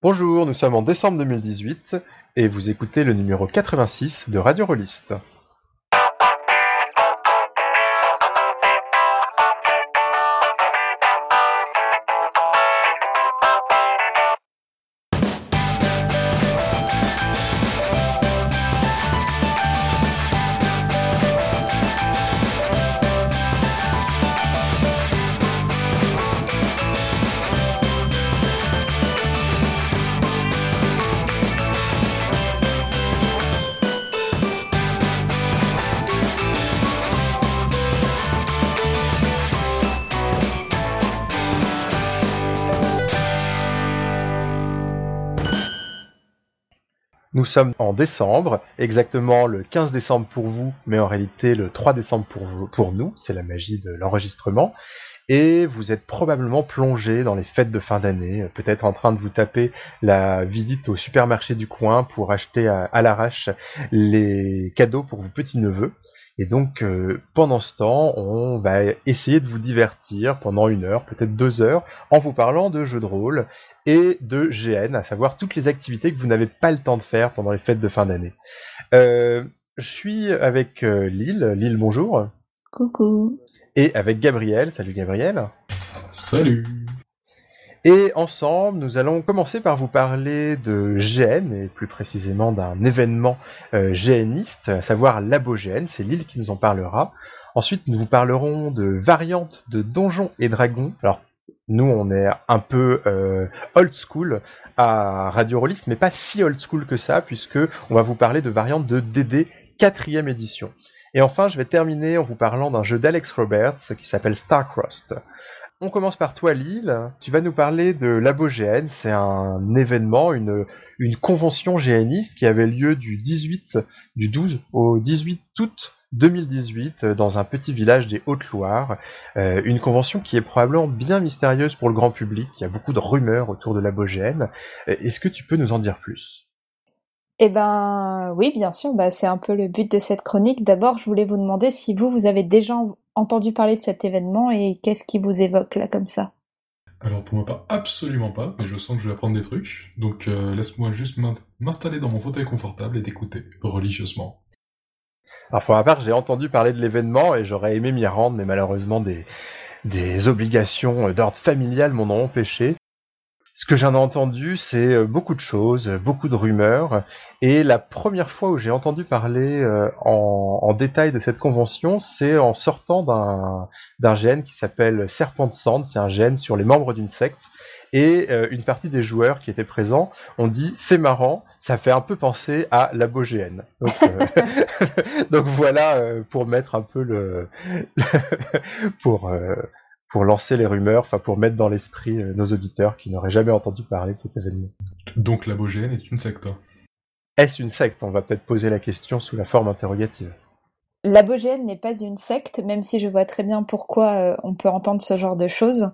Bonjour, nous sommes en décembre 2018 et vous écoutez le numéro 86 de Radio Rolliste. Sommes en décembre, exactement le 15 décembre pour vous, mais en réalité le 3 décembre pour, vous, pour nous, c'est la magie de l'enregistrement. Et vous êtes probablement plongé dans les fêtes de fin d'année, peut-être en train de vous taper la visite au supermarché du coin pour acheter à, l'arrache les cadeaux pour vos petits-neveux. Et donc, euh, pendant ce temps, on va essayer de vous divertir pendant une heure, peut-être deux heures, en vous parlant de jeux de rôle et de GN, à savoir toutes les activités que vous n'avez pas le temps de faire pendant les fêtes de fin d'année. Euh, je suis avec euh, Lille. Lille, bonjour. Coucou. Et avec Gabriel. Salut Gabriel. Salut. Et ensemble, nous allons commencer par vous parler de GN, et plus précisément d'un événement euh, GNiste, à savoir l'AboGN, c'est Lille qui nous en parlera. Ensuite, nous vous parlerons de variantes de Donjons et Dragons. Alors, nous, on est un peu euh, old school à Radio Rollist, mais pas si old school que ça, puisque on va vous parler de variantes de DD 4 édition. Et enfin, je vais terminer en vous parlant d'un jeu d'Alex Roberts qui s'appelle Starcrossed. On commence par toi, Lille. Tu vas nous parler de l'AboGN. C'est un événement, une, convention GNiste qui avait lieu du 18, du 12 au 18 août 2018 dans un petit village des Hautes-Loire. Euh, une convention qui est probablement bien mystérieuse pour le grand public. Il y a beaucoup de rumeurs autour de l'AboGN. Est-ce que tu peux nous en dire plus? Eh ben oui, bien sûr, bah, c'est un peu le but de cette chronique. D'abord, je voulais vous demander si vous, vous avez déjà entendu parler de cet événement et qu'est-ce qui vous évoque là comme ça? Alors pour moi pas absolument pas, mais je sens que je vais apprendre des trucs. Donc euh, laisse-moi juste m'installer dans mon fauteuil confortable et t'écouter religieusement. Alors pour ma part, j'ai entendu parler de l'événement et j'aurais aimé m'y rendre, mais malheureusement des, obligations d'ordre familial m'en ont empêché. Ce que j'en ai entendu, c'est euh, beaucoup de choses, beaucoup de rumeurs, et la première fois où j'ai entendu parler euh, en, détail de cette convention, c'est en sortant d'un gène qui s'appelle Serpent Sand, c'est un gène sur les membres d'une secte, et euh, une partie des joueurs qui étaient présents ont dit c'est marrant, ça fait un peu penser à la GN. Donc, donc voilà pour mettre un peu le pour pour lancer les rumeurs, enfin pour mettre dans l'esprit euh, nos auditeurs qui n'auraient jamais entendu parler de cet événement. Donc la Bogéenne est une secte Est-ce une secte? On va peut-être poser la question sous la forme interrogative. La Bogéenne n'est pas une secte, même si je vois très bien pourquoi euh, on peut entendre ce genre de choses euh,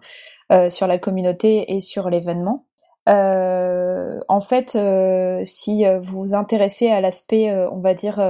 sur la communauté et sur l'événement. en fait, si vous vous intéressez à l'aspect, on va dire,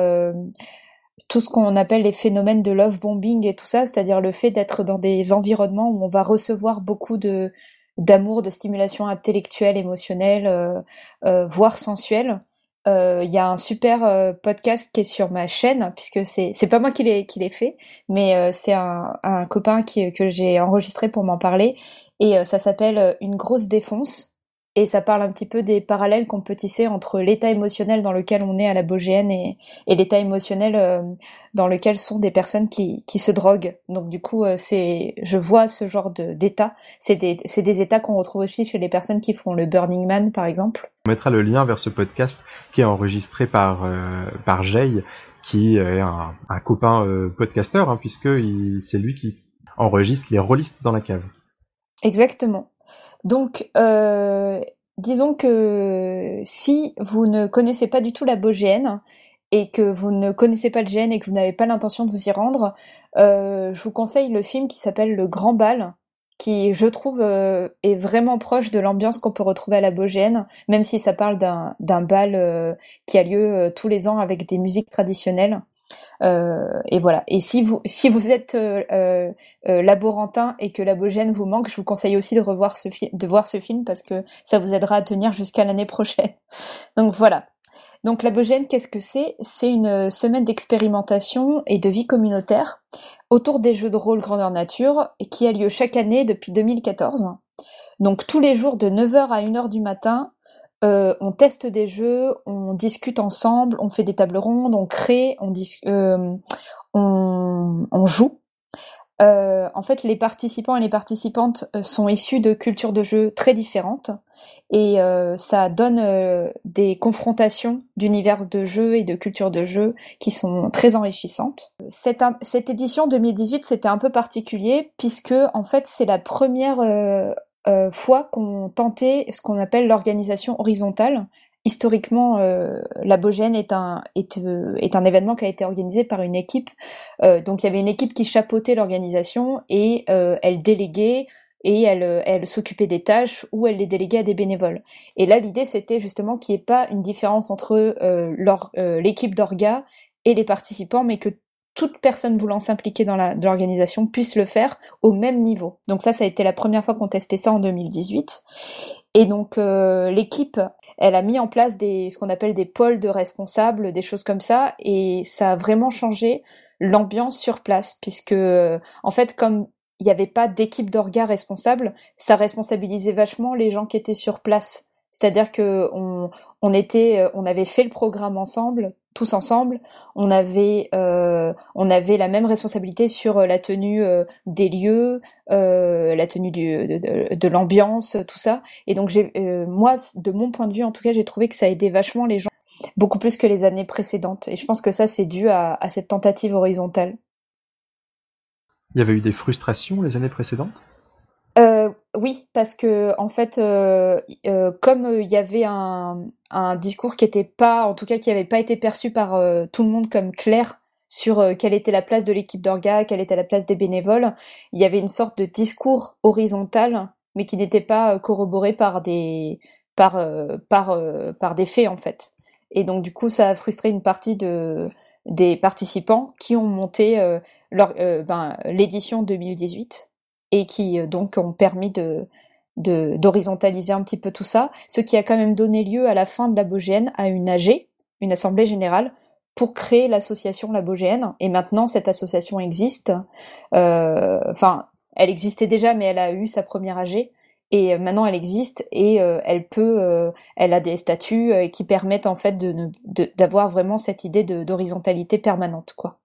tout ce qu'on appelle les phénomènes de love bombing et tout ça, c'est-à-dire le fait d'être dans des environnements où on va recevoir beaucoup de d'amour, de stimulation intellectuelle, émotionnelle, euh, euh, voire sensuelle. Euh, il y a un super podcast qui est sur ma chaîne puisque c'est c'est pas moi qui l'ai qui l'ai fait, mais c'est un, un copain qui que j'ai enregistré pour m'en parler. Et ça s'appelle une grosse défonce et ça parle un petit peu des parallèles qu'on peut tisser entre l'état émotionnel dans lequel on est à la Bogéenne et, et l'état émotionnel euh, dans lequel sont des personnes qui, qui se droguent. Donc du coup, euh, c'est, je vois ce genre de, d'état. C'est des, c'est des états qu'on retrouve aussi chez les personnes qui font le Burning Man, par exemple. On mettra le lien vers ce podcast qui est enregistré par euh, par Jay, qui est un, un copain podcasteur, hein, puisque il, c'est lui qui enregistre les rôlistes dans la cave. Exactement. Donc, euh, disons que si vous ne connaissez pas du tout la BOGN et que vous ne connaissez pas le GN et que vous n'avez pas l'intention de vous y rendre, euh, je vous conseille le film qui s'appelle Le Grand Bal, qui, je trouve, euh, est vraiment proche de l'ambiance qu'on peut retrouver à la BOGN, même si ça parle d'un bal qui a lieu tous les ans avec des musiques traditionnelles. Et voilà. Et si vous si vous êtes laborantin et que l'abogène vous manque, je vous conseille aussi de revoir ce film, de voir ce film parce que ça vous aidera à tenir jusqu'à l'année prochaine. Donc voilà. Donc l'abogène, qu'est-ce que c'est? C'est une semaine d'expérimentation et de vie communautaire autour des jeux de rôle grandeur nature qui a lieu chaque année depuis 2014. Donc tous les jours de 9h à 1h du matin, euh, on teste des jeux, on discute ensemble, on fait des tables rondes, on crée, on, euh, on, joue. Euh, en fait, les participants et les participantes sont issus de cultures de jeux très différentes et ça donne des confrontations d'univers de jeux et de cultures de jeux qui sont très enrichissantes. Cette, cette édition 2018, c'était un peu particulier puisque en fait, c'est la première euh, fois qu'on tentait ce qu'on appelle l'organisation horizontale. Historiquement, euh, la Bogène est un, est, euh, est, un événement qui a été organisé par une équipe. Euh, donc il y avait une équipe qui chapeautait l'organisation et elle déléguait et elle, elle s'occupait des tâches ou elle les déléguait à des bénévoles. Et là, l'idée, c'était justement qu'il n'y ait pas une différence entre l'équipe d'orga et les participants, mais que toute personne voulant s'impliquer dans l'organisation puisse le faire au même niveau. Donc ça, ça a été la première fois qu'on testait ça en 2018. Et donc euh, l'équipe, elle a mis en place des ce qu'on appelle des pôles de responsables, des choses comme ça, et ça a vraiment changé l'ambiance sur place, puisque en fait, comme il n'y avait pas d'équipe d'orga responsable, ça responsabilisait vachement les gens qui étaient sur place. C'est-à-dire que on, euh, on avait fait le programme ensemble, tous ensemble. On avait, euh, on avait la même responsabilité sur euh, la tenue des lieux, la tenue de, de, l'ambiance, tout ça. Et donc j'ai, moi, de mon point de vue, en tout cas, j'ai trouvé que ça aidait vachement les gens, beaucoup plus que les années précédentes. Et je pense que ça, c'est dû à, cette tentative horizontale. Il y avait eu des frustrations les années précédentes? Oui, parce que en fait, euh, euh, comme il y avait un, un, discours qui était pas, en tout cas, qui avait pas été perçu par tout le monde comme clair sur quelle était la place de l'équipe d'orga, quelle était la place des bénévoles, il y avait une sorte de discours horizontal, mais qui n'était pas corroboré par des par par par des faits en fait. Et donc du coup, ça a frustré une partie de des participants qui ont monté leur ben, l'édition 2018 et qui euh, donc ont permis de d'horizontaliser un petit peu tout ça, ce qui a quand même donné lieu à la fin de la à une AG, une assemblée générale, pour créer l'association La Bogéenne. Et maintenant, cette association existe. Euh, enfin, elle existait déjà, mais elle a eu sa première AG. Et euh, maintenant, elle existe et elle peut, elle a des statuts qui permettent en fait de d'avoir vraiment cette idée d'horizontalité permanente, quoi.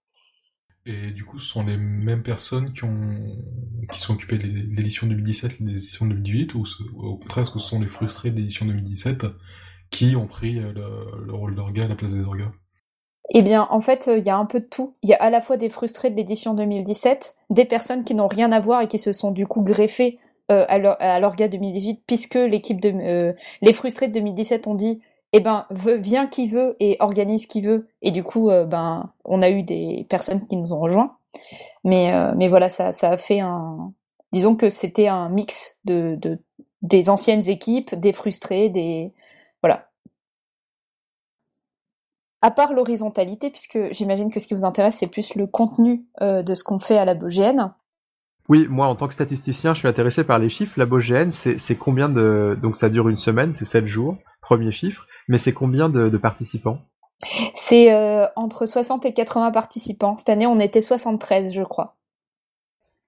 Et du coup, ce sont les mêmes personnes qui ont qui sont occupées de l'édition 2017 et l'édition 2018, ou au contraire, est-ce que ce sont les frustrés de l'édition 2017 qui ont pris euh, le, rôle d'orga à la place des orgas eh bien, en fait, il y a un peu de tout. Il y a à la fois des frustrés de l'édition 2017, des personnes qui n'ont rien à voir et qui se sont du coup greffées euh, à l'orga 2018, puisque l'équipe de euh, les frustrés de 2017 ont dit eh ben vient qui veut et organise qui veut. Et du coup euh, ben on a eu des personnes qui nous ont rejoints. Mais euh, mais voilà ça ça a fait un disons que c'était un mix de, de des anciennes équipes des frustrés des voilà. À part l'horizontalité puisque j'imagine que ce qui vous intéresse c'est plus le contenu euh, de ce qu'on fait à la BGN oui, moi en tant que statisticien, je suis intéressé par les chiffres. La BOGN, c'est combien de... Donc ça dure une semaine, c'est 7 jours, premier chiffre, mais c'est combien de, participants? C'est euh, entre 60 et 80 participants. Cette année, on était 73, je crois.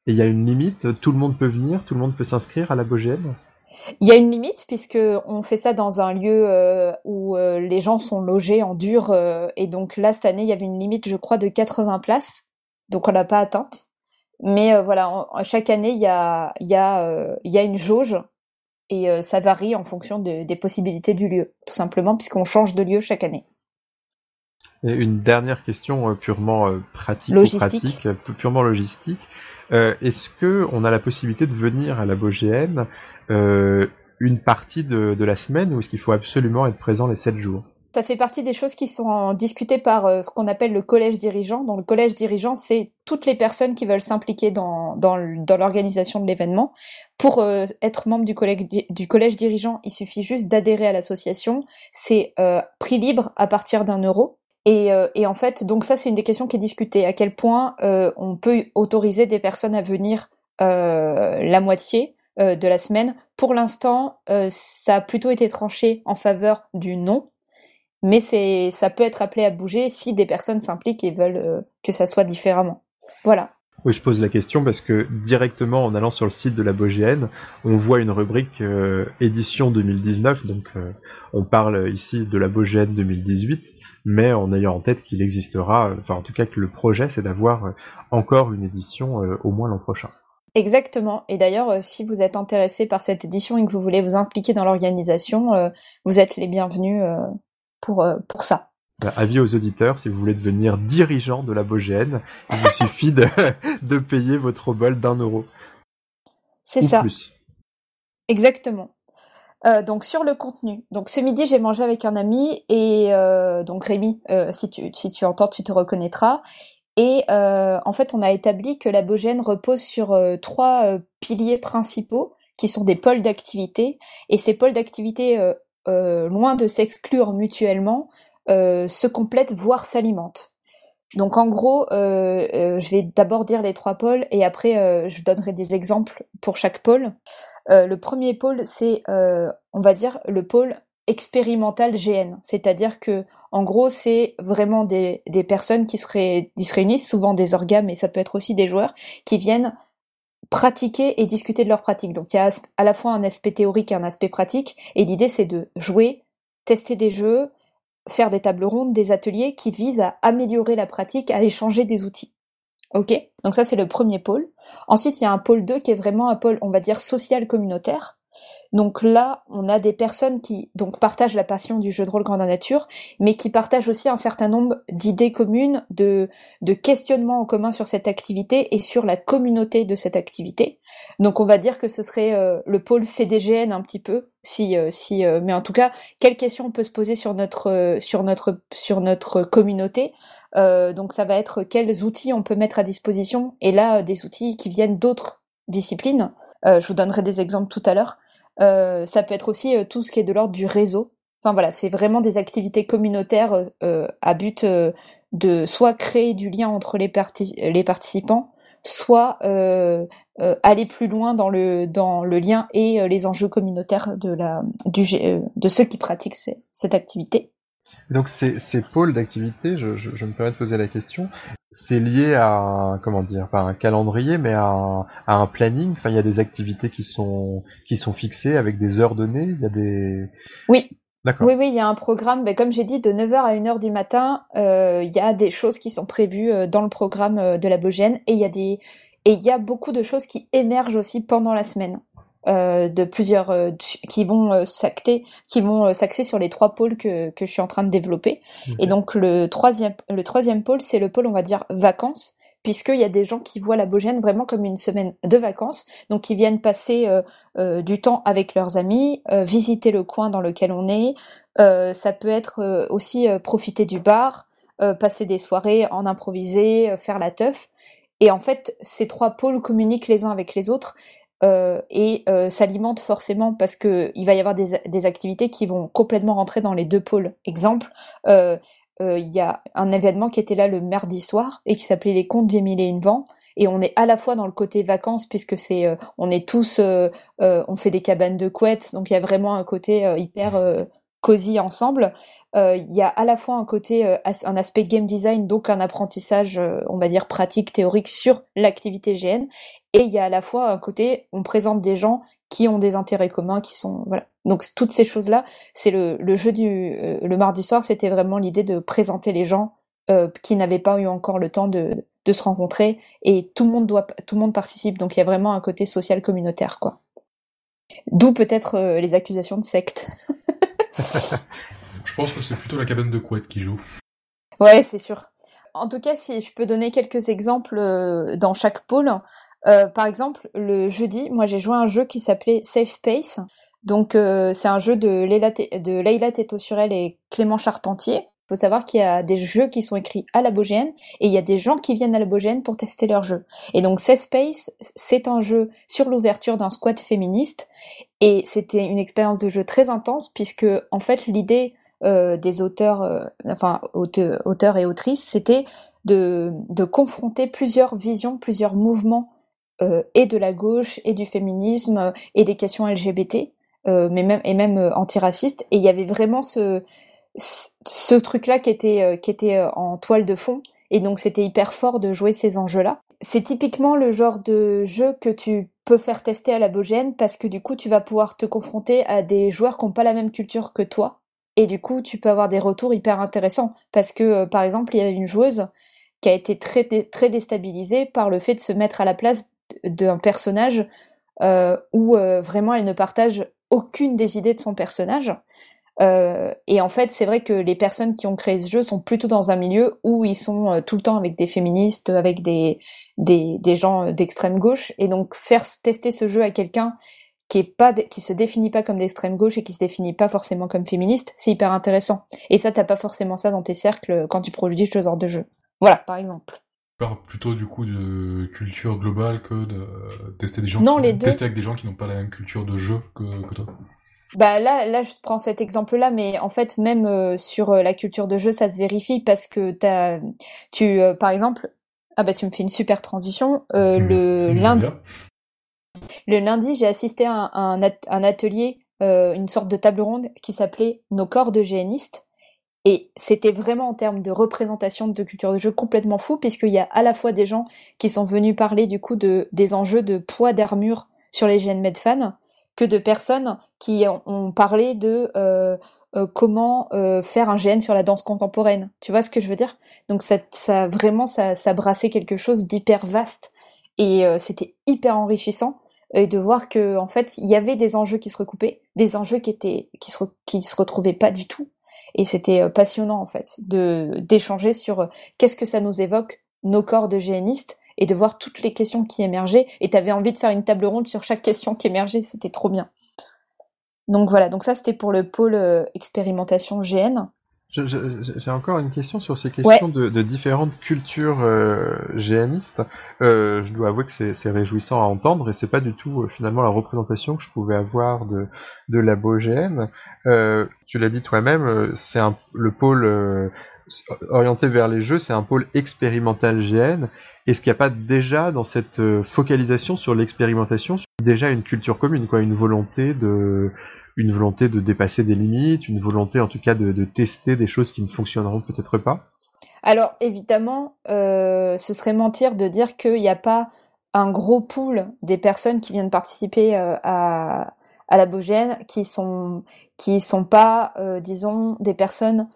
Et il y a une limite Tout le monde peut venir Tout le monde peut s'inscrire à la BOGN il y a une limite puisque on fait ça dans un lieu euh, où euh, les gens sont logés en dur et donc là cette année il y avait une limite je crois de 80 places donc on l'a pas atteinte mais euh, voilà, chaque année, il y a, y, a, euh, y a une jauge et euh, ça varie en fonction des possibilités du lieu, tout simplement, puisqu'on change de lieu chaque année. Et une dernière question purement pratique pratique, purement logistique. Est-ce que on a la possibilité de venir à la BOGN une partie de, de la semaine ou est-ce qu'il faut absolument être présent les 7 jours? Ça fait partie des choses qui sont discutées par euh, ce qu'on appelle le collège dirigeant. Dans le collège dirigeant, c'est toutes les personnes qui veulent s'impliquer dans, dans, l'organisation de l'événement. Pour euh, être membre du collège, du collège dirigeant, il suffit juste d'adhérer à l'association. C'est euh, prix libre à partir d'un euro. Et, euh, et en fait, donc ça c'est une des questions qui est discutée. À quel point euh, on peut autoriser des personnes à venir euh, la moitié de la semaine? Pour l'instant, ça a plutôt été tranché en faveur du non, mais c'est ça peut être appelé à bouger si des personnes s'impliquent et veulent que ça soit différemment. Voilà. Oui, je pose la question parce que directement en allant sur le site de la BOGN, on voit une rubrique euh, édition 2019, donc euh, on parle ici de la BOGN 2018, mais en ayant en tête qu'il existera, enfin en tout cas que le projet c'est d'avoir euh, encore une édition au moins l'an prochain. Exactement. Et d'ailleurs, si vous êtes intéressé par cette édition et que vous voulez vous impliquer dans l'organisation, vous êtes les bienvenus pour, pour ça. Bah, avis aux auditeurs, si vous voulez devenir dirigeant de la Bogène, il vous suffit de, de payer votre obol d'un euro. C'est ça. Plus. Exactement. Euh, donc sur le contenu. Donc ce midi j'ai mangé avec un ami et euh, donc Rémi, euh, si tu si tu entends, tu te reconnaîtras. Et en fait on a établi que la Bogène repose sur trois piliers principaux qui sont des pôles d'activité et ces pôles d'activité loin de s'exclure mutuellement euh, se complètent, voire s'alimentent. Donc en gros, euh, euh, je vais d'abord dire les trois pôles et après je donnerai des exemples pour chaque pôle. le premier pôle, c'est, on va dire, le pôle expérimental GN, c'est-à-dire que en gros c'est vraiment des, des personnes qui, qui se réunissent, souvent des organes, mais ça peut être aussi des joueurs, qui viennent pratiquer et discuter de leur pratique. Donc il y a à la fois un aspect théorique et un aspect pratique, et l'idée c'est de jouer, tester des jeux, faire des tables rondes, des ateliers qui visent à améliorer la pratique, à échanger des outils. Ok? Donc ça c'est le premier pôle. Ensuite il y a un pôle 2 qui est vraiment un pôle, on va dire, social communautaire. Donc là, on a des personnes qui donc partagent la passion du jeu de rôle grandeur nature, mais qui partagent aussi un certain nombre d'idées communes, de, questionnements en commun sur cette activité et sur la communauté de cette activité. Donc on va dire que ce serait euh, le pôle FEDGN un petit peu, si, euh, si, euh, mais en tout cas, quelles questions on peut se poser sur notre, sur notre, sur notre communauté. donc ça va être quels outils on peut mettre à disposition, et là des outils qui viennent d'autres disciplines. je vous donnerai des exemples tout à l'heure. Euh, ça peut être aussi euh, tout ce qui est de l'ordre du réseau. Enfin voilà, c'est vraiment des activités communautaires euh, à but de soit créer du lien entre les, les participants, soit aller plus loin dans le dans le lien et les enjeux communautaires de la du de ceux qui pratiquent cette activité. Donc ces, ces pôles d'activité, je, je, je, me permets de poser la question, c'est lié à comment dire, pas un calendrier, mais à un, à un, planning. Enfin, il y a des activités qui sont qui sont fixées avec des heures données. Il y a des. Oui. D'accord. Oui, oui, il y a un programme. Mais comme j'ai dit, de 9h à 1h du matin, euh, il y a des choses qui sont prévues euh, dans le programme euh, de la Bogène, et il y a des et il y a beaucoup de choses qui émergent aussi pendant la semaine. Euh, de plusieurs euh, qui vont euh, s'acter, qui vont s'axer sur les trois pôles que, que je suis en train de développer. Et donc le troisième le troisième pôle, c'est le pôle on va dire vacances, puisqu'il y a des gens qui voient la Bogène vraiment comme une semaine de vacances, donc qui viennent passer du temps avec leurs amis, visiter le coin dans lequel on est. ça peut être aussi profiter du bar, passer des soirées en improvisé, faire la teuf. Et en fait, ces trois pôles communiquent les uns avec les autres euh, et euh, s'alimente forcément parce que il va y avoir des, des, activités qui vont complètement rentrer dans les deux pôles. Exemple, euh, euh, il y a un événement qui était là le mardi soir et qui s'appelait les contes des mille et une vents. Et on est à la fois dans le côté vacances puisque c'est, on est tous, on fait des cabanes de couettes, donc il y a vraiment un côté hyper cosy ensemble. Il y a à la fois un côté, un aspect game design, donc un apprentissage, on va dire pratique, théorique sur l'activité GN, et il y a à la fois un côté, on présente des gens qui ont des intérêts communs, qui sont voilà. Donc toutes ces choses-là, c'est le, le jeu du euh, le mardi soir, c'était vraiment l'idée de présenter les gens euh, qui n'avaient pas eu encore le temps de, de se rencontrer et tout le monde doit tout le monde participe. Donc il y a vraiment un côté social communautaire quoi. D'où peut-être euh, les accusations de secte. je pense que c'est plutôt la cabane de couette qui joue. Ouais, c'est sûr. En tout cas, si je peux donner quelques exemples dans chaque pôle, euh, par exemple, le jeudi, moi j'ai joué à un jeu qui s'appelait Safe Pace. Donc euh, c'est un jeu de Leila, de Leila et Clément Charpentier. Faut savoir qu'il y a des jeux qui sont écrits à la Bogène et il y a des gens qui viennent à la Bogène pour tester leurs jeux. Et donc Safe Space, c'est un jeu sur l'ouverture d'un squat féministe et c'était une expérience de jeu très intense puisque en fait l'idée des auteurs, enfin auteurs et autrices, c'était de, confronter plusieurs visions, plusieurs mouvements et de la gauche et du féminisme et des questions LGBT, mais même et même antiracistes. Et il y avait vraiment ce ce truc-là qui était qui était en toile de fond. Et donc c'était hyper fort de jouer ces enjeux-là. C'est typiquement le genre de jeu que tu peux faire tester à la Bogène parce que du coup tu vas pouvoir te confronter à des joueurs qui n'ont pas la même culture que toi. Et du coup tu peux avoir des retours hyper intéressants parce que euh, par exemple il y a une joueuse qui a été très très déstabilisée par le fait de se mettre à la place d'un personnage euh, où euh, vraiment elle ne partage aucune des idées de son personnage euh, et en fait, c'est vrai que les personnes qui ont créé ce jeu sont plutôt dans un milieu où ils sont euh, tout le temps avec des féministes, avec des, des, des gens d'extrême gauche. Et donc, faire tester ce jeu à quelqu'un qui est pas, qui se définit pas comme d'extrême gauche et qui se définit pas forcément comme féministe, c'est hyper intéressant. Et ça, t'as pas forcément ça dans tes cercles quand tu produis ce genre de jeu. Voilà, par exemple. Plutôt du coup de culture globale que de tester des gens non, qui, les deux... tester avec des gens qui n'ont pas la même culture de jeu que, que toi. Bah là, là, je prends cet exemple-là, mais en fait, même euh, sur euh, la culture de jeu, ça se vérifie parce que t'as, tu, euh, par exemple, ah bah tu me fais une super transition. le lundi, le lundi, j'ai assisté à un, un, atelier, une sorte de table ronde qui s'appelait Nos corps de géanistes. Et c'était vraiment en termes de représentation de culture de jeu complètement fou, puisqu'il y a à la fois des gens qui sont venus parler du coup de des enjeux de poids d'armure sur les GN Medfan, que de personnes qui ont, parlé de euh, euh, comment euh, faire un GN sur la danse contemporaine. Tu vois ce que je veux dire? Donc ça, ça vraiment, ça, ça brassait quelque chose d'hyper vaste et c'était hyper enrichissant et de voir que en fait il y avait des enjeux qui se recoupaient, des enjeux qui étaient qui se qui se retrouvaient pas du tout. Et c'était passionnant en fait de d'échanger sur qu'est-ce que ça nous évoque nos corps de génistes et de voir toutes les questions qui émergeaient. Et tu avais envie de faire une table ronde sur chaque question qui émergeait, c'était trop bien. Donc voilà, donc ça c'était pour le pôle euh, expérimentation GN. J'ai encore une question sur ces questions de, différentes cultures euh, GNistes. Euh, je dois avouer que c'est réjouissant à entendre et c'est pas du tout finalement la représentation que je pouvais avoir de, de la GN. tu l'as dit toi-même, c'est le pôle orienté vers les jeux, c'est un pôle expérimental GN. Est-ce qu'il n'y a pas déjà dans cette euh, focalisation sur l'expérimentation déjà une culture commune, quoi, une volonté de, une volonté de dépasser des limites, une volonté en tout cas de, tester des choses qui ne fonctionneront peut-être pas? Alors évidemment, euh, ce serait mentir de dire qu'il n'y a pas un gros pool des personnes qui viennent participer euh, à, à la Bogène qui sont qui sont pas, disons, des personnes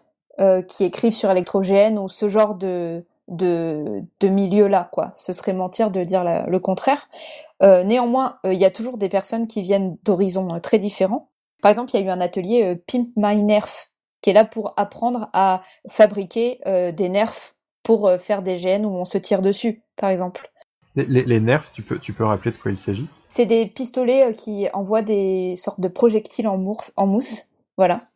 qui écrivent sur électrogène ou ce genre de de, de milieu-là, quoi. Ce serait mentir de dire le contraire. Euh, néanmoins, euh, il y a toujours des personnes qui viennent d'horizons euh, très différents. Par exemple, il y a eu un atelier Pimp My Nerf qui est là pour apprendre à fabriquer des nerfs pour faire des GN où on se tire dessus, par exemple. Les, nerfs, tu peux, tu peux rappeler de quoi il s'agit? C'est des pistolets qui envoient des sortes de projectiles en, en mousse. Voilà.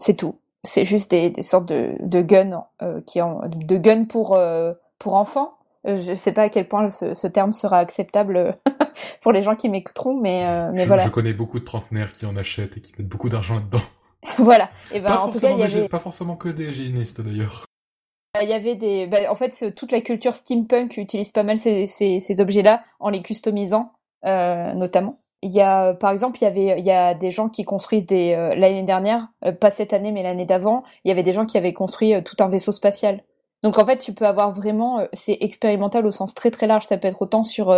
C'est tout c'est juste des, des, sortes de, de guns euh, qui ont de guns pour euh, pour enfants. Euh, je sais pas à quel point ce, ce terme sera acceptable pour les gens qui m'écouteront, mais mais je, voilà. Je connais beaucoup de trentenaires qui en achètent et qui mettent beaucoup d'argent là-dedans. voilà. Et ben pas en tout cas, il y avait pas forcément que des hygiénistes d'ailleurs. Il y avait des, bah, en fait, toute la culture steampunk utilise pas mal ces, ces, ces objets-là en les customisant, euh, notamment. Il y a, par exemple, il y avait, il y a des gens qui construisent des euh, l'année dernière, euh, pas cette année mais l'année d'avant, il y avait des gens qui avaient construit euh, tout un vaisseau spatial. Donc en fait, tu peux avoir vraiment, c'est expérimental au sens très très large. Ça peut être autant sur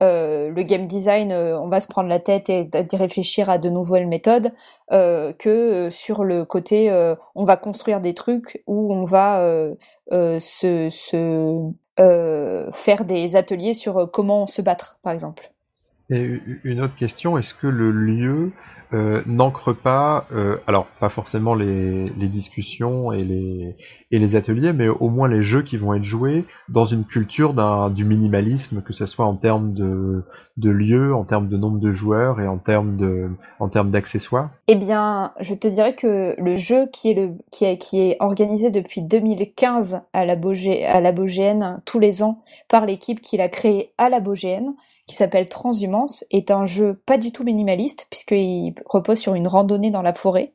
le game design, on va se prendre la tête et réfléchir à de nouvelles méthodes, que sur le côté, on va construire des trucs où on va se, se faire des ateliers sur comment se battre, par exemple. Et une autre question, est-ce que le lieu euh, n'ancre pas, euh, alors pas forcément les, discussions et les, et les ateliers, mais au moins les jeux qui vont être joués dans une culture du minimalisme, que ce soit en termes de, de lieu, en termes de nombre de joueurs et en termes de, en termes d'accessoires? Eh bien, je te dirais que le jeu qui est le, qui est, qui est organisé depuis 2015 à la, Bogé, à la Bogéenne tous les ans par l'équipe qui l'a créé à la Bogéenne, qui s'appelle Transhumance, est un jeu pas du tout minimaliste, puisqu'il repose sur une randonnée dans la forêt.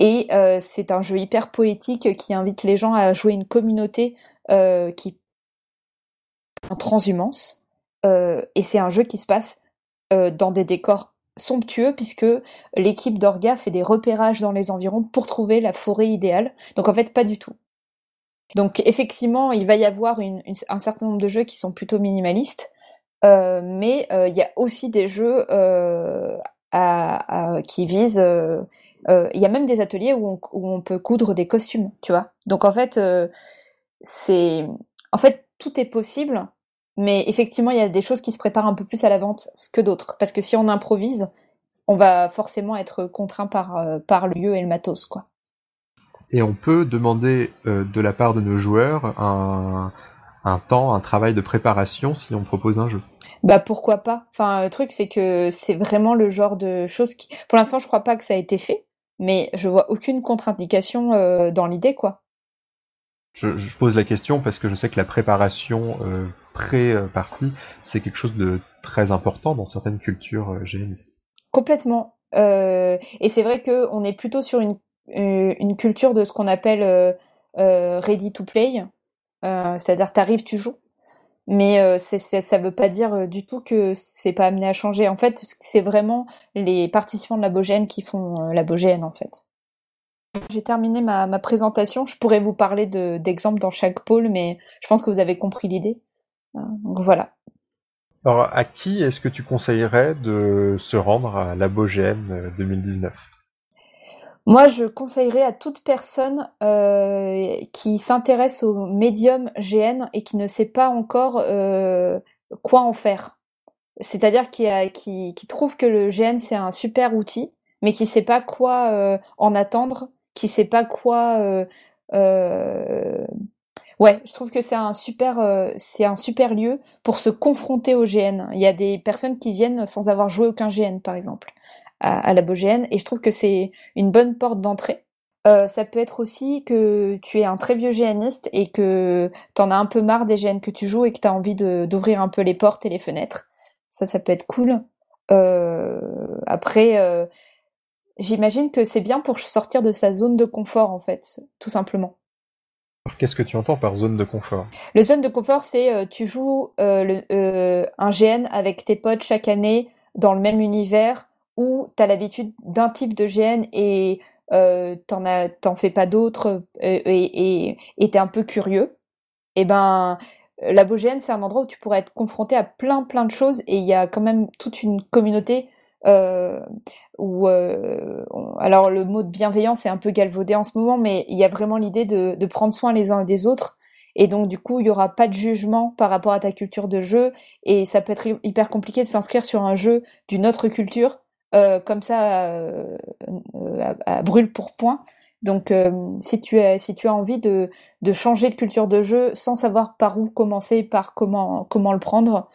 Et c'est un jeu hyper poétique qui invite les gens à jouer une communauté qui en transhumance. et c'est un jeu qui se passe dans des décors somptueux puisque l'équipe d'Orga fait des repérages dans les environs pour trouver la forêt idéale. Donc en fait pas du tout. Donc effectivement il va y avoir un certain nombre de jeux qui sont plutôt minimalistes, euh, mais euh, il y a aussi des jeux euh, qui visent... Il y a même des ateliers où on, peut coudre des costumes, tu vois. Donc en fait c'est... En fait tout est possible mais effectivement, il y a des choses qui se préparent un peu plus à la vente que d'autres. Parce que si on improvise, on va forcément être contraint par, euh, par le lieu et le matos, quoi. Et on peut demander euh, de la part de nos joueurs un, un temps, un travail de préparation si on propose un jeu. Bah pourquoi pas. Enfin, le truc c'est que c'est vraiment le genre de choses qui, pour l'instant, je crois pas que ça a été fait, mais je vois aucune contre-indication euh, dans l'idée, quoi. Je, je, pose la question parce que je sais que la préparation euh, pré-partie, c'est quelque chose de très important dans certaines cultures euh. Complètement. Euh, et c'est vrai que on est plutôt sur une, une culture de ce qu'on appelle ready to play, c'est-à-dire t'arrives, tu joues. Mais c'est, ça veut pas dire du tout que c'est pas amené à changer. En fait, c'est vraiment les participants de la Bogène qui font la Bogène, en fait. J'ai terminé ma, présentation. Je pourrais vous parler de, d'exemples dans chaque pôle, mais je pense que vous avez compris l'idée. Donc voilà. Alors, à qui est-ce que tu conseillerais de se rendre à la Bogène 2019 Moi, je conseillerais à toute personne euh, qui s'intéresse au médium GN et qui ne sait pas encore euh, quoi en faire. C'est-à-dire qui, qui, qui, trouve que le GN c'est un super outil, mais qui sait pas quoi euh, en attendre qui sait pas quoi. Euh, euh, ouais, je trouve que c'est un super, euh, c'est un super lieu pour se confronter au GN. Il y a des personnes qui viennent sans avoir joué aucun GN, par exemple, à, à la BOGN, et je trouve que c'est une bonne porte d'entrée. Euh, ça peut être aussi que tu es un très vieux GNiste et que t'en as un peu marre des GN que tu joues et que t'as envie d'ouvrir un peu les portes et les fenêtres. Ça, ça peut être cool. Euh, après, euh, J'imagine que c'est bien pour sortir de sa zone de confort, en fait, tout simplement. Qu'est-ce que tu entends par zone de confort? Le zone de confort, c'est tu joues le, un GN avec tes potes chaque année dans le même univers où tu as l'habitude d'un type de GN et euh, t'en as t'en fais pas d'autres et et t'es un peu curieux. Et eh ben la BOGN, c'est un endroit où tu pourrais être confronté à plein plein de choses et il y a quand même toute une communauté euh, où euh, alors le mot de bienveillance est un peu galvaudé en ce moment, mais il y a vraiment l'idée de, de, prendre soin les uns des autres. Et donc du coup, il y aura pas de jugement par rapport à ta culture de jeu, et ça peut être hyper compliqué de s'inscrire sur un jeu d'une autre culture euh, comme ça euh, à, à, brûle pour point. Donc euh, si tu as si tu as envie de, de changer de culture de jeu sans savoir par où commencer, par comment comment le prendre,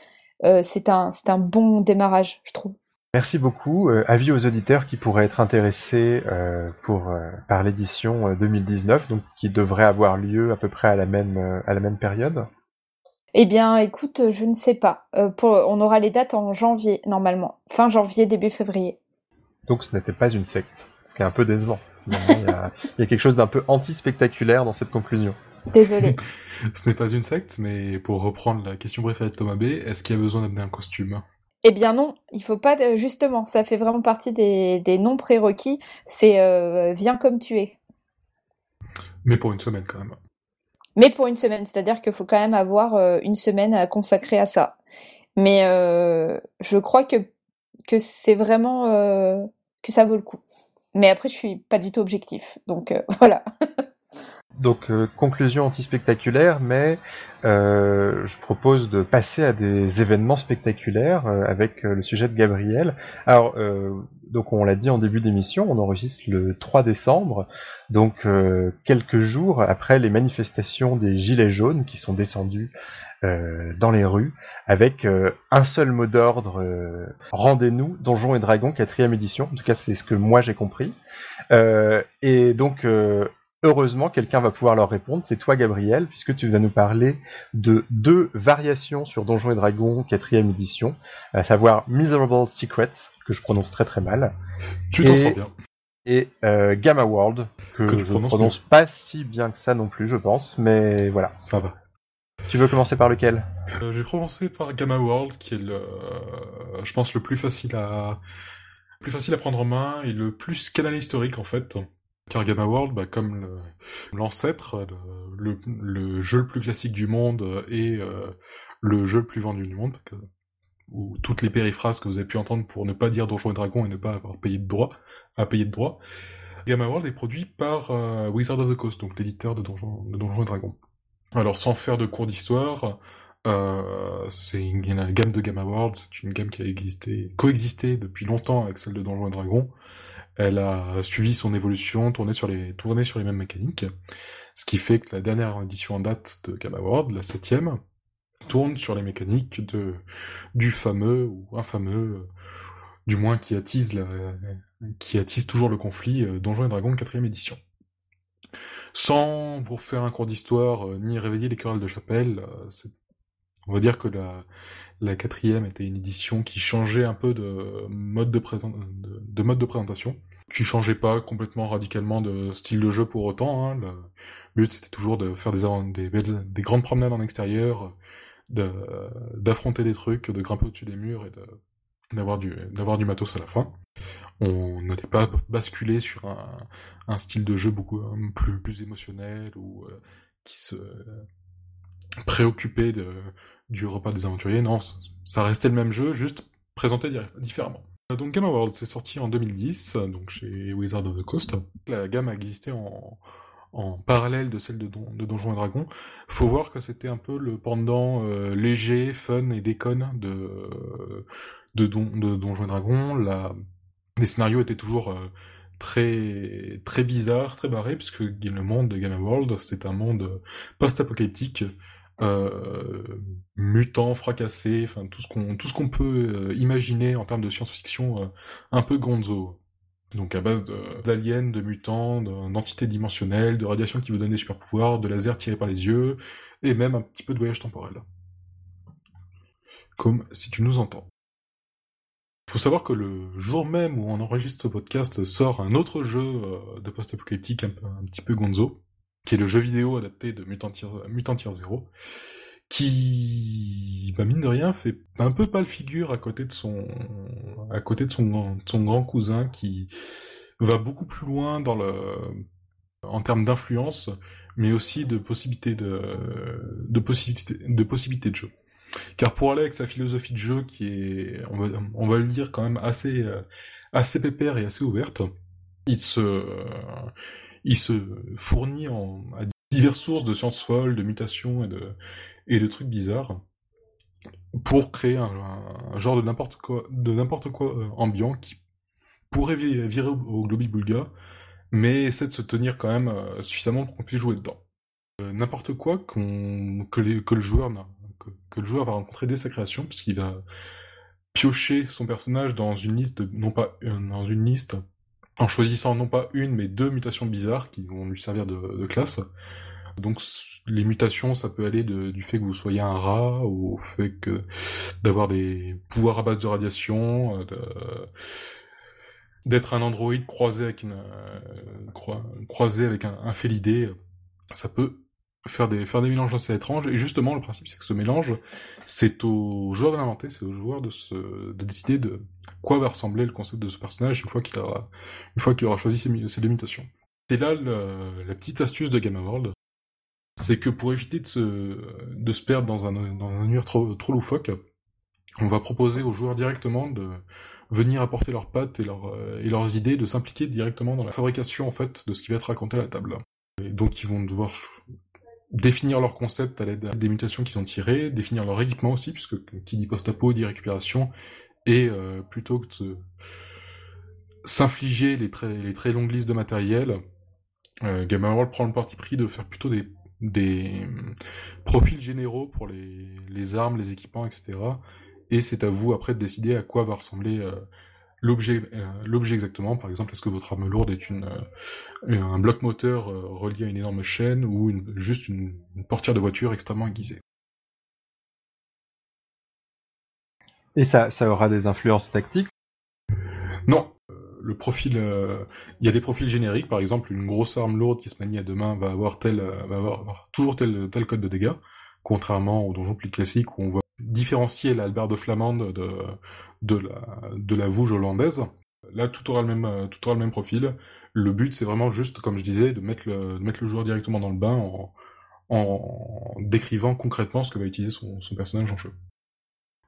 euh, c'est un c'est un bon démarrage, je trouve. Merci beaucoup. Euh, avis aux auditeurs qui pourraient être intéressés euh, pour, euh, par l'édition 2019, donc qui devrait avoir lieu à peu près à la même, à la même période Eh bien, écoute, je ne sais pas. Pour, on aura les dates en janvier, normalement. Fin janvier, début février. Donc ce n'était pas une secte, ce qui est un peu décevant. Il y, a, il y a quelque chose d'un peu anti-spectaculaire dans cette conclusion. Désolé. ce n'est pas une secte, mais pour reprendre la question préférée de Thomas B, est-ce qu'il y a besoin d'amener un costume? Eh bien non, il faut pas justement, ça fait vraiment partie des, des non prérequis, c'est euh, viens comme tu es. Mais pour une semaine quand même. Mais pour une semaine, c'est-à-dire qu'il faut quand même avoir euh, une semaine à consacrer à ça. Mais euh, je crois que que c'est vraiment euh, que ça vaut le coup. Mais après, je suis pas du tout objectif, donc voilà. Donc euh, conclusion anti-spectaculaire, mais euh, je propose de passer à des événements spectaculaires euh, avec le sujet de Gabriel. Alors donc on l'a dit en début d'émission, on enregistre le 3 décembre, donc quelques jours après les manifestations des Gilets jaunes qui sont descendus dans les rues avec un seul mot d'ordre rendez-nous Donjons et Dragons quatrième édition. En tout cas c'est ce que moi j'ai compris. Et donc heureusement, quelqu'un va pouvoir leur répondre. C'est toi, Gabriel, puisque tu vas nous parler de deux variations sur Donjons et Dragons 4ème édition, à savoir Miserable Secret, que je prononce très très mal. Tu t'en sors bien. et euh, Gamma World, que, je prononces prononce pas si bien que ça non plus, je pense, mais voilà. Ça va. Tu veux commencer par lequel? Euh, J'ai commencé par Gamma World, qui est le, euh, je pense, le plus facile à, plus facile à prendre en main et le plus canal historique en fait. Car Gamma World, bah, comme l'ancêtre, le, le, jeu le plus classique du monde et euh, le jeu le plus vendu du monde, où toutes les périphrases que vous avez pu entendre pour ne pas dire Donjons et Dragons et ne pas avoir payé de droit, à payer de droit. Gamma World est produit par euh, Wizard of the Coast, donc l'éditeur de Donjons, de Donjons et Dragons. Alors sans faire de cours d'histoire, euh, c'est une, gamme de Gamma World, c'est une gamme qui a existé, coexisté depuis longtemps avec celle de Donjons et Dragons. Elle a suivi son évolution, tourné sur les, sur les mêmes mécaniques, ce qui fait que la dernière édition en date de Gamma World, la septième, tourne sur les mécaniques de du fameux ou infameux, du moins qui attise la, qui attise toujours le conflit euh, Donjons et Dragons quatrième édition. Sans vous faire un cours d'histoire euh, ni réveiller les querelles de chapelle, euh, on va dire que la, la quatrième était une édition qui changeait un peu de mode de, présentation, qui changeait pas complètement radicalement de style de jeu pour autant. Hein. Le but c'était toujours de faire des, des, belles, des grandes promenades en extérieur, d'affronter des trucs, de grimper au-dessus des murs et d'avoir du matos à la fin. On n'allait pas basculer sur un, style de jeu beaucoup euh, plus plus émotionnel ou euh, qui se préoccupait de du repas des aventuriers. Non, ça- restait le même jeu, juste présenté di- différemment. Euh, Donc Gamma World, c'est sorti en 2010, euh, donc chez Wizard of the Coast. La gamme a existé en, en parallèle de celle de, Don- de Donjons et Dragons. Faut voir que c'était un peu le pendant euh, léger, fun et déconne de, de, Don- de Donjons et Dragons. Les scénarios étaient toujours euh, très très bizarres, très barrés, puisque le monde de Gamma World, c'est un monde post-apocalyptique, euh, mutant, fracassé, enfin tout ce qu'on tout ce qu'on peut euh, imaginer en termes de science-fiction, euh, un peu gonzo. Donc à base d'aliens, de mutants, de- d'entités dimensionnelles, de radiation qui veut donner des super pouvoirs, de lasers tirés par les yeux, et même un petit peu de voyage temporel. Comme si tu nous entends. Faut savoir que le jour même où on enregistre ce podcast sort un autre jeu de post-apocalyptique un petit peu gonzo, qui est le jeu vidéo adapté de Mutant Zero, qui, bah mine de rien, fait un peu pâle figure à côté de son, à côté de son, son grand cousin qui va beaucoup plus loin dans le, en termes d'influence, mais aussi de possibilités de, de de de jeu. Car pour aller avec sa philosophie de jeu qui est, on va, on va le dire quand même assez, assez pépère et assez ouverte, il se, il se fournit à diverses sources de sciences folles, de mutations et de, trucs bizarres pour créer un, genre de n'importe quoi, euh, ambiant qui pourrait vi- virer au, au Globi-Boulga, mais essaie de se tenir quand même euh, suffisamment pour qu'on puisse jouer dedans. Euh, n'importe quoi que, le joueur va rencontrer dès sa création, puisqu'il va piocher son personnage dans une liste non pas dans une liste en choisissant non pas une mais deux mutations bizarres qui vont lui servir de, classe. Donc les mutations, ça peut aller du fait que vous soyez un rat au fait que d'avoir des pouvoirs à base de radiation, euh, d'être un androïde croisé avec euh, un, un félidé. Ça peut faire des faire des mélanges assez étranges. Et justement, le principe, c'est que ce mélange, c'est au joueur de l'inventer, c'est au joueur de se de décider de quoi va ressembler le concept de ce personnage une fois qu'il aura une aura choisi ses, ses deux mutations. C'est là la petite astuce de Gamma World, c'est que pour éviter de se, de se perdre dans un, dans un univers trop, trop loufoque, on va proposer aux joueurs directement de venir apporter leurs pattes et, leurs euh, et leurs idées, de s'impliquer directement dans la fabrication en fait de ce qui va être raconté à la table. Et donc ils vont devoir définir leur concept à l'aide des mutations qu'ils ont tirées, définir leur équipement aussi, puisque qui dit post-apo dit récupération, et euh, plutôt que de s'infliger les très, longues listes de matériel, euh, Gamma World prend le parti pris de faire plutôt des, hum, profils généraux pour les, les armes, les équipements, etc. Et c'est à vous après de décider à quoi va ressembler euh, l'objet euh, l'objet exactement. Par exemple, est-ce que votre arme lourde est une, euh, un bloc moteur euh, relié à une énorme chaîne ou une- juste une, une portière de voiture extrêmement aiguisée? Et ça, ça aura des influences tactiques? Non. Euh, le profil, il y a des profils génériques, par exemple une grosse arme lourde qui se manie à deux mains va avoir tel, va avoir toujours tel, tel code de dégâts, contrairement au donjon plus classique où on voit différencier l'alberde flamande de, de la, de la vouge hollandaise. Là, tout aura le même, tout aura le même profil. Le but, c'est vraiment juste, comme je disais, de mettre le, mettre le joueur directement dans le bain en, en décrivant concrètement ce que va utiliser son, son personnage en jeu.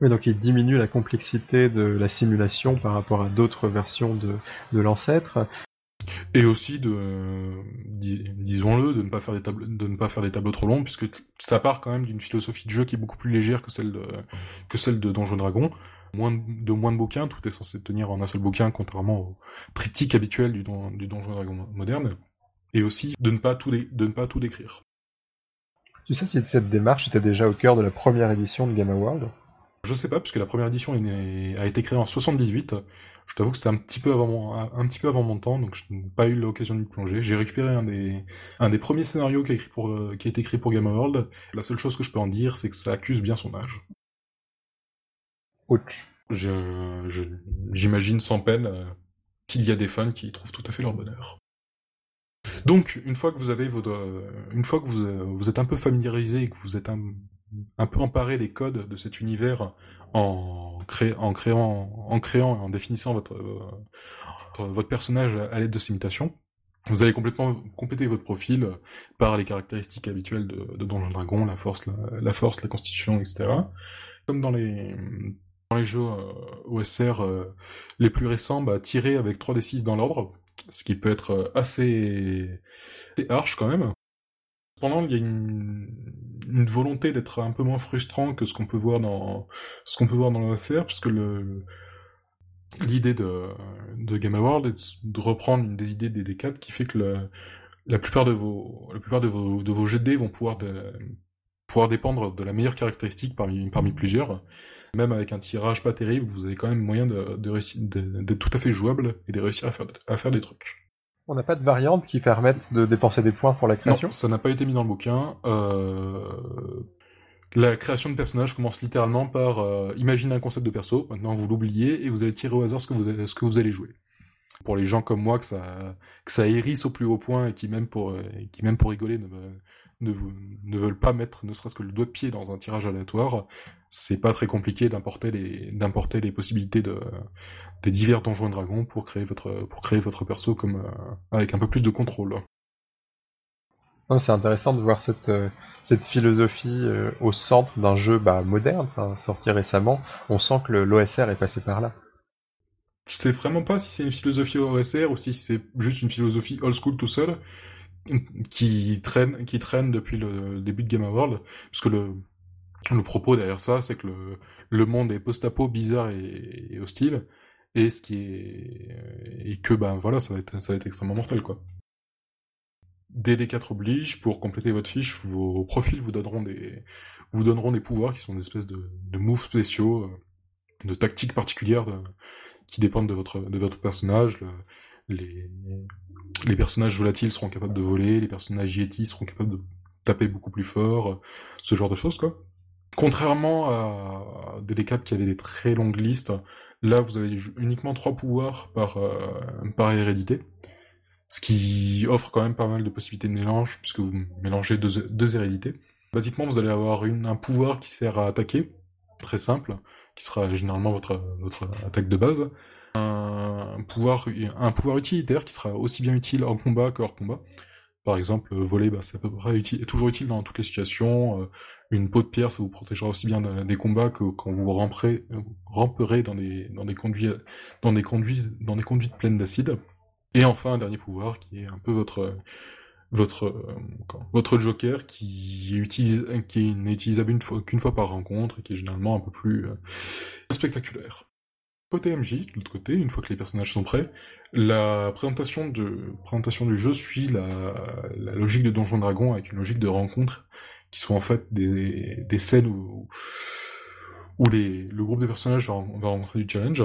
Oui, donc il diminue la complexité de la simulation par rapport à d'autres versions de, de l'ancêtre. Et aussi de, disons-le, de ne pas faire des tableaux, de ne pas faire des tableaux trop longs, puisque ça part quand même d'une philosophie de jeu qui est beaucoup plus légère que celle de, que celle de Donjon Dragon. Moins de, moins de bouquins, tout est censé tenir en un seul bouquin, contrairement au triptyque habituel du, don, du Donjon Dragon moderne. Et aussi de ne pas tout, de ne pas tout décrire. Tu sais si cette démarche était déjà au cœur de la première édition de Gamma World Je sais pas, puisque la première édition a été créée en 78. Je t'avoue que c'était un petit peu avant mon, un petit peu avant mon temps, donc je n'ai pas eu l'occasion de plonger. J'ai récupéré un des, un des premiers scénarios qui a, écrit pour, qui a été écrit pour Gamma World. La seule chose que je peux en dire, c'est que ça accuse bien son âge. Ouch. J'imagine sans peine euh, qu'il y a des fans qui y trouvent tout à fait leur bonheur. Donc, une fois que vous avez votre, une fois que vous, vous êtes un peu familiarisé et que vous êtes un, un peu emparé des codes de cet univers en, cré, en créant, en créant en définissant votre, votre personnage à l'aide de ces mutations, vous allez complètement compléter votre profil par les caractéristiques habituelles de, de Donjon Dragon, la force, la, force, la constitution, etc. Comme dans les, dans les jeux euh, OSR euh, les plus récents, bah, tirer avec 3d6 dans l'ordre, ce qui peut être assez, assez harsh quand même. Cependant, il y a une, une volonté d'être un peu moins frustrant que ce qu'on peut voir dans ce qu'on peut voir dans puisque le l'idée de, de Gamma World est de reprendre une des idées des D4 qui fait que la plupart de vos la plupart de vos de vos vont pouvoir de, pouvoir dépendre de la meilleure caractéristique parmi parmi plusieurs même avec un tirage pas terrible, vous avez quand même moyen de, de tout à fait jouable et de réussir à faire, à faire des trucs. On n'a pas de variantes qui permettent de dépenser des points pour la création Non, ça n'a pas été mis dans le bouquin. Euh... La création de personnages commence littéralement par euh, imaginer un concept de perso, maintenant vous l'oubliez et vous allez tirer au hasard ce que vous, ce que vous allez jouer. Pour les gens comme moi que ça, que ça hérisse au plus haut point et qui même pour, qui même pour rigoler ne, ne, ne veulent pas mettre ne serait-ce que le doigt de pied dans un tirage aléatoire, c'est pas très compliqué d'importer les, d'importer les possibilités de, des divers donjons et dragons pour créer votre, pour créer votre perso comme, euh, avec un peu plus de contrôle. C'est intéressant de voir cette, euh, cette philosophie euh, au centre d'un jeu bah, moderne, sorti récemment. On sent que l'OSR est passé par là. Je sais vraiment pas si c'est une philosophie OSR ou si c'est juste une philosophie old school tout seul qui traîne, qui traîne depuis le début de Game World, parce que le, le propos derrière ça, c'est que le, le monde est post-apo, bizarre et, et, hostile, et ce qui est, et que ben voilà, ça va être, ça va être extrêmement mortel quoi. DD4 oblige, pour compléter votre fiche, vos profils vous donneront des, vous donneront des pouvoirs qui sont des espèces de, de moves spéciaux, euh, de tactiques particulières de, qui dépendent de votre, de votre personnage. Le, les, les personnages volatiles seront capables de voler, les personnages Yeti seront capables de taper beaucoup plus fort, ce genre de choses, quoi. Contrairement à DD4 qui avait des très longues listes, là vous avez uniquement trois pouvoirs par, euh, par hérédité, ce qui offre quand même pas mal de possibilités de mélange, puisque vous mélangez deux, hérédités. Basiquement, vous allez avoir un pouvoir qui sert à attaquer, très simple, qui sera généralement votre, votre attaque de base, un pouvoir, un pouvoir utilitaire qui sera aussi bien utile en combat que hors combat. Par exemple, voler, bah, c'est à peu près toujours utile dans toutes les situations. Euh, une peau de pierre, ça vous protégera aussi bien des combats que quand vous ramperez, ramperez dans des, dans des conduits, dans des conduits, dans des conduites pleines d'acide. Et enfin, un dernier pouvoir qui est un peu votre, euh, joker qui n'est utilisable qu'une fois, par rencontre et qui est généralement un peu plus euh, spectaculaire. Côté MJ, de l'autre côté, une fois que les personnages sont prêts, la présentation, de, présentation du jeu suit la, logique de Donjon Dragon avec une logique de rencontre qui sont en fait des, scènes où, le groupe de personnages va, rencontrer du challenge.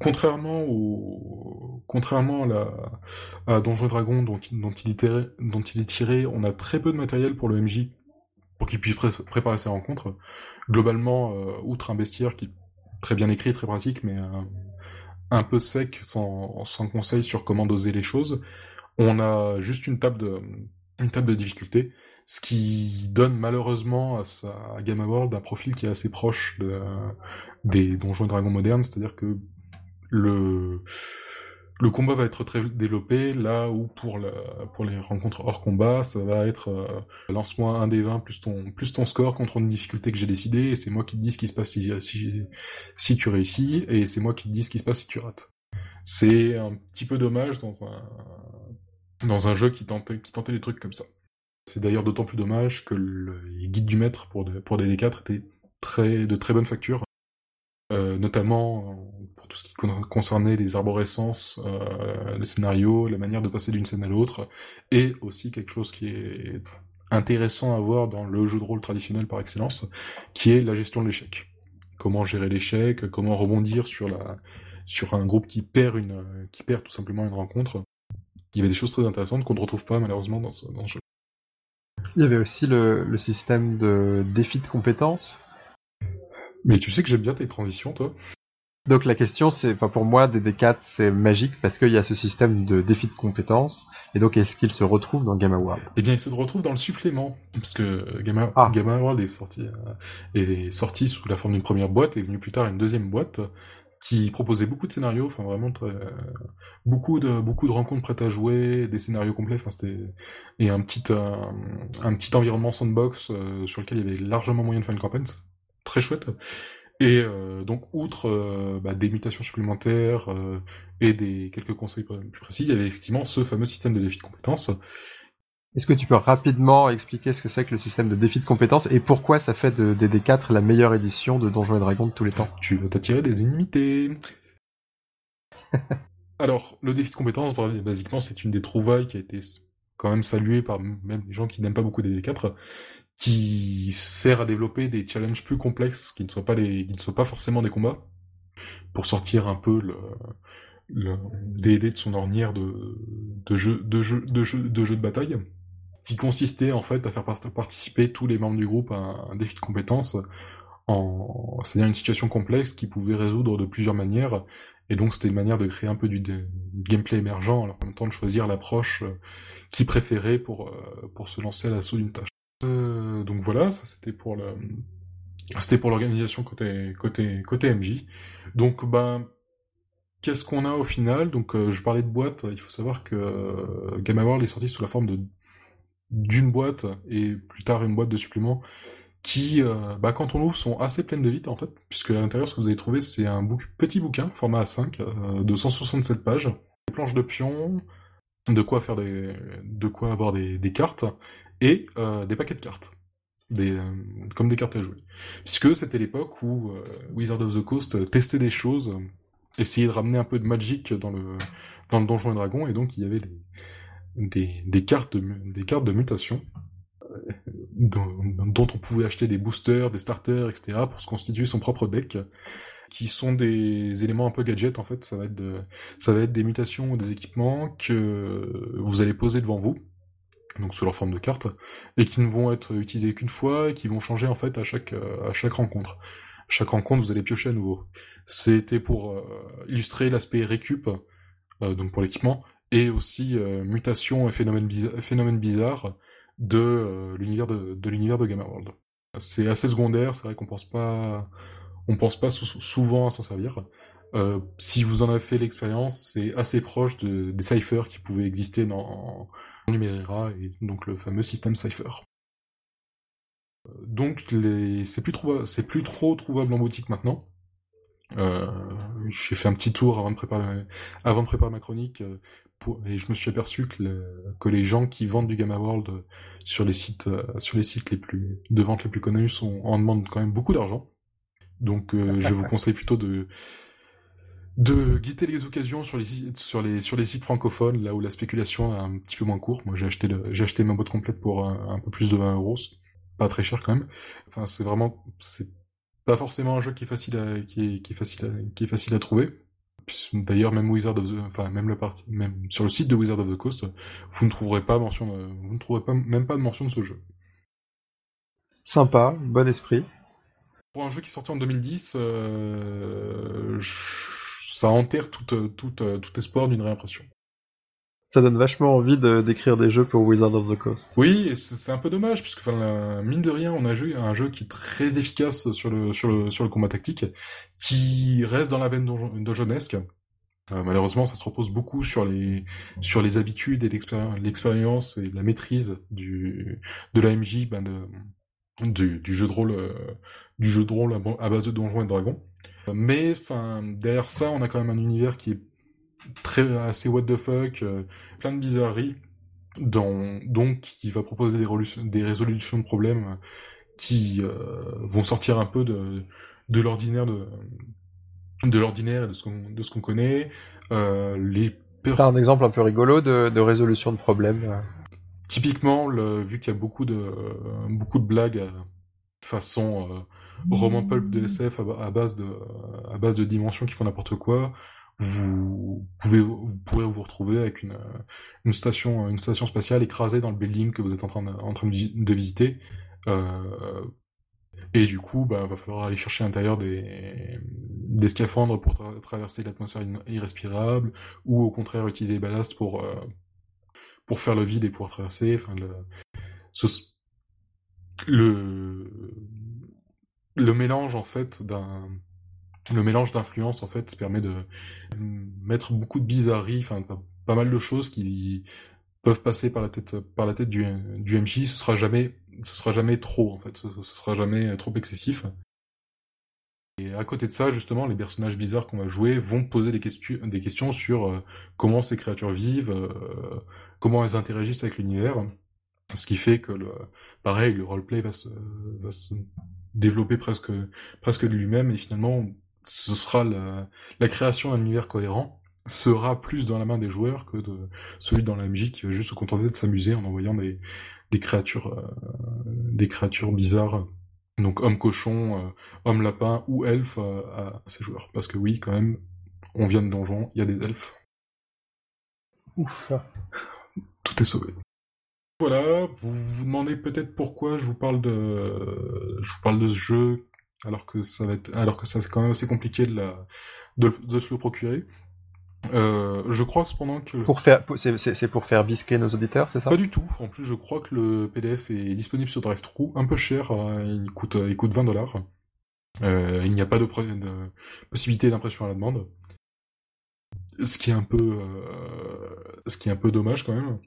Contrairement à, la, à Donjon Dragon dont, il est tiré, on a très peu de matériel pour le MJ pour qu'il puisse pré préparer ses rencontres. Globalement, euh, outre un bestiaire qui très bien écrit, très pratique, mais un peu sec, sans, conseil sur comment doser les choses. On a juste une table de, difficulté, ce qui donne malheureusement à, sa, à World un profil qui est assez proche de, des Donjons et Dragons modernes, c'est-à-dire que le, le combat va être très développé, là où pour, les rencontres hors combat, ça va être euh, lance-moi un des 20 plus ton, score contre une difficulté que j'ai décidé, et c'est moi qui te dis ce qui se passe si, tu réussis, et c'est moi qui te dis ce qui se passe si tu rates. C'est un petit peu dommage dans un, jeu qui tentait, des trucs comme ça. C'est d'ailleurs d'autant plus dommage que les guides du maître pour, pour DD4 étaient très, de très bonne facture. Euh, notamment pour tout ce qui concernait les arborescences, euh, les scénarios, la manière de passer d'une scène à l'autre, et aussi quelque chose qui est intéressant à voir dans le jeu de rôle traditionnel par excellence, qui est la gestion de l'échec. Comment gérer l'échec, comment rebondir sur la sur un groupe qui perd une qui perd tout simplement une rencontre. Il y avait des choses très intéressantes qu'on ne retrouve pas malheureusement dans ce, dans ce jeu. Il y avait aussi le, le système de défi de compétences mais tu sais que j'aime bien tes transitions, toi. Donc la question, c'est, enfin pour moi, DD4, c'est magique parce qu'il y a ce système de défi de compétences. Et donc, est-ce qu'il se retrouve dans Gamma World? Eh bien, il se retrouve dans le supplément, parce que Gamma, ah. Gamma World est sorti, euh, est sorti sous la forme d'une première boîte et est venu plus tard une deuxième boîte qui proposait beaucoup de scénarios, enfin vraiment très, beaucoup de beaucoup de rencontres prêtes à jouer, des scénarios complets, enfin c'était et un petit euh, un petit environnement sandbox euh, sur lequel il y avait largement moyen de faire une campagne très chouette. Et euh, donc, outre euh, bah, des mutations supplémentaires euh, et des quelques conseils plus précis, il y avait effectivement ce fameux système de défi de compétences. Est-ce que tu peux rapidement expliquer ce que c'est que le système de défi de compétences et pourquoi ça fait de DD4 la meilleure édition de Donjons et Dragons de tous les temps? Tu vas t'attirer des inimitiés. Alors, le défi de compétences, basiquement, c'est une des trouvailles qui a été quand même saluée par même les gens qui n'aiment pas beaucoup DD4, qui sert à développer des challenges plus complexes qui ne soient pas des, qui ne soient pas forcément des combats pour sortir un peu le, le DD de son ornière de, de jeu, de jeu, de jeu, de jeu de bataille, qui consistait en fait à faire participer tous les membres du groupe à un défi de compétences en, c'est-à-dire une situation complexe qui pouvait résoudre de plusieurs manières, et donc c'était une manière de créer un peu du, gameplay émergent, alors en même temps de choisir l'approche qui préférait pour, euh, pour se lancer à l'assaut d'une tâche. Euh, donc voilà, ça c'était pour le, c'était pour l'organisation côté MJ. Donc ben qu'est-ce qu'on a au final? Donc euh, je parlais de boîte, il faut savoir que euh, Gamma World est sorti sous la forme de d'une boîte et plus tard une boîte de suppléments qui, euh, bah, quand on ouvre, sont assez pleines de vide en fait, puisque à l'intérieur ce que vous allez trouver c'est un petit bouquin format A5 de 167 pages, des planches de pions, de quoi faire des, de quoi avoir des cartes et euh, des paquets de cartes. Des, euh, comme des cartes à jouer. Puisque c'était l'époque où euh, Wizard of the Coast testait des choses, essayait de ramener un peu de magic dans le, dans le Donjon et Dragon, et donc il y avait des, des, cartes, de, des cartes de mutation dont, on pouvait acheter des boosters, des starters, etc. pour se constituer son propre deck qui sont des éléments un peu gadget en fait ça va être ça va être des mutations ou des équipements que vous allez poser devant vous donc sous leur forme de cartes, et qui ne vont être utilisés qu'une fois, et qui vont changer en fait à chaque, euh, à chaque rencontre. chaque rencontre, vous allez piocher à nouveau. C'était pour euh, illustrer l'aspect récup, euh, donc pour l'équipement, et aussi mutation et phénomène, bizarre de l'univers de, de l'univers de Gamma World. C'est assez secondaire, c'est vrai qu'on pense pas, on pense pas souvent à s'en servir. si vous en avez fait l'expérience, c'est assez proche de, des ciphers qui pouvaient exister dans, Numéra et donc le fameux système Cypher. Euh, donc c'est plus, plus trop trouvable en boutique maintenant. Euh, j'ai fait un petit tour avant de préparer, avant de préparer ma chronique euh, et je me suis aperçu que, que, les gens qui vendent du Gamma World sur les sites, sur les sites les plus de vente les plus connus sont en demande quand même beaucoup d'argent. Donc je vous conseille plutôt de de guetter les occasions sur les, sur les, sur les sites francophones, là où la spéculation est un petit peu moins courte. Moi, j'ai acheté, j'ai acheté ma boîte complète pour un, peu plus de 20 euros, pas très cher quand même. Enfin, c'est vraiment, c'est pas forcément un jeu qui est facile à, qui est, qui est facile à, qui est facile à trouver. D'ailleurs, même Wizard of the, enfin, même le parti, même sur le site de Wizard of the Coast, vous ne trouverez pas mention, de, vous ne trouverez pas, même pas de mention de ce jeu. Sympa, bon esprit. Pour un jeu qui est sorti en 2010, euh, ça enterre tout, tout, tout espoir d'une réimpression. Ça donne vachement envie de, d'écrire des jeux pour Wizard of the Coast. Oui, c'est un peu dommage, puisque enfin, mine de rien, on a joué un jeu qui est très efficace sur le, sur le, sur le combat tactique, qui reste dans la veine donjonesque. Euh, malheureusement, ça se repose beaucoup sur les, sur les habitudes et l'expérience et la maîtrise du, de l'AMJ, ben de, du, du, jeu de rôle, euh, du jeu de rôle à, base de donjons et de dragons. Mais, enfin, derrière ça, on a quand même un univers qui est très assez what the fuck, euh, plein de bizarreries, donc qui va proposer des, des résolutions de problèmes qui euh, vont sortir un peu de, de l'ordinaire de, de l'ordinaire et de ce qu'on de ce qu'on connaît. Euh, les un exemple un peu rigolo de, de résolution de problèmes. Typiquement, le, vu qu'il y a beaucoup de beaucoup de blagues façon roman pulp de à, base de à base de dimensions qui font n'importe quoi, vous pouvez vous pourrez vous retrouver avec une, une station une station spatiale écrasée dans le building que vous êtes en train de, en train de, visiter. Euh, et du coup bah va falloir aller chercher à l'intérieur des des scaphandres pour traverser l'atmosphère irrespirable ou au contraire utiliser les ballasts pour euh, pour faire le vide et pouvoir traverser. Enfin le le le mélange en d'influences en fait permet de mettre beaucoup de bizarreries, pas, mal de choses qui peuvent passer par la tête du, du MJ. Ce sera jamais sera jamais trop en fait, ce, sera jamais trop excessif. Et à côté de ça, justement, les personnages bizarres qu'on va jouer vont poser des, questions, sur euh, comment ces créatures vivent, euh, comment elles interagissent avec l'univers. Ce qui fait que, le, pareil, le roleplay va va se développer presque, presque de lui-même et finalement ce sera la, la création d'un univers cohérent sera plus dans la main des joueurs que de celui dans la MJ qui va juste se contenter de s'amuser en envoyant des, des créatures euh, des créatures bizarres donc homme cochon euh, homme lapin ou elfe euh, à ses joueurs. Parce que oui quand même on vient de donjon il y a des elfes. Ouf. Tout est sauvé voilà vous vous demandez peut-être pourquoi je vous parle de je vous parle de ce jeu alors que ça va être, alors que ça c'est quand même assez compliqué de la, de, de se le procurer. Euh, je crois cependant que pour faire, c'est pour faire bisquer nos auditeurs, c'est ça? Pas du tout. En plus, je crois que le PDF est disponible sur DriveThru, un peu cher. Euh, il coûte, il coûte 20 dollars. Euh, il n'y a pas de, de possibilité d'impression à la demande, ce qui est un peu, euh, ce qui est un peu dommage quand même.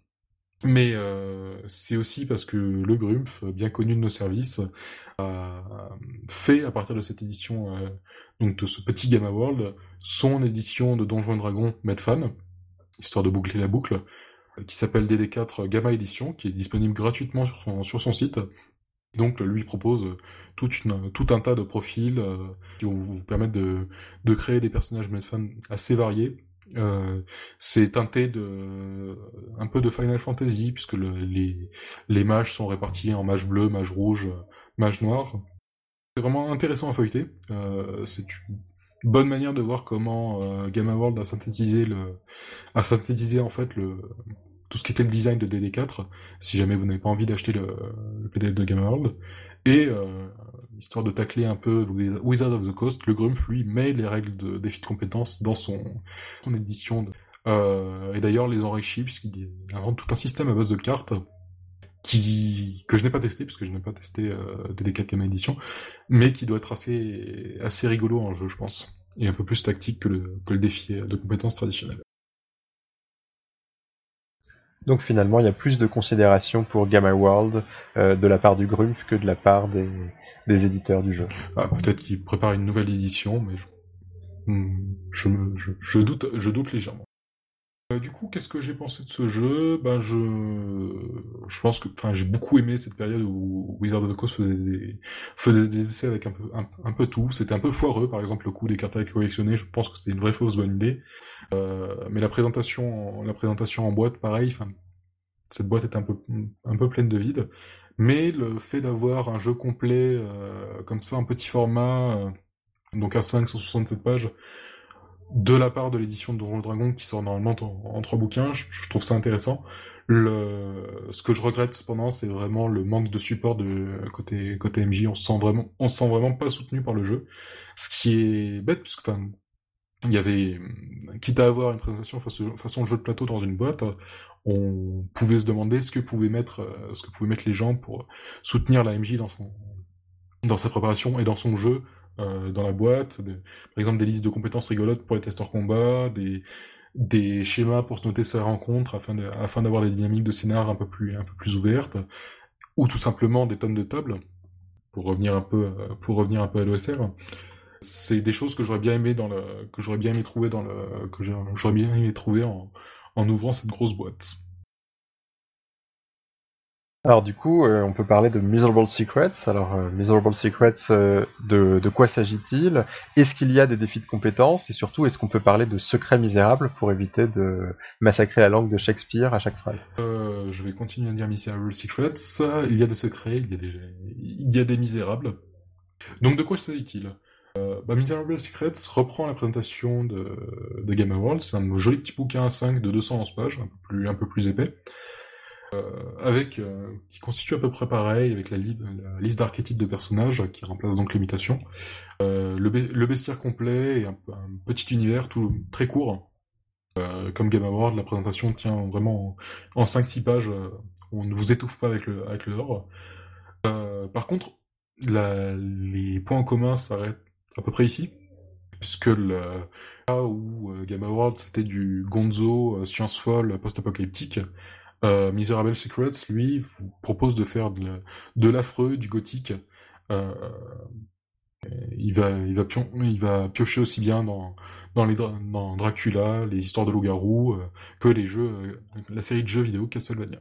Mais euh, c'est aussi parce que le Grumpf, bien connu de nos services, a fait à partir de cette édition, euh, donc de ce petit Gamma World, son édition de Donjons Dragon Medfan, histoire de boucler la boucle, qui s'appelle DD4 Gamma Edition, qui est disponible gratuitement sur son, sur son site. Donc lui propose tout, une, tout un tas de profils euh, qui vont vous permettre de, de créer des personnages Medfan assez variés, euh, c'est teinté de un peu de Final Fantasy puisque le, les les mages sont répartis en mages bleus, mages rouges, mages noirs. C'est vraiment intéressant à feuilleter. Euh, c'est une bonne manière de voir comment euh, Gamma World a synthétisé le a synthétisé en fait le tout ce qui était le design de DD4. Si jamais vous n'avez pas envie d'acheter le, PDF de Gamma World et euh, histoire de tacler un peu Wizard of the Coast, le Grumpf, lui, met les règles de défi de compétences dans son, édition. Euh, et d'ailleurs, les enrichit, puisqu'il invente tout un système à base de cartes qui que je n'ai pas testé, puisque je n'ai pas testé euh, DD4 Gamma Edition, mais qui doit être assez, assez rigolo en jeu, je pense. Et un peu plus tactique que le, que le défi de compétences traditionnel. Donc finalement, il y a plus de considération pour Gamma World euh, de la part du Grumpf que de la part des, éditeurs du jeu. Ah, Peut-être qu'ils préparent une nouvelle édition, mais je, hmm, je, je doute, je doute légèrement. Euh, du coup, qu'est-ce que j'ai pensé de ce jeu? Ben, je, je pense que, enfin, j'ai beaucoup aimé cette période où Wizard of the Coast faisait des, faisait des essais avec un peu, un, peu tout. C'était un peu foireux, par exemple, le coup des cartes à collectionner. Je pense que c'était une vraie fausse bonne idée. Euh, mais la présentation, la présentation en boîte, pareil. Cette boîte est un peu, un peu pleine de vide. Mais le fait d'avoir un jeu complet euh, comme ça, un petit format, euh, donc à 567 pages, de la part de l'édition de Donjon Dragon qui sort normalement en, trois bouquins, je, trouve ça intéressant. Ce que je regrette cependant, c'est vraiment le manque de support de côté côté MJ. On se sent vraiment, on se sent vraiment pas soutenu par le jeu, ce qui est bête puisque il y avait, quitte à avoir une présentation façon, façon jeu de plateau dans une boîte, on pouvait se demander ce que pouvaient mettre, ce que mettre les gens pour soutenir la MJ dans son, dans sa préparation et dans son jeu, euh, dans la boîte, par exemple des listes de compétences rigolotes pour les testeurs combat, des, schémas pour se noter sa rencontre afin d'avoir des dynamiques de scénar un peu plus un ouvertes, ou tout simplement des tonnes de tables pour revenir un peu pour revenir un peu à l'OSR. C'est des choses que j'aurais bien aimé trouver dans que j'aurais bien aimé trouver en ouvrant cette grosse boîte. Alors du coup, euh, on peut parler de Miserable Secrets. Alors euh, Miserable Secrets, euh, de, quoi s'agit-il? Est-ce qu'il y a des défis de compétences? Et surtout, est-ce qu'on peut parler de secrets misérables pour éviter de massacrer la langue de Shakespeare à chaque phrase? Je vais continuer à dire Miserable Secrets. Il y a des secrets, il y a des, il y a des misérables. Donc de quoi s'agit-il? Bah, Miserable Secrets reprend la présentation de, de Game Awards. C'est un joli petit bouquin 5 de 211 pages, un peu plus épais. Euh, avec euh, qui constitue à peu près pareil avec la, liste d'archétypes de personnages qui remplace donc l'imitation. Euh, le, bestiaire complet et un, petit univers tout très court. comme Game Award, la présentation tient vraiment en, 5-6 pages. on ne vous étouffe pas avec le, avec le lore. par contre, les points en commun s'arrêtent à peu près ici puisque le là où Game Award c'était du gonzo science folle post-apocalyptique, euh, Miserable Secrets, lui, vous propose de faire de l'affreux, du gothique. Euh, il va, il piocher aussi bien dans, les, Dracula, les histoires de loup-garou, euh, que les jeux, la série de jeux vidéo Castlevania.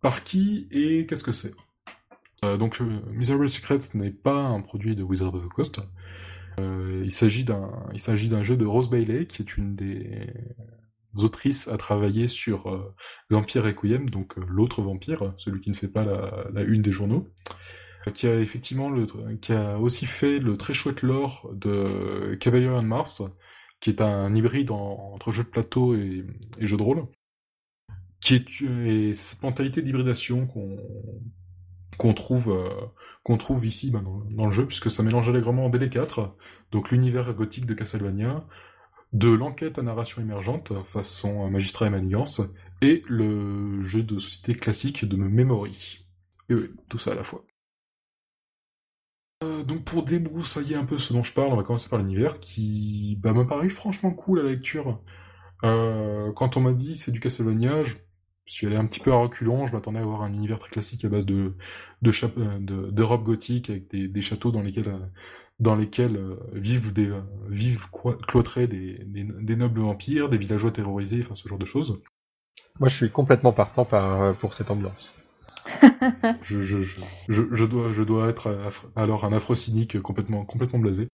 Par qui et qu'est-ce que c'est? Donc, Miserable Secrets n'est pas un produit de Wizard of the Coast. il s'agit d'un jeu de Rose Bailey, qui est une des autrices à travailler sur euh, Vampire Requiem, donc euh, l'autre vampire, celui qui ne fait pas la, une des journaux, qui a effectivement le, qui a aussi fait le très chouette lore de Cavalier on Mars, qui est un hybride entre jeu de plateau et, jeu de rôle, qui est et c'est cette mentalité d'hybridation qu'on qu'on trouve euh, trouve ici ben, dans, le jeu puisque ça mélange allègrement en BD4 donc l'univers gothique de Castlevania de l'enquête à narration émergente, façon magistrat et manigance, et le jeu de société classique de Memory. Et oui, tout ça à la fois. Euh, donc pour débroussailler un peu ce dont je parle, on va commencer par l'univers qui bah, m'a paru franchement cool à la lecture. Euh, quand on m'a dit c'est du Castlevania, je suis allé un petit peu à reculons, je m'attendais à avoir un univers très classique à base de, de, de, de robes gothiques avec des, châteaux dans lesquels euh, dans lesquels euh, vivent des euh, vivent cloîtrés des, des, nobles vampires, des villageois terrorisés, enfin ce genre de choses. Moi, je suis complètement partant par, euh, pour cette ambiance. je, je, je, je, dois, je dois être alors un affreux cynique complètement, complètement blasé.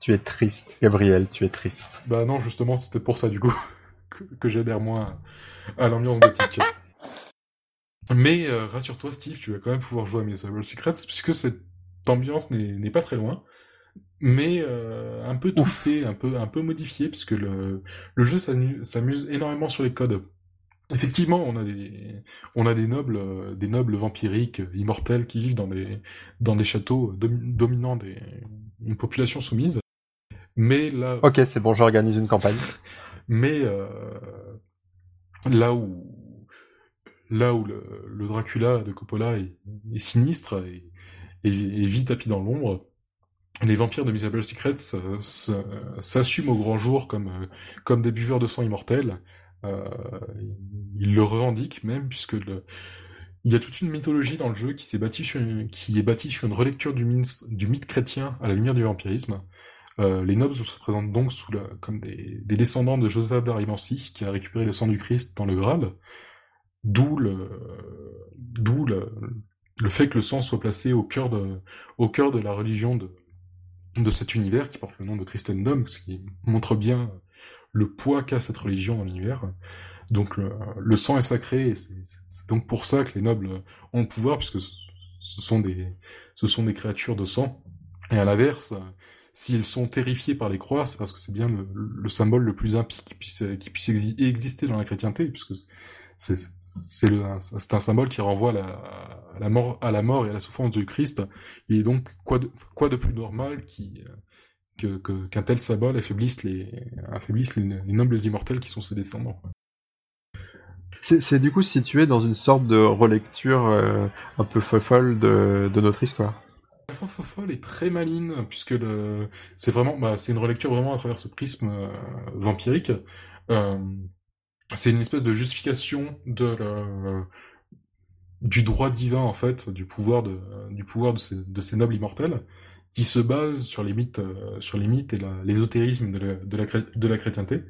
Tu es triste, Gabriel, tu es triste. Bah non, justement, c'était pour ça, du coup, que, que j'adhère moins à l'ambiance gothique. Mais rassure-toi, Steve, tu vas quand même pouvoir jouer à Miserable Secrets, puisque c'est ambiance n'est pas très loin, mais euh, un peu twisté, un peu, un peu modifié, puisque le, le jeu s'amuse énormément sur les codes. Effectivement, on a des, on a des nobles, euh, des nobles vampiriques immortels qui vivent dans des, dans des châteaux dominant des, une population soumise. Mais là. Ok, c'est bon, j'organise une campagne. mais euh, là où, là où le, le, Dracula de Coppola est, est sinistre et, et, vit tapis dans l'ombre. Les vampires de Miserable Secrets s'assument au grand jour comme, euh, comme des buveurs de sang immortels. Euh, ils le revendiquent même, puisque il y a toute une mythologie dans le jeu qui, s'est bâtie sur une, qui est bâtie sur une relecture du mythe, chrétien à la lumière du vampirisme. Euh, les nobles se présentent donc sous la, comme des, des descendants de Joseph d'Arimathie, qui a récupéré le sang du Christ dans le Graal, d'où le, d'où le, le fait que le sang soit placé au cœur de, au cœur de la religion de, de cet univers qui porte le nom de Christendom, ce qui montre bien le poids qu'a cette religion dans l'univers. Donc le, sang est sacré, c'est donc pour ça que les nobles ont le pouvoir, puisque ce sont des, ce sont des créatures de sang. Et à l'inverse, s'ils sont terrifiés par les croix, c'est parce que c'est bien le, symbole le plus impie qui puisse, qui puisse exister dans la chrétienté, puisque c'est un symbole qui renvoie la, à la, mort, à la mort et à la souffrance du Christ. Et donc, quoi de, quoi de plus normal qui, qu'un tel symbole affaiblisse les, affaiblisse les, nobles immortels qui sont ses descendants. C'est du coup situé dans une sorte de relecture euh, un peu folle de, de notre histoire. La fois folle est très maligne puisque c'est vraiment bah, c'est une relecture vraiment à travers ce prisme euh, vampirique. Euh, c'est une espèce de justification de du droit divin en fait, du pouvoir de du pouvoir de ces, de ces nobles immortels qui se base sur les mythes, euh, sur les mythes et l'ésotérisme de la, de, la, de la chrétienté.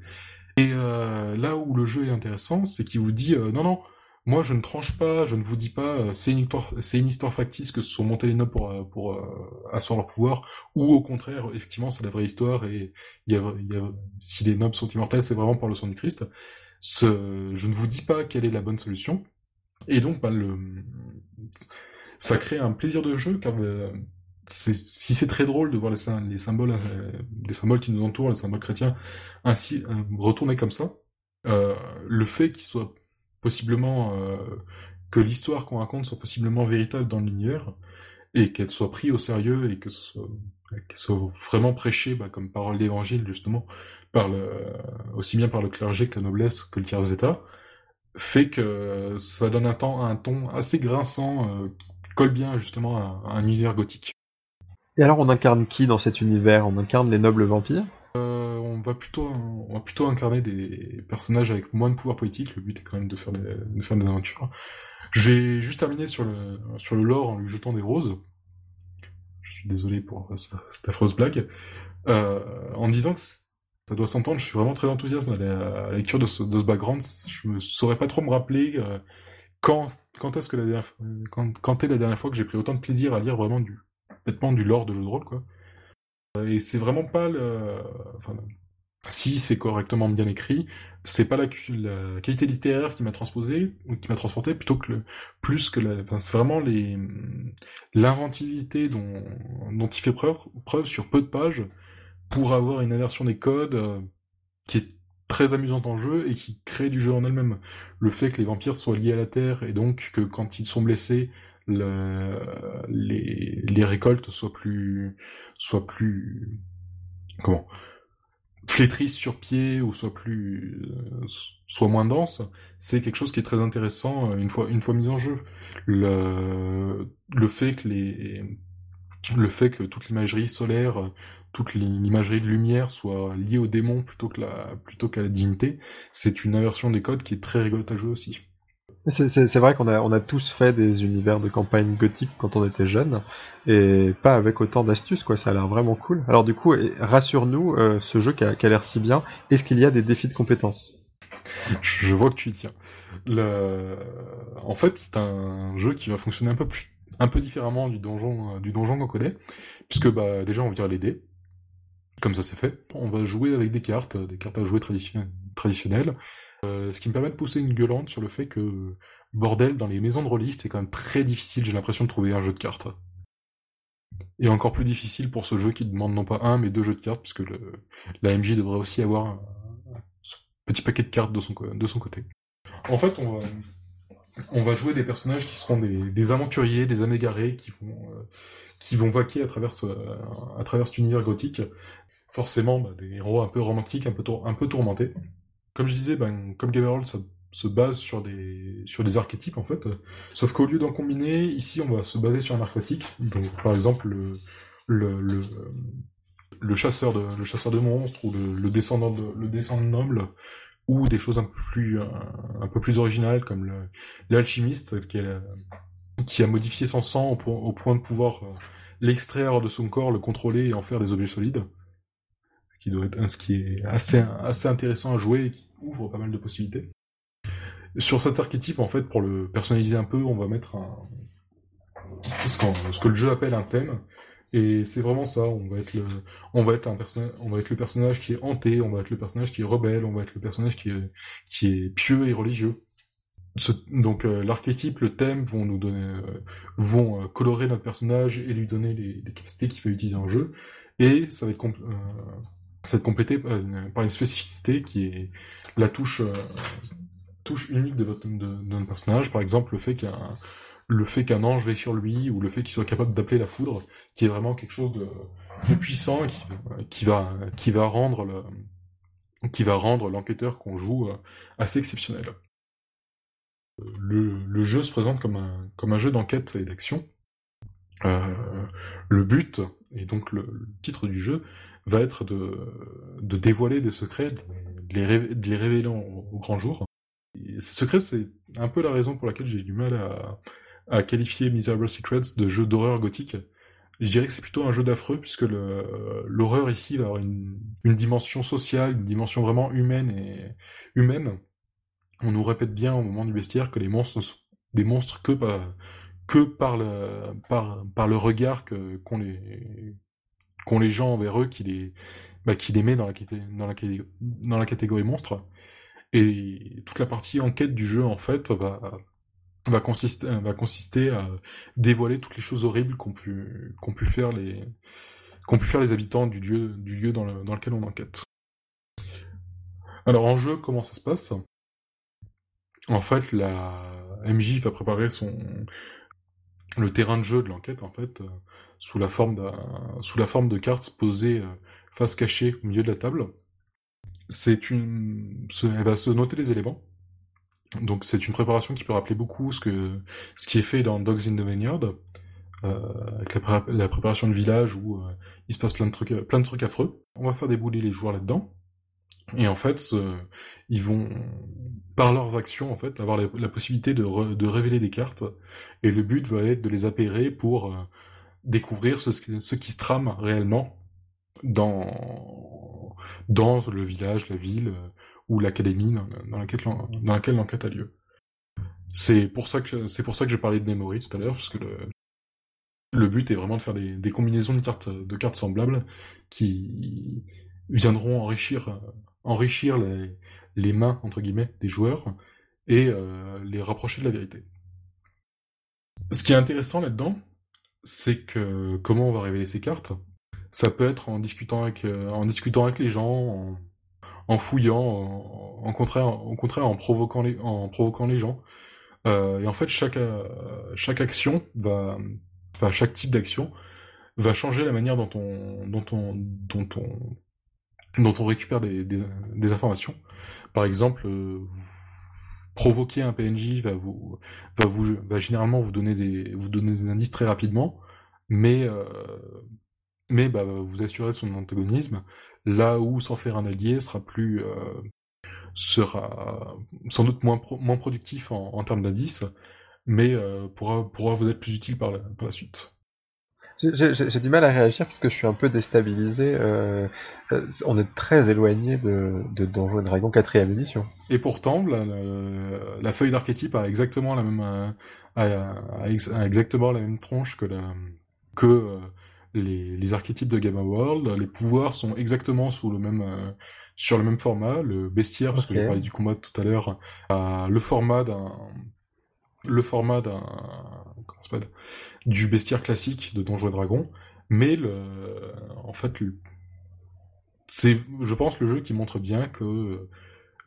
Et euh, là où le jeu est intéressant, c'est qu'il vous dit euh, non non, moi je ne tranche pas, je ne vous dis pas c'est une histoire, c'est une histoire factice que ce sont montés les nobles pour pour asseoir leur pouvoir, ou au contraire effectivement c'est la vraie histoire et il y a, y a, si les nobles sont immortels c'est vraiment par le sang du Christ. Ce, je ne vous dis pas quelle est la bonne solution. Et donc bah, ça crée un plaisir de jeu car si c'est très drôle de voir les, euh, les symboles qui nous entourent, les symboles chrétiens, ainsi euh, retournés comme ça, euh, le fait qu'il soit possiblement que l'histoire qu'on raconte soit possiblement véritable dans l'univers et qu'elle soit prise au sérieux et que ce soit, vraiment prêchée bah, comme parole d'évangile justement aussi bien par le clergé que la noblesse que le tiers état fait que ça donne un, temps, un ton assez grinçant qui colle bien justement à un univers gothique. Et alors, on incarne qui dans cet univers? On incarne les nobles vampires? Euh, on, va plutôt, on va plutôt incarner des personnages avec moins de pouvoir politique. Le but est quand même de faire des, de faire des aventures. Je vais juste terminer sur le, sur le lore en lui jetant des roses. Je suis désolé pour cette affreuse blague. Euh, en disant que ça doit s'entendre, je suis vraiment très enthousiaste à la, lecture de ce, background. Je me saurais pas trop me rappeler euh, quand, est-ce que la dernière, quand, est la dernière fois que j'ai pris autant de plaisir à lire vraiment du, du lore de jeu de rôle, quoi. Euh, et c'est vraiment pas le. Enfin, si c'est correctement bien écrit, c'est pas la, qualité littéraire qui m'a transposé ou qui m'a transporté plutôt que le plus que la. Enfin, c'est vraiment l'inventivité dont il fait preuve sur peu de pages pour avoir une inversion des codes euh, qui est très amusante en jeu et qui crée du jeu en elle-même. Le fait que les vampires soient liés à la terre et donc que quand ils sont blessés, le, les, les récoltes soient plus, soient plus, comment, flétrissent sur pied ou soient plus, euh, soient moins denses, c'est quelque chose qui est très intéressant euh, une fois, une fois mis en jeu. Le, le fait que les, le fait que toute l'imagerie solaire, toute l'imagerie de lumière soit liée au démon plutôt que la, plutôt qu'à la divinité, c'est une inversion des codes qui est très rigolote à jouer aussi. C'est vrai qu'on a, on a tous fait des univers de campagne gothique quand on était jeune, et pas avec autant d'astuces, quoi. Ça a l'air vraiment cool. Alors du coup, rassure-nous, euh, ce jeu qui a, l'air si bien, est-ce qu'il y a des défis de compétences? Je vois que tu y tiens. Le... En fait, c'est un jeu qui va fonctionner un peu plus, un peu différemment du donjon, euh, du donjon qu'on connaît, puisque bah déjà on vire les dés, comme ça c'est fait. On va jouer avec des cartes, des cartes à jouer traditionnelles euh, ce qui me permet de pousser une gueulante sur le fait que, bordel, dans les maisons de release, c'est quand même très difficile, j'ai l'impression, de trouver un jeu de cartes. Et encore plus difficile pour ce jeu qui demande non pas un, mais deux jeux de cartes, puisque le, la MJ devrait aussi avoir un, petit paquet de cartes de son, de son côté. En fait, on va, on va jouer des personnages qui seront des, aventuriers, des amégarés, qui vont, euh, qui vont vaquer à travers, à travers cet univers gothique. Forcément, bah, des héros un peu romantiques, un peu, tourmentés comme je disais, ben, comme Gamerol, ça se base sur des, sur des archétypes, en fait. Sauf qu'au lieu d'en combiner, ici, on va se baser sur un archétype. Donc, par exemple, le, le, le, chasseur de, le chasseur de monstres, ou le, descendant de, le descendant noble, ou des choses un peu plus, un, peu plus originales, comme l'alchimiste, qui, qui a modifié son sang au, au point de pouvoir euh, l'extraire de son corps, le contrôler et en faire des objets solides. Qui doit être, ce qui est assez, assez intéressant à jouer ouvre pas mal de possibilités. Sur cet archétype, en fait, pour le personnaliser un peu, on va mettre un... ce, que le jeu appelle un thème. Et c'est vraiment ça, on va être le, on va être un personnage, on va être le personnage qui est hanté, on va être le personnage qui est rebelle, on va être le personnage qui est, qui est pieux et religieux. donc euh, l'archétype, le thème vont nous donner, euh, vont euh, colorer notre personnage et lui donner les, capacités qu'il va utiliser en jeu. Et ça va être ça va être complété par une spécificité qui est la touche, euh, unique de votre personnage, par exemple le fait qu'un ange veille sur lui ou le fait qu'il soit capable d'appeler la foudre, qui est vraiment quelque chose de, puissant qui, qui va qui va rendre qui va rendre l'enquêteur qu'on joue assez exceptionnel. Le, jeu se présente comme un jeu d'enquête et d'action. Euh, le but et donc le, titre du jeu va être de, de dévoiler des secrets, de les, de les révéler au grand jour. Ces secrets, c'est un peu la raison pour laquelle j'ai du mal à, à qualifier Miserable Secrets de jeu d'horreur gothique. Je dirais que c'est plutôt un jeu d'affreux, puisque l'horreur ici va avoir une, une, dimension sociale, une dimension vraiment humaine et humaine. On nous répète bien au moment du bestiaire que les monstres sont des monstres que par, que par le, par, par le regard que, qu'ont les, les gens envers eux qui les, bah, qui les met dans la, catégorie monstre. Et toute la partie enquête du jeu, en fait, va, va consister, va consister à dévoiler toutes les choses horribles qu'ont pu, pu faire les, pu faire les habitants du lieu, du lieu dans, le, dans lequel on enquête. Alors en jeu, comment ça se passe? En fait, la MJ va préparer son le terrain de jeu de l'enquête en fait sous la forme sous la forme de cartes posées euh, face cachée au milieu de la table. C'est une, elle va se noter les éléments donc c'est une préparation qui peut rappeler beaucoup ce que ce qui est fait dans Dogs in the Vineyard, euh, avec la, préparation de village où euh, il se passe plein de trucs plein de trucs affreux. On va faire débouler les joueurs là-dedans. Et en fait, ils vont, par leurs actions, en fait, avoir la, possibilité de, de, révéler des cartes. Et le but va être de les appairer pour découvrir ce, ce, qui se trame réellement dans, dans le village, la ville, ou l'académie dans, laquelle, dans laquelle l'enquête a lieu. C'est pour ça que c'est pour ça que j'ai parlé de memory tout à l'heure, parce que le, le but est vraiment de faire des, des, combinaisons de cartes, de cartes semblables qui viendront enrichir, enrichir les, les mains entre guillemets des joueurs et euh, les rapprocher de la vérité. Ce qui est intéressant là-dedans, c'est que comment on va révéler ces cartes. Ça peut être en discutant avec, euh, en discutant avec les gens, en, fouillant, en, contraire, au contraire en provoquant les, en provoquant les gens. Euh, et en fait, chaque, euh, chaque action va, enfin, chaque type d'action va changer la manière dont on, dont on, dont on, dont on récupère des, informations. Par exemple, provoquer un PNJ va vous, va généralement vous donner des, vous donner des indices très rapidement, mais, mais bah, vous assurer son antagonisme là où s'en faire un allié sera plus euh, sera sans doute moins productif en, termes d'indices, mais euh, pourra vous être plus utile par par la suite. J'ai du mal à réagir parce que je suis un peu déstabilisé. Euh, on est très éloigné de, de Donjons Dragon 4ème édition. Et pourtant, la, la, feuille d'archétype a exactement la même a, exactement la même tronche que la que les, archétypes de Gamma World. Les pouvoirs sont exactement sous le même, euh, sur le même format. Le bestiaire, parce que j'ai parlé du combat tout à l'heure, a le format d'un, le format d'un, du bestiaire classique de Donjons et Dragons. Mais le, en fait, c'est, je pense, le jeu qui montre bien que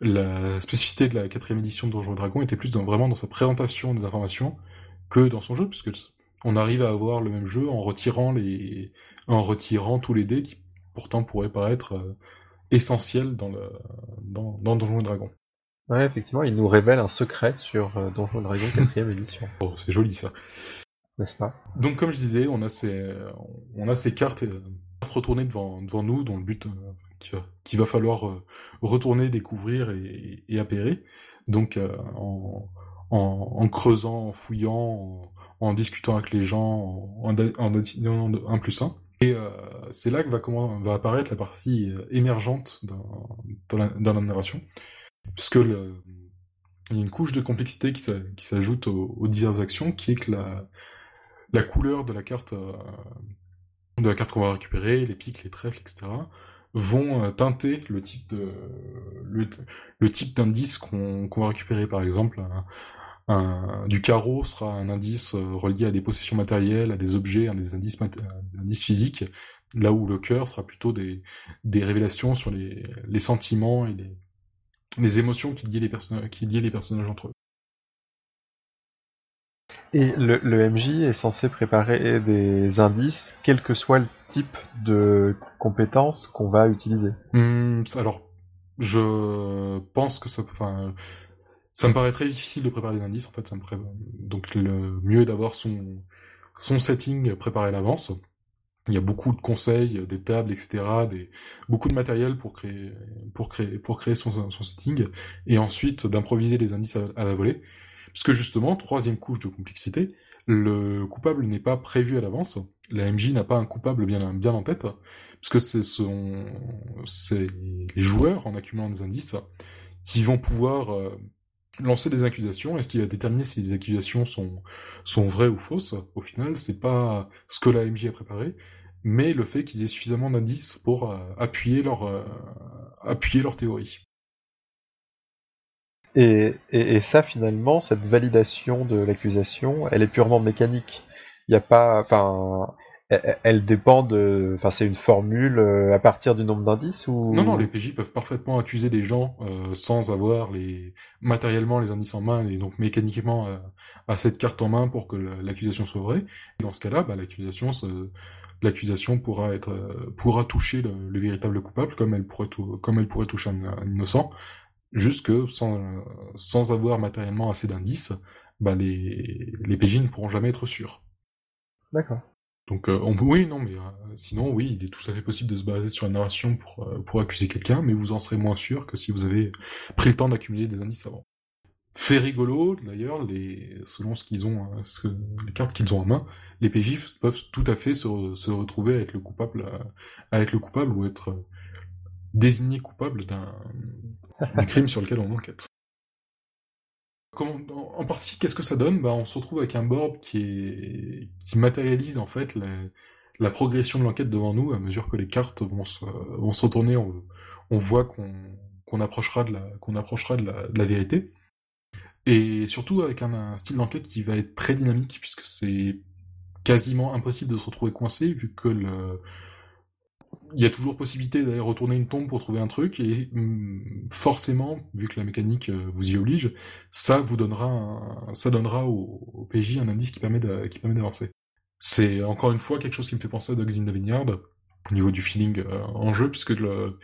la spécificité de la quatrième édition de Donjons et Dragons était plus dans, vraiment dans sa présentation des informations que dans son jeu, puisque on arrive à avoir le même jeu en retirant les, en retirant tous les dés qui pourtant pourraient paraître euh, essentiels dans le, dans, dans Donjons et Dragons. Ouais, effectivement, il nous révèle un secret sur euh, Donjons et Dragons 4 édition. Oh, c'est joli ça. Donc, comme je disais, on a ces, cartes, euh, retournées devant, devant nous, dont le but qu'il va, va falloir retourner, découvrir et, et. Donc, en, en, creusant, en fouillant, en discutant avec les gens, en, en, un plus un. Et euh, c'est là que va, apparaître la partie euh, émergente dans, la, narration, puisque il y a une couche de complexité qui s'ajoute aux, diverses actions, qui est que la, la couleur de la carte euh, de la carte qu'on va récupérer, les pics, les trèfles, etc., vont teinter le type de le, type d'indice qu'on va récupérer. Par exemple, du carreau sera un indice euh, relié à des possessions matérielles, à des objets, à des indices, indices physiques, là où le cœur sera plutôt des, des révélations sur les, les sentiments et les, les émotions qui liaient les, qui liaient les personnages entre eux. Et le, le, MJ est censé préparer des indices, quel que soit le type de compétences qu'on va utiliser. Mmh, alors, je pense que ça, enfin, ça me paraît très difficile de préparer des indices. En fait, ça me donc le mieux est d'avoir son son setting préparé à l'avance. Il y a beaucoup de conseils, des tables, etc., des, beaucoup de matériel pour créer, pour créer, pour créer son, son setting, et ensuite d'improviser les indices à, la volée. Puisque justement, troisième couche de complexité, le coupable n'est pas prévu à l'avance. La MJ n'a pas un coupable bien, en tête, puisque c'est son, les joueurs, en accumulant des indices, qui vont pouvoir euh, lancer des accusations et ce qui va déterminer si les accusations sont, vraies ou fausses, au final, c'est pas ce que la MJ a préparé, mais le fait qu'ils aient suffisamment d'indices pour euh, euh, appuyer leur théorie. Et, et, et, ça, finalement, cette validation de l'accusation, elle est purement mécanique. Il a pas, enfin, elle dépend de. Enfin, c'est une formule euh, à partir du nombre d'indices ou? Non, non, les PJ peuvent parfaitement accuser des gens euh, sans avoir les matériellement les indices en main et donc mécaniquement euh, à cette carte en main pour que l'accusation soit vraie. dans ce cas-là, bah, l'accusation, l'accusation pourra être pourra toucher le, véritable coupable comme elle pourrait comme elle pourrait toucher un, innocent, juste que sans sans avoir matériellement assez d'indices, bah, les les PJ ne pourront jamais être sûrs. D'accord. Donc euh, on peut, oui, non, mais euh, sinon, oui, il est tout à fait possible de se baser sur une narration pour, euh, pour accuser quelqu'un, mais vous en serez moins sûr que si vous avez pris le temps d'accumuler des indices avant. Fait rigolo, d'ailleurs, les, selon ce qu'ils ont, ce, les cartes qu'ils ont en main, les PJ peuvent tout à fait se, se retrouver avec le coupable, avec le coupable ou être désigné coupable d'un crime sur lequel on enquête en partie, qu'est-ce que ça donne? Bah, On se retrouve avec un board qui, matérialise en fait la, progression de l'enquête devant nous à mesure que les cartes vont se, vont retourner. On, voit qu'on approchera, de la vérité. Et surtout avec un, un style d'enquête qui va être très dynamique puisque c'est quasiment impossible de se retrouver coincé vu que le, il y a toujours possibilité d'aller retourner une tombe pour trouver un truc et mm, forcément, vu que la mécanique euh, vous y oblige, ça vous donnera, ça donnera au, PJ un indice qui permet d'avancer. C'est encore une fois quelque chose qui me fait penser à Dogs in the Vineyard au niveau du feeling euh, en jeu, puisque le,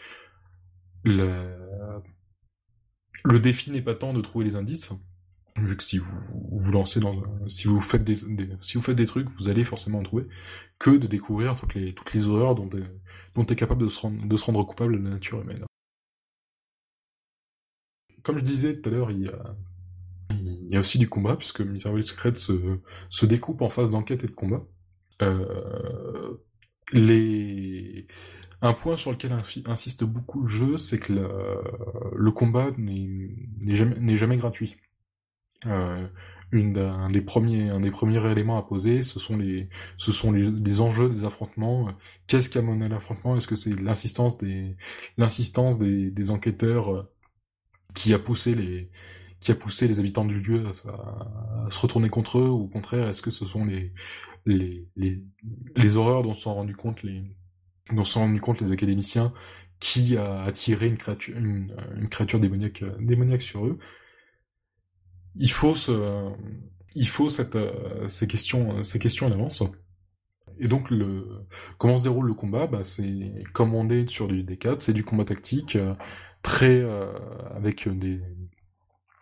le, le défi n'est pas tant de trouver les indices, vu que si vous vous lancez dans si vous faites des, si vous faites des trucs vous allez forcément en trouver que de découvrir toutes les toutes les horreurs dont est capable de se rendre de se rendre coupable la nature humaine comme je disais tout à l'heure il y a aussi du combat puisque Miserable Secret se se découpe en phase d'enquête et de combat euh, les un point sur lequel insiste beaucoup le jeu, c'est que le, combat n'est jamais gratuit. Euh, une, un des premiers, un des premiers éléments à poser, ce sont les, ce sont les, enjeux des affrontements. Qu'est-ce qui a mené à l'affrontement? Est-ce que c'est l'insistance des, l'insistance des, des enquêteurs euh, qui a poussé les, qui a poussé les habitants du lieu à, se retourner contre eux, ou au contraire, est-ce que ce sont les, les, les, horreurs dont sont rendus compte les, dont sont rendus compte les académiciens qui a attiré une créature, une, une créature démoniaque, démoniaque sur eux? Il faut ce, il faut cette, euh, ces questions, ces questions en avance. Et donc, le, comment se déroule le combat? Bah, C'est comme on est sur du D4, c'est du combat tactique, euh, très euh, avec des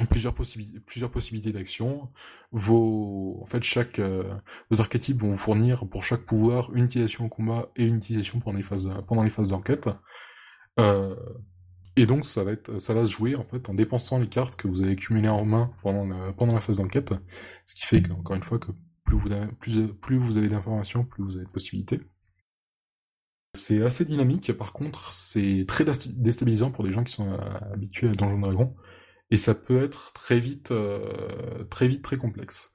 plusieurs, possibilités plusieurs possibilités d'action. Vos, en fait, chaque vos archétypes vont vous fournir pour chaque pouvoir une utilisation au combat et une utilisation pendant les phases pendant les phases d'enquête. Et donc ça va être, ça va se jouer en fait en dépensant les cartes que vous avez accumulées en main pendant la, phase d'enquête, ce qui fait qu'encore une fois que plus vous avez, d'informations, plus vous avez de possibilités. C'est assez dynamique, par contre c'est très déstabilisant pour des gens qui sont euh, habitués à Donjon Dragon, et ça peut être très vite, euh, très vite très complexe.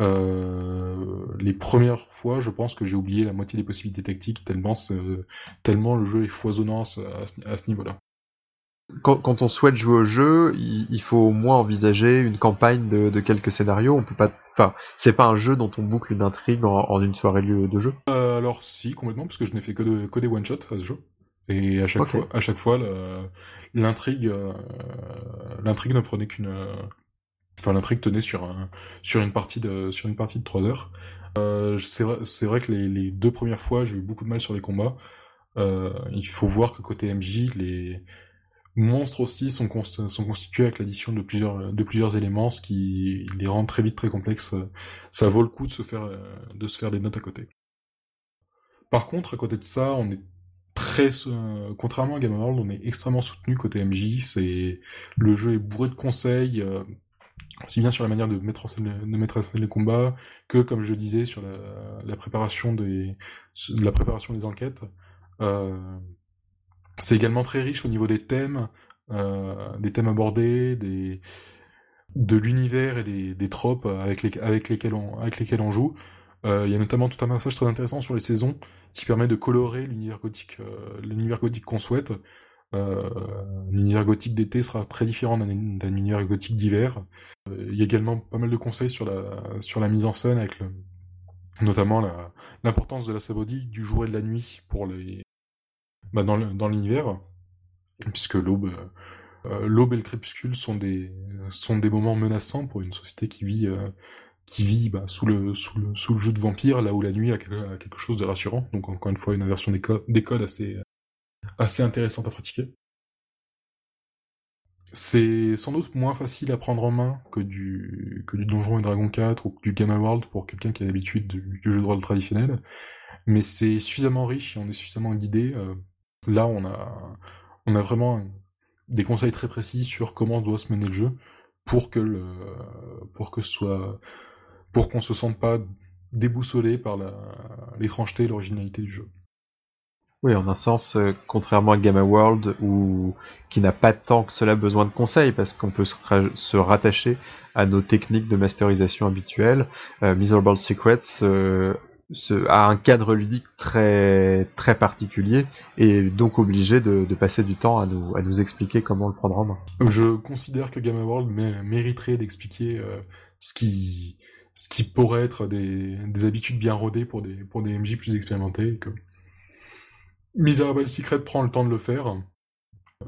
Euh, les premières fois, je pense que j'ai oublié la moitié des possibilités tactiques tellement le jeu est foisonnant à ce niveau-là quand, on souhaite jouer au jeu, il, faut au moins envisager une campagne de, quelques scénarios. On peut pas, enfin, c'est pas un jeu dont on boucle une intrigue en, une soirée de jeu. Euh, alors si, complètement, parce que je n'ai fait que, des one shots à ce jeu. Et à chaque fois, à chaque fois, l'intrigue, l'intrigue ne prenait qu'une, enfin l'intrigue tenait sur un, sur une partie de, sur une partie de trois heures. c'est vrai, c'est vrai que les, les deux premières fois, j'ai eu beaucoup de mal sur les combats. il faut voir que côté MJ, les monstres aussi sont, constitués avec l'addition de plusieurs, éléments, ce qui les rend très vite très complexes. Ça vaut le coup de se faire, de se des notes à côté. Par contre, à côté de ça, on est très, contrairement à Game World, on est extrêmement soutenu côté MJ. C'est le jeu est bourré de conseils, euh, aussi bien sur la manière de mettre en scène, de mettre en scène les combats que, comme je disais, sur la, la préparation des, la préparation des enquêtes. Euh, c'est également très riche au niveau des thèmes, euh, des thèmes abordés, de l'univers et des, tropes avec, les, avec, lesquels on, joue. Euh, il y a notamment tout un passage très intéressant sur les saisons qui permet de colorer l'univers gothique, euh, l'univers gothique qu'on souhaite. L'univers gothique d'été sera très différent d'un univers gothique d'hiver. Il y a également pas mal de conseils sur la, mise en scène, avec notamment l'importance de la symbolique du jour et de la nuit pour les, bah, dans l'univers, puisque l'aube, euh, l'aube et le crépuscule sont des, moments menaçants pour une société qui vit, euh, bah, sous, le, jeu de vampire, là où la nuit a quelque chose de rassurant. Donc encore une fois, une inversion des, des codes assez, intéressante à pratiquer. C'est sans doute moins facile à prendre en main que du, Donjon et Dragon 4 ou du Gamma World pour quelqu'un qui a l'habitude du, jeu de rôle traditionnel, mais c'est suffisamment riche et on est suffisamment guidé euh, Là, on a, vraiment des conseils très précis sur comment doit se mener le jeu pour que le, pour que ce soit, pour qu'on se sente pas déboussolé par l'étrangeté et l'originalité du jeu. Oui, en un sens, euh, contrairement à Gamma World, qui n'a pas tant que cela besoin de conseils, parce qu'on peut se, rattacher à nos techniques de masterisation habituelles, euh, Miserable Secrets euh, a un cadre ludique très très particulier et donc obligé de, passer du temps à nous à nous expliquer comment le prendre en main. Je considère que Gamma World mériterait d'expliquer euh, ce qui ce qui pourrait être des, des habitudes bien rodées pour des pour des MJ plus expérimentés que Miserable Secret prend le temps de le faire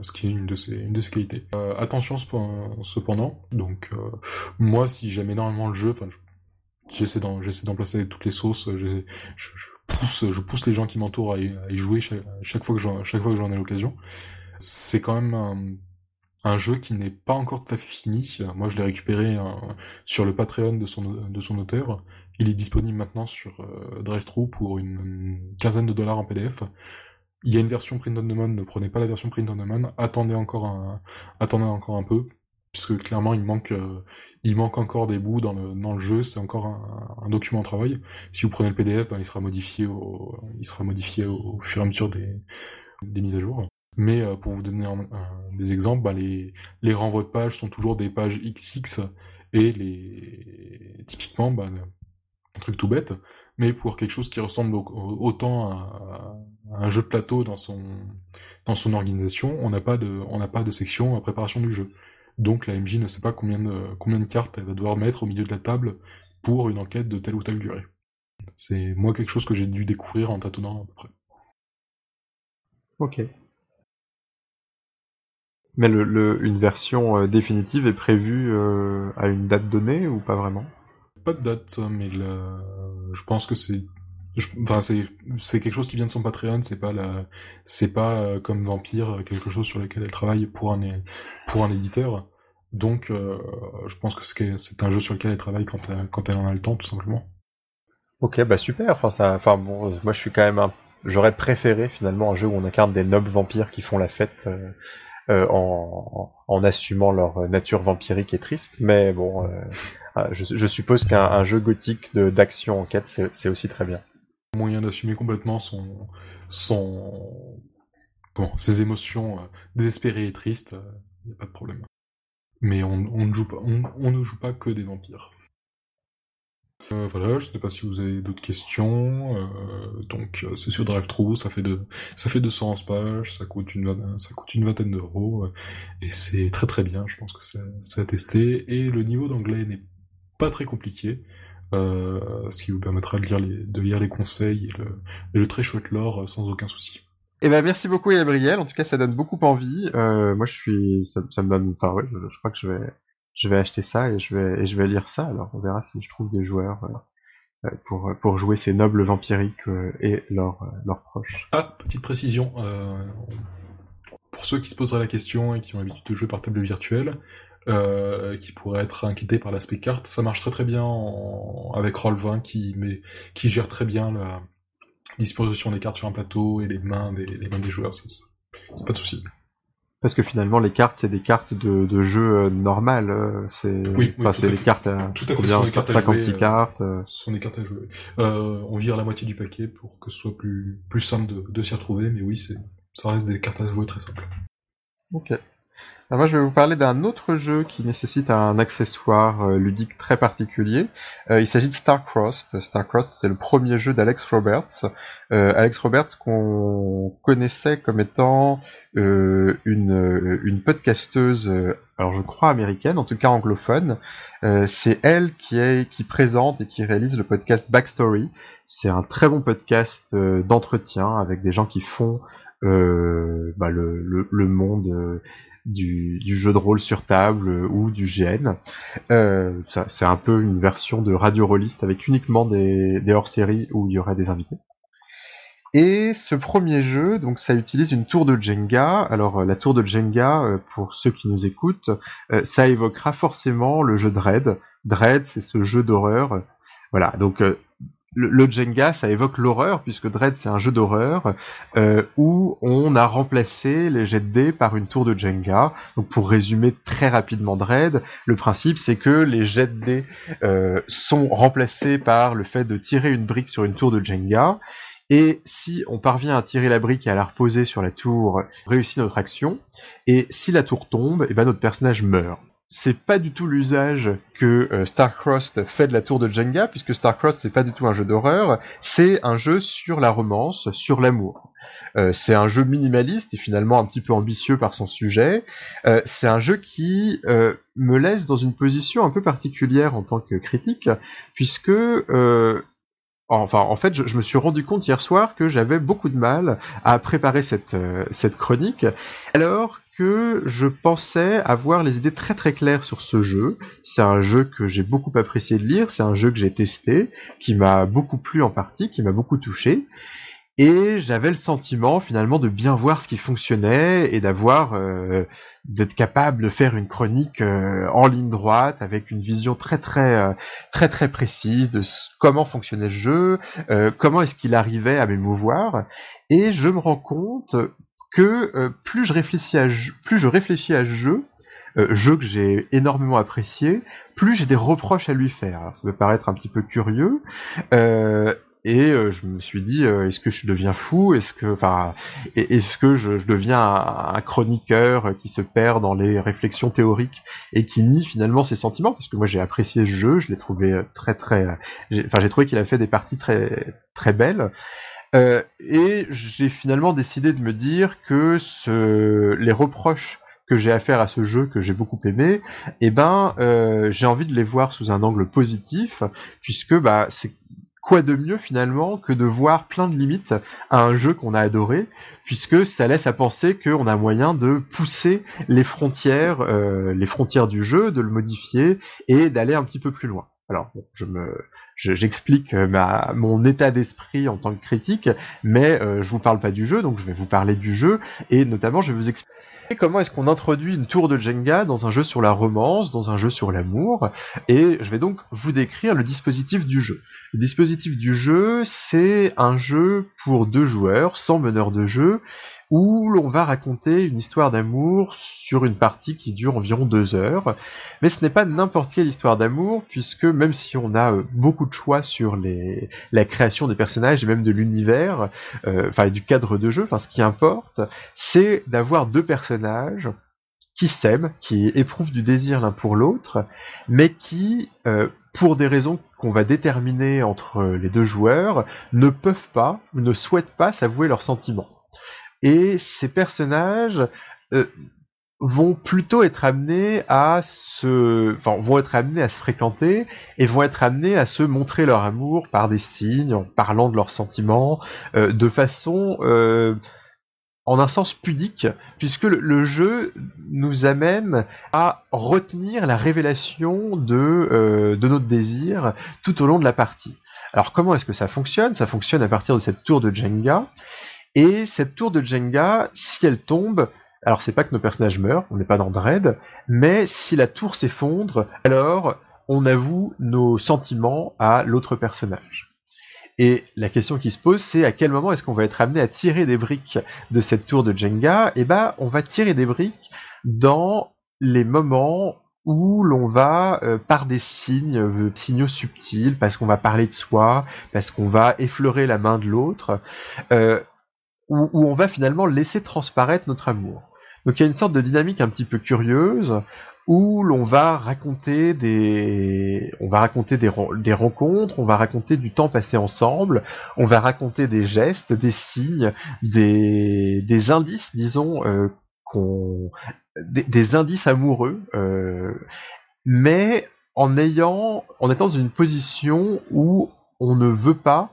ce qui est une de ses, une de ses qualités. Euh, attention cependant, donc euh, moi si j'aime énormément le jeu, enfin j'essaie d'en j'essaie d'en placer toutes les sauces je, pousse je pousse les gens qui m'entourent à, y jouer chaque, fois que j'en chaque fois que j'en ai l'occasion. C'est quand même un, un jeu qui n'est pas encore tout à fait fini. Moi je l'ai récupéré euh, sur le Patreon de son de son auteur. Il est disponible maintenant sur euh, DriveThru pour une, quinzaine de dollars en PDF il y a une version print on demand ne prenez pas la version print on demand. Attendez encore un attendez encore un peu puisque clairement il manque euh, il manque encore des bouts dans le, dans le jeu, c'est encore un, document de travail. Si vous prenez le PDF, ben, il sera modifié au, il sera modifié au, fur et à mesure des, mises à jour. Mais euh, pour vous donner des exemples, ben, les, renvois de pages sont toujours des pages XX et les typiquement ben, un truc tout bête, mais pour quelque chose qui ressemble autant à, un jeu de plateau dans son organisation, on n'a pas de section à préparation du jeu. Donc la MJ ne sait pas combien de, combien de cartes elle va devoir mettre au milieu de la table pour une enquête de telle ou telle durée. C'est moi quelque chose que j'ai dû découvrir en tâtonnant à peu près. Ok. Mais le, une version euh, définitive est prévue euh, à une date donnée ou pas vraiment? Pas de date, mais je pense que c'est enfin c'est quelque chose qui vient de son Patreon c'est pas la c'est pas euh, comme Vampire quelque chose sur lequel elle travaille pour un pour un éditeur donc euh, je pense que c'est un jeu sur lequel elle travaille quand elle, quand elle en a le temps tout simplement. Ok bah super. Enfin ça enfin bon moi je suis quand même un j'aurais préféré finalement un jeu où on incarne des nobles vampires qui font la fête euh, en, en, assumant leur nature vampirique et triste. Mais bon je, je, suppose qu'un jeu gothique d'action enquête c'est aussi très bien. Moyen d'assumer complètement son, son, ses émotions euh, désespérées et tristes, il n'y a pas de problème. Mais on, ne joue pas, on, ne joue pas que des vampires. Euh, voilà, je sais pas si vous avez d'autres questions. Euh, donc c'est sur DriveThru, ça fait de, ça fait 211 pages, ça coûte une, ça coûte une vingtaine d'euros et c'est très très bien. Je pense que c'est à tester et le niveau d'anglais n'est pas très compliqué. Euh, ce qui vous permettra de lire les, de lire les conseils et le, très chouette lore euh, sans aucun souci. Eh ben merci beaucoup Gabriel. En tout cas, ça donne beaucoup envie. Euh, moi, je suis, ça, me donne. Enfin, ouais, je, crois que je vais, je vais acheter ça et je vais, et je vais lire ça. Alors, on verra si je trouve des joueurs euh, euh pour pour jouer ces nobles vampiriques euh, et leurs leurs proches. Ah, petite précision. Pour ceux qui se poseraient la question et qui ont l'habitude de jouer par table virtuelle, qui pourraient être inquiétés par l'aspect carte, ça marche très très bien en... avec Roll20 qui met, qui gère très bien la disposition des cartes sur un plateau et les mains des, les mains des joueurs, ça, pas de souci. Parce que finalement, les cartes, c'est des cartes de, de jeu euh, normales. euh, C'est Oui, c'est des cartes à, Tout à fait, des cartes à 56 jouer, euh, cartes. euh. Ce sont des cartes à jouer. Euh, on vire la moitié du paquet pour que ce soit plus, plus simple de, de s'y retrouver, mais oui, c'est, ça reste des cartes à jouer très simples. Ok. Alors moi, je vais vous parler d'un autre jeu qui nécessite un accessoire euh, ludique très particulier. Euh, il s'agit de Starcrossed. Starcrossed, c'est le premier jeu d'Alex Roberts. Euh, Alex Roberts qu'on connaissait comme étant une, podcasteuse, euh, alors je crois américaine, en tout cas anglophone. Euh, c'est elle qui, présente et qui réalise le podcast Backstory. C'est un très bon podcast euh, d'entretien avec des gens qui font bah, le, monde du, jeu de rôle sur table ou du GN. C'est un peu une version de radio rolliste avec uniquement des, des hors-séries où il y aurait des invités. Et ce premier jeu, donc ça utilise une tour de Jenga. Alors euh, la tour de Jenga, euh, pour ceux qui nous écoutent, euh, ça évoquera forcément le jeu Dread. Dread, c'est ce jeu d'horreur. Voilà, donc le, Jenga, ça évoque l'horreur, puisque Dread, c'est un jeu d'horreur où on a remplacé les jets de dés par une tour de Jenga. Donc pour résumer très rapidement Dread, le principe c'est que les jets de dés sont remplacés par le fait de tirer une brique sur une tour de Jenga. Et si on parvient à tirer la brique et à la reposer sur la tour, réussit notre action. Et si la tour tombe, et ben notre personnage meurt. C'est pas du tout l'usage que euh, Starcrossed fait de la tour de Jenga, puisque Starcrossed c'est pas du tout un jeu d'horreur, c'est un jeu sur la romance, sur l'amour. Euh, c'est un jeu minimaliste et finalement un petit peu ambitieux par son sujet. Euh, c'est un jeu qui euh, me laisse dans une position un peu particulière en tant que critique, puisque Enfin, en fait, je, me suis rendu compte hier soir que j'avais beaucoup de mal à préparer cette, euh, cette chronique, alors que je pensais avoir les idées très très claires sur ce jeu. C'est un jeu que j'ai beaucoup apprécié de lire, c'est un jeu que j'ai testé, qui m'a beaucoup plu en partie, qui m'a beaucoup touché. Et j'avais le sentiment finalement de bien voir ce qui fonctionnait et d'avoir euh, d'être capable de faire une chronique euh, en ligne droite avec une vision très très euh, très très précise de comment fonctionnait ce jeu, euh, comment est-ce qu'il arrivait à m'émouvoir. Et je me rends compte que euh, plus je réfléchis à plus je réfléchis à ce jeu, euh, jeu que j'ai énormément apprécié, plus j'ai des reproches à lui faire. Alors, ça peut paraître un petit peu curieux. Euh, et euh, je me suis dit euh, est-ce que je deviens fou? Est-ce que enfin est-ce que je, je deviens un, un, chroniqueur qui se perd dans les réflexions théoriques et qui nie finalement ses sentiments? Parce que moi j'ai apprécié ce jeu je l'ai trouvé très très enfin j'ai trouvé qu'il a fait des parties très très belles. Euh, et j'ai finalement décidé de me dire que ce, les reproches que j'ai à faire à ce jeu que j'ai beaucoup aimé, eh ben euh, j'ai envie de les voir sous un angle positif puisque bah c'est quoi de mieux finalement que de voir plein de limites à un jeu qu'on a adoré, puisque ça laisse à penser qu'on a moyen de pousser les frontières, euh, les frontières du jeu, de le modifier et d'aller un petit peu plus loin. Alors, bon, je me, j'explique ma, mon état d'esprit en tant que critique, mais euh, je vous parle pas du jeu, donc je vais vous parler du jeu et notamment je vais vous expliquer comment est-ce qu'on introduit une tour de Jenga dans un jeu sur la romance, dans un jeu sur l'amour, et je vais donc vous décrire le dispositif du jeu. Le dispositif du jeu, c'est un jeu pour deux joueurs, sans meneur de jeu, où l'on va raconter une histoire d'amour sur une partie qui dure environ deux heures. Mais ce n'est pas n'importe quelle histoire d'amour, puisque même si on a beaucoup de choix sur les, la création des personnages et même de l'univers, euh, enfin du cadre de jeu, enfin ce qui importe, c'est d'avoir deux personnages qui s'aiment, qui éprouvent du désir l'un pour l'autre, mais qui, euh, pour des raisons qu'on va déterminer entre les deux joueurs, ne peuvent pas, ne souhaitent pas s'avouer leurs sentiments. Et ces personnages euh, vont plutôt être amenés à se, enfin, vont être amenés à se fréquenter et vont être amenés à se montrer leur amour par des signes, en parlant de leurs sentiments, euh, de façon euh, en un sens pudique, puisque le, jeu nous amène à retenir la révélation de, euh, de notre désir tout au long de la partie. Alors comment est-ce que ça fonctionne? Ça fonctionne à partir de cette tour de Jenga, et cette tour de Jenga, si elle tombe, alors c'est pas que nos personnages meurent, on n'est pas dans Dread, mais si la tour s'effondre, alors on avoue nos sentiments à l'autre personnage. Et la question qui se pose, c'est à quel moment est-ce qu'on va être amené à tirer des briques de cette tour de Jenga? Eh ben, on va tirer des briques dans les moments où l'on va, euh, par des signes, euh, signaux subtils, parce qu'on va parler de soi, parce qu'on va effleurer la main de l'autre, euh, où, on va finalement laisser transparaître notre amour. Donc il y a une sorte de dynamique un petit peu curieuse où l'on va raconter des, on va raconter des, des, rencontres, on va raconter du temps passé ensemble, on va raconter des gestes, des signes, des, des indices, disons, euh, qu'on, des, indices amoureux, euh, mais en ayant, en étant dans une position où on ne veut pas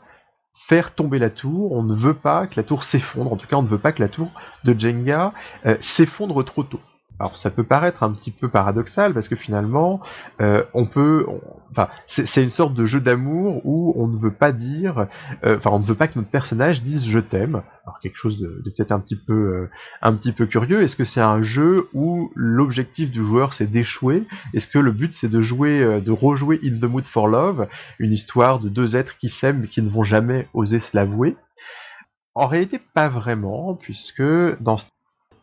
faire tomber la tour, on ne veut pas que la tour s'effondre, en tout cas on ne veut pas que la tour de Jenga euh, s'effondre trop tôt. Alors ça peut paraître un petit peu paradoxal parce que finalement, euh, on peut, enfin, c'est une sorte de jeu d'amour où on ne veut pas dire, euh, enfin, on ne veut pas que notre personnage dise je t'aime. Alors quelque chose de, peut-être un petit peu, euh, un petit peu curieux. Est-ce que c'est un jeu où l'objectif du joueur c'est d'échouer? Est-ce que le but c'est de jouer, de rejouer In the Mood for Love, une histoire de deux êtres qui s'aiment mais qui ne vont jamais oser se l'avouer? En réalité, pas vraiment, puisque dans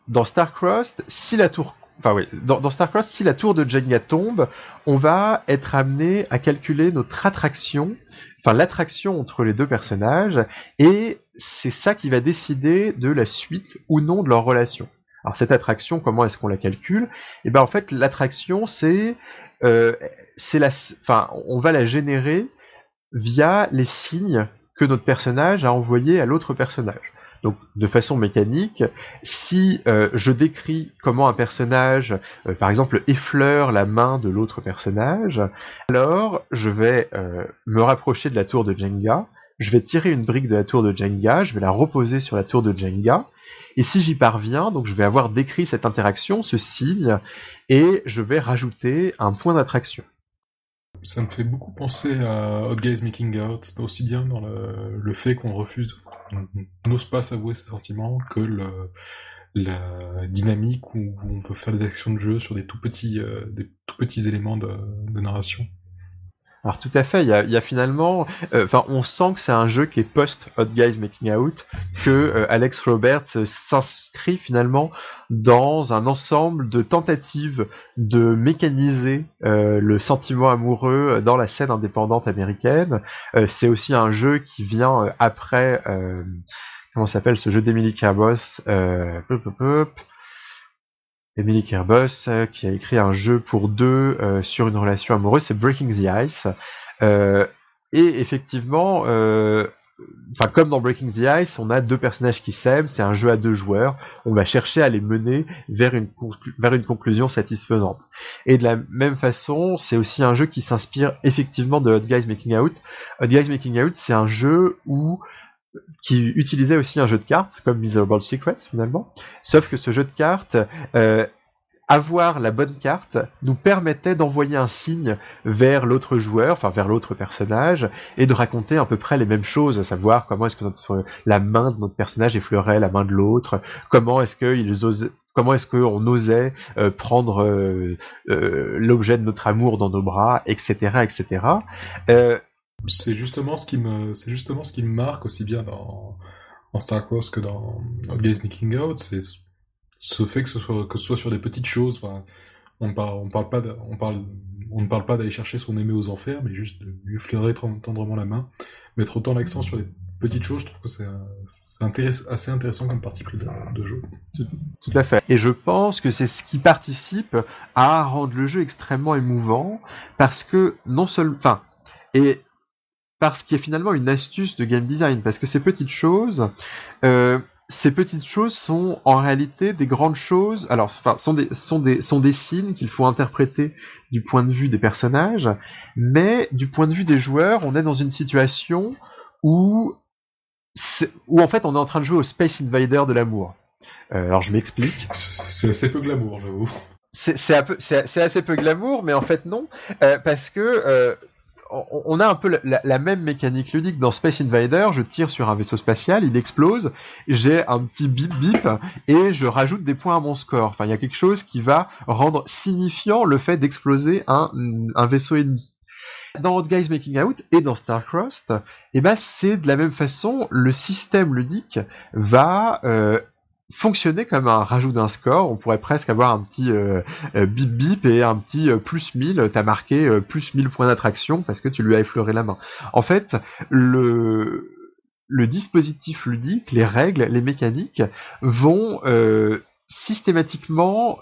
dans Starcross, si la tour Enfin oui, dans, si la tour de Jenga tombe, on va être amené à calculer notre attraction, enfin l'attraction entre les deux personnages, et c'est ça qui va décider de la suite ou non de leur relation. Alors cette attraction, comment est-ce qu'on la calcule? Eh ben en fait, l'attraction, c'est, euh, c'est la, enfin, on va la générer via les signes que notre personnage a envoyés à l'autre personnage. Donc de façon mécanique, si euh, je décris comment un personnage, euh, par exemple, effleure la main de l'autre personnage, alors je vais euh, me rapprocher de la tour de Jenga, je vais tirer une brique de la tour de Jenga, je vais la reposer sur la tour de Jenga, et si j'y parviens, donc je vais avoir décrit cette interaction, ce signe, et je vais rajouter un point d'attraction. Ça me fait beaucoup penser à Hot Guys Making Out, aussi bien dans le fait qu'on refuse n'ose pas s'avouer ses sentiments que la dynamique où on peut faire des actions de jeu sur des tout petits, euh, des tout petits éléments de, narration. Alors tout à fait, il y a, finalement, euh, enfin, on sent que c'est un jeu qui est post Hot Guys Making Out, que euh, Alex Roberts s'inscrit finalement dans un ensemble de tentatives de mécaniser le sentiment amoureux dans la scène indépendante américaine. c'est aussi un jeu qui vient après, comment s'appelle ce jeu d'Emily Carbos Emily Kerbos, euh, qui a écrit un jeu pour deux euh, sur une relation amoureuse, c'est Breaking the Ice. Euh, et effectivement, enfin comme dans Breaking the Ice, on a deux personnages qui s'aiment, c'est un jeu à deux joueurs, on va chercher à les mener vers une, vers une conclusion satisfaisante. Et de la même façon, c'est aussi un jeu qui s'inspire effectivement de Hot Guys Making Out. Hot Guys Making Out, c'est un jeu où qui utilisait aussi un jeu de cartes, comme Miserable Secrets finalement, sauf que ce jeu de cartes, euh, avoir la bonne carte nous permettait d'envoyer un signe vers l'autre joueur, enfin vers l'autre personnage, et de raconter à peu près les mêmes choses, à savoir comment est-ce que notre, la main de notre personnage effleurait la main de l'autre, comment est-ce qu'ils osaient comment est-ce qu'on osait euh, prendre euh, l'objet de notre amour dans nos bras, etc., etc. C'est justement ce qui me, c'est justement ce qui me marque aussi bien dans, en Star Wars que dans, dans Making Out, c'est ce fait que ce soit, que ce soit sur des petites choses. On parle, on ne parle pas d'aller chercher son aimé aux enfers, mais juste de lui fleurer tendrement la main, mettre autant l'accent sur les petites choses. Je trouve que c'est assez intéressant comme partie pris de, jeu. Tout, tout, à fait. Et je pense que c'est ce qui participe à rendre le jeu extrêmement émouvant, parce que non seulement, enfin, et parce qu'il y a finalement une astuce de game design, parce que ces petites choses, euh, ces petites choses sont en réalité des grandes choses, alors enfin sont des sont des sont des signes qu'il faut interpréter du point de vue des personnages, mais du point de vue des joueurs, on est dans une situation où où en fait on est en train de jouer au Space Invader de l'amour. alors je m'explique. C'est assez peu glamour, j'avoue. C'est assez peu glamour, mais en fait non, parce que on a un peu la, même mécanique ludique dans Space Invader. Je tire sur un vaisseau spatial, il explose, j'ai un petit bip bip et je rajoute des points à mon score. Enfin, il y a quelque chose qui va rendre signifiant le fait d'exploser un, vaisseau ennemi. Dans Hot Guys Making Out et dans Starcrossed, eh ben c'est de la même façon, le système ludique va euh, fonctionner comme un rajout d'un score. On pourrait presque avoir un petit euh, euh, bip bip et un petit euh, plus 1000. T'as marqué plus 1000 points d'attraction parce que tu lui as effleuré la main. En fait, le, le dispositif ludique, les règles, les mécaniques vont systématiquement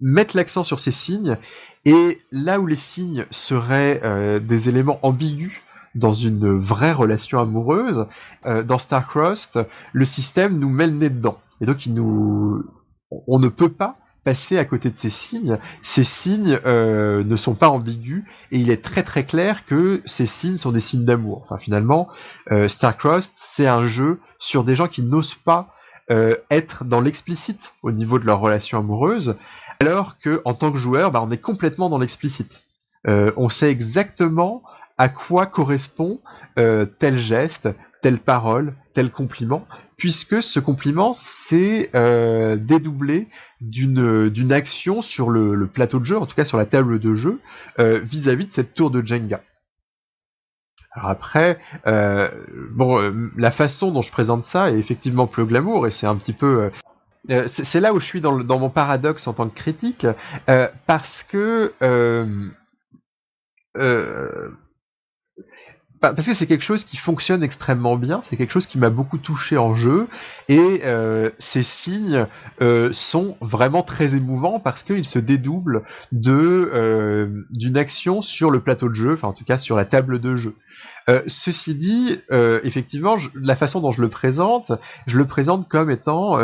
mettre l'accent sur ces signes et là où les signes seraient des éléments ambigus dans une vraie relation amoureuse. Euh, dans Starcrossed, le système nous met le nez dedans. Et donc, il nous... on ne peut pas passer à côté de ces signes. Ces signes euh, ne sont pas ambigus et il est très très clair que ces signes sont des signes d'amour. Enfin, finalement, euh, Starcrossed, c'est un jeu sur des gens qui n'osent pas euh, être dans l'explicite au niveau de leur relation amoureuse, alors que en tant que joueur, bah, on est complètement dans l'explicite. Euh, on sait exactement à quoi correspond euh, tel geste, telle parole, tel compliment, puisque ce compliment c'est euh, dédoublé d'une d'une action sur le, plateau de jeu, en tout cas sur la table de jeu, euh, vis-à-vis de cette tour de Jenga. Alors après, bon, la façon dont je présente ça est effectivement plus glamour et c'est un petit peu c'est là où je suis dans, dans, mon paradoxe en tant que critique, parce que euh, parce que c'est quelque chose qui fonctionne extrêmement bien, c'est quelque chose qui m'a beaucoup touché en jeu, et euh, ces signes euh, sont vraiment très émouvants parce qu'ils se dédoublent de euh, d'une action sur le plateau de jeu, enfin en tout cas sur la table de jeu. ceci dit, effectivement, la façon dont je le présente, je le présente comme étant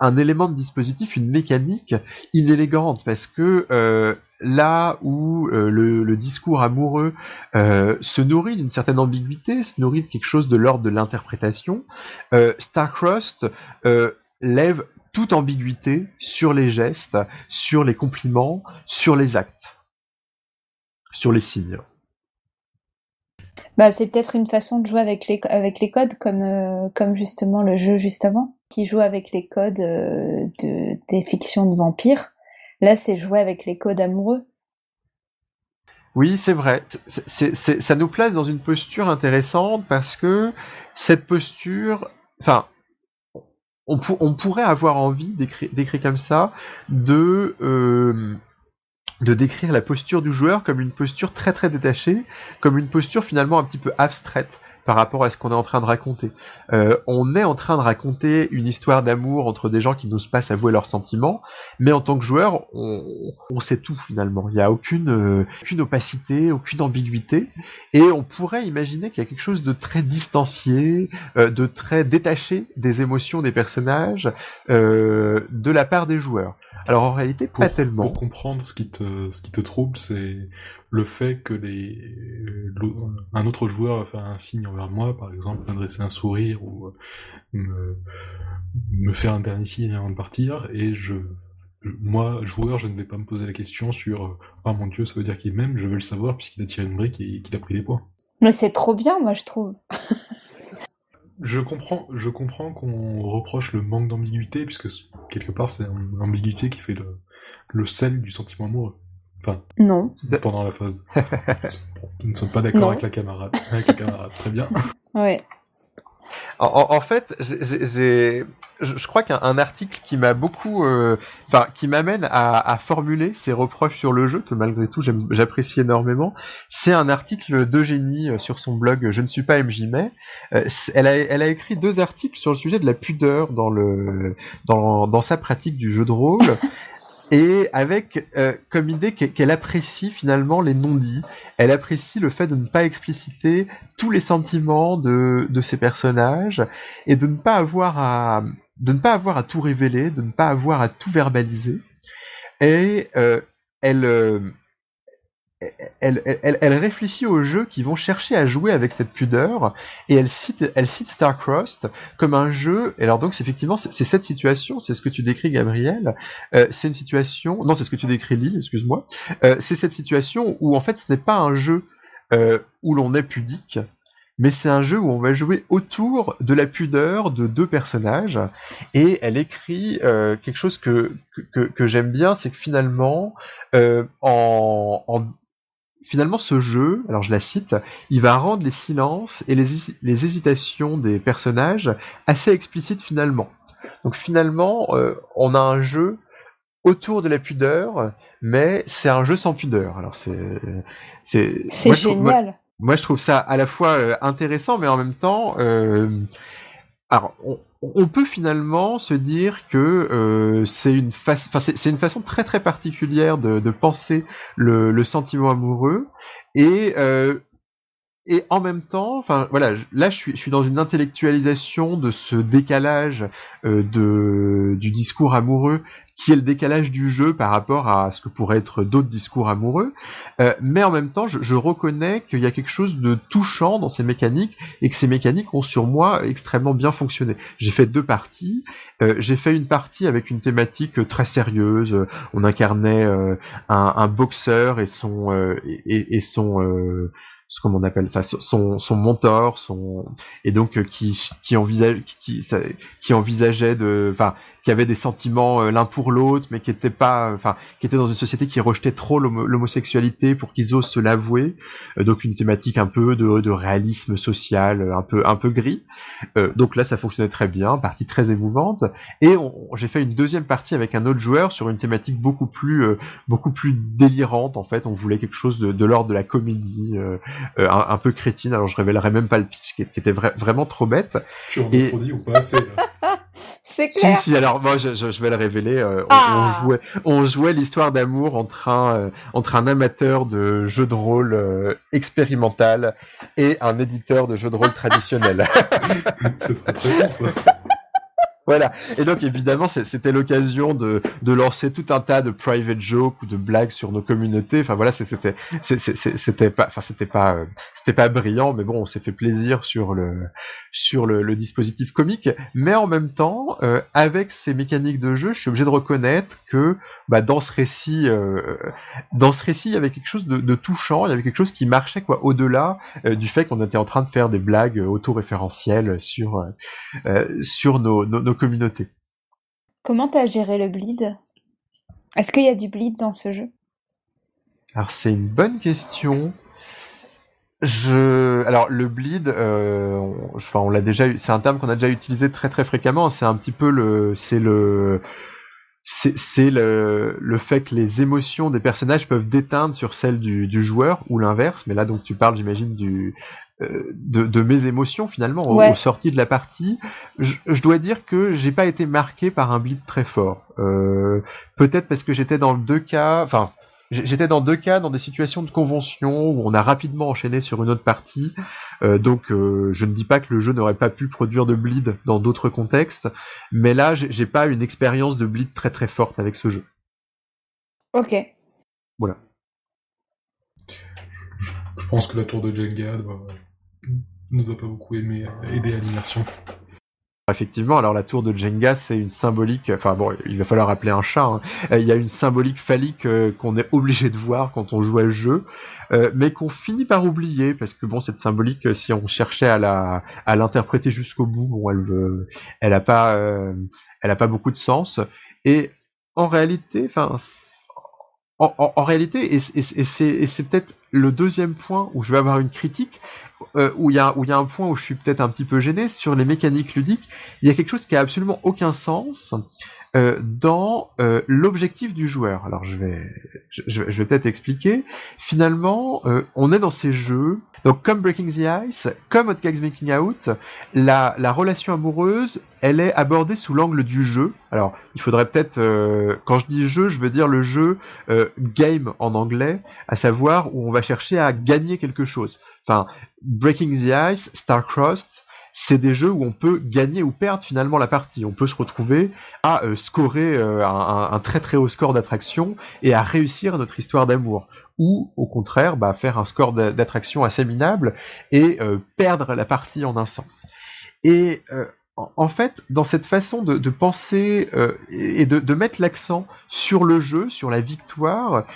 un élément de dispositif, une mécanique inélégante, parce que euh, là où euh, le, discours amoureux euh, se nourrit d'une certaine ambiguïté, se nourrit de quelque chose de l'ordre de l'interprétation, Starcrossed lève toute ambiguïté sur les gestes, sur les compliments, sur les actes, sur les signes. Bah, c'est peut-être une façon de jouer avec les, codes, comme, justement le jeu juste avant qui joue avec les codes euh, de, des fictions de vampires. Là, c'est jouer avec les codes amoureux. Oui, c'est vrai. ça nous place dans une posture intéressante parce que cette posture, enfin, on, pourrait avoir envie d'écrire comme ça euh, de décrire la posture du joueur comme une posture très très détachée, comme une posture finalement un petit peu abstraite par rapport à ce qu'on est en train de raconter. Euh, on est en train de raconter une histoire d'amour entre des gens qui n'osent pas s'avouer leurs sentiments, mais en tant que joueur, on, sait tout finalement. Il n'y a aucune, euh, aucune opacité, aucune ambiguïté, et on pourrait imaginer qu'il y a quelque chose de très distancié, euh, de très détaché des émotions des personnages de la part des joueurs. Alors en réalité, pas tellement. Pour comprendre ce qui te, ce qui te trouble, c'est le fait que les, un autre joueur va faire un signe envers moi, par exemple, m'adresser un sourire ou euh, me, me faire un dernier signe avant de partir, et je, moi, joueur, je ne vais pas me poser la question sur oh mon dieu, ça veut dire qu'il m'aime, je veux le savoir puisqu'il a tiré une brique et qu'il a pris des points. Mais c'est trop bien, moi, je trouve. je comprends, je comprends qu'on reproche le manque d'ambiguïté, puisque quelque part c'est l'ambiguïté qui fait le, le sel du sentiment amoureux. Enfin, non. Pendant la phase. Nous ne sommes pas d'accord avec la camarade. Avec la camarade, très bien. Ouais. En, fait, j'ai, je crois qu'un article qui m'a beaucoup, euh, enfin, qui m'amène à, formuler ces reproches sur le jeu que malgré tout j'apprécie énormément, c'est un article d'Eugénie euh, sur son blog Je ne suis pas MJ May. Euh, elle, a, elle a écrit deux articles sur le sujet de la pudeur dans le, dans, dans sa pratique du jeu de rôle. et avec euh, comme idée qu'elle apprécie finalement les non-dits. Elle apprécie le fait de ne pas expliciter tous les sentiments de, de ses personnages et de ne pas avoir à de ne pas avoir à tout révéler, de ne pas avoir à tout verbaliser. Et euh, elle euh, elle, elle, réfléchit aux jeux qui vont chercher à jouer avec cette pudeur et elle cite, elle cite Starcrossed comme un jeu. Et alors donc c'est effectivement c'est cette situation, c'est ce que tu décris Gabriel. Euh, c'est une situation, non c'est ce que tu décris Lille, excuse-moi. Euh, c'est cette situation où en fait ce n'est pas un jeu euh, où l'on est pudique, mais c'est un jeu où on va jouer autour de la pudeur de deux personnages. Et elle écrit quelque chose que, que, que j'aime bien, c'est que finalement, en, en, finalement, ce jeu, alors je la cite, il va rendre les silences et les, les hésitations des personnages assez explicites finalement. Donc finalement, euh, on a un jeu autour de la pudeur, mais c'est un jeu sans pudeur. Alors c'est c'est génial. moi, je trouve ça à la fois euh, intéressant, mais en même temps, euh, alors on, on peut finalement se dire que euh, c'est une, une façon très très particulière de, penser le, le, sentiment amoureux. Et euh, et en même temps, enfin voilà, là je suis, je suis dans une intellectualisation de ce décalage euh, de, du discours amoureux qui est le décalage du jeu par rapport à ce que pourraient être d'autres discours amoureux. Euh, mais en même temps, je, je reconnais qu'il y a quelque chose de touchant dans ces mécaniques et que ces mécaniques ont sur moi extrêmement bien fonctionné. J'ai fait deux parties. Euh, j'ai fait une partie avec une thématique très sérieuse. On incarnait euh, un, un, boxeur et son et, et son ce qu'on appelle ça, son, son mentor, son et donc euh, qui qui envisage qui qui envisageait de, enfin qui avait des sentiments euh, l'un pour l'autre, mais qui était pas, enfin, qui était dans une société qui rejetait trop l'homosexualité pour qu'ils osent se l'avouer. Euh, donc une thématique un peu de, de, réalisme social, un peu un peu gris. Euh, donc là, ça fonctionnait très bien, partie très émouvante. Et j'ai fait une deuxième partie avec un autre joueur sur une thématique beaucoup plus beaucoup plus délirante. En fait, on voulait quelque chose de, de l'ordre de la comédie, un, un, peu crétine. Alors je révélerai même pas le pitch, qui, qui était vraiment trop bête. Tu en as trop dit ou pas assez C'est clair. Si, si, alors moi je, je, vais le révéler. Euh, on, ah. jouait, on jouait l'histoire d'amour entre un, euh, entre un amateur de jeux de rôle euh, expérimental et un éditeur de jeux de rôle traditionnel. C'est très très bon ça. Voilà. Et donc évidemment, c'était l'occasion de, de lancer tout un tas de private jokes ou de blagues sur nos communautés. Enfin voilà, c'était c'était pas, enfin c'était pas euh, c'était pas brillant, mais bon, on s'est fait plaisir sur le sur le, dispositif comique. Mais en même temps, euh, avec ces mécaniques de jeu, je suis obligé de reconnaître que bah, dans ce récit, euh, dans ce récit, il y avait quelque chose de, de, touchant. Il y avait quelque chose qui marchait quoi au-delà du fait qu'on était en train de faire des blagues autoréférentielles sur sur nos, nos, nos communauté. Comment t'as géré le bleed? Est-ce qu'il y a du bleed dans ce jeu? Alors c'est une bonne question. Je, alors le bleed, euh, enfin on l'a déjà, c'est un terme qu'on a déjà utilisé très très fréquemment. C'est un petit peu le, c'est le, c'est le, le, fait que les émotions des personnages peuvent déteindre sur celles du, du joueur ou l'inverse. Mais là donc tu parles, j'imagine, du, de, de, mes émotions finalement ouais. aux, sorties de la partie. Je, je dois dire que j'ai pas été marqué par un bleed très fort. Euh, Peut-être parce que j'étais dans deux cas, enfin j'étais dans deux cas dans des situations de convention où on a rapidement enchaîné sur une autre partie. Euh, donc euh, je ne dis pas que le jeu n'aurait pas pu produire de bleed dans d'autres contextes, mais là j'ai pas une expérience de bleed très très forte avec ce jeu. Ok. Voilà. Je pense que la tour de Jenga doit nous a pas beaucoup aimé, aidé à l'immersion. Effectivement, alors la tour de Jenga, c'est une symbolique. Enfin bon, il va falloir appeler un chat. Hein. Il y a une symbolique phallique euh, qu'on est obligé de voir quand on joue à le jeu, euh, mais qu'on finit par oublier parce que bon, cette symbolique, euh, si on cherchait à la à l'interpréter jusqu'au bout, bon, elle veut, elle a pas, euh, elle a pas beaucoup de sens. Et en réalité, enfin, en, réalité, et c'est peut-être le deuxième point où je vais avoir une crique, euh, où il y, y a un point où je suis peut-être un petit peu gêné sur les mécaniques ludiques, il y a quelque chose qui a absolument aucun sens euh, dans euh, l'objectif du joueur. Alors je vais, je, je vais peut-être expliquer. Finalement, euh, on est dans ces jeux, donc comme Breaking the Ice, comme Hot Cakes Making Out, la, la relation amoureuse, elle est abordée sous l'angle du jeu. Alors il faudrait peut-être, euh, quand je dis jeu, je veux dire le jeu euh, game en anglais, à savoir où on va chercher à gagner quelque chose. Enfin, Breaking the Ice, Starcrossed, c'est des jeux où on peut gagner ou perdre finalement la partie. On peut se retrouver à euh, scorer euh, un, très très haut score d'attraction et à réussir notre histoire d'amour. Ou au contraire, bah, faire un score d'attraction assez minable et euh, perdre la partie en un sens. Et en fait, dans cette façon de, penser et de, de mettre l'accent sur le jeu, sur la victoire,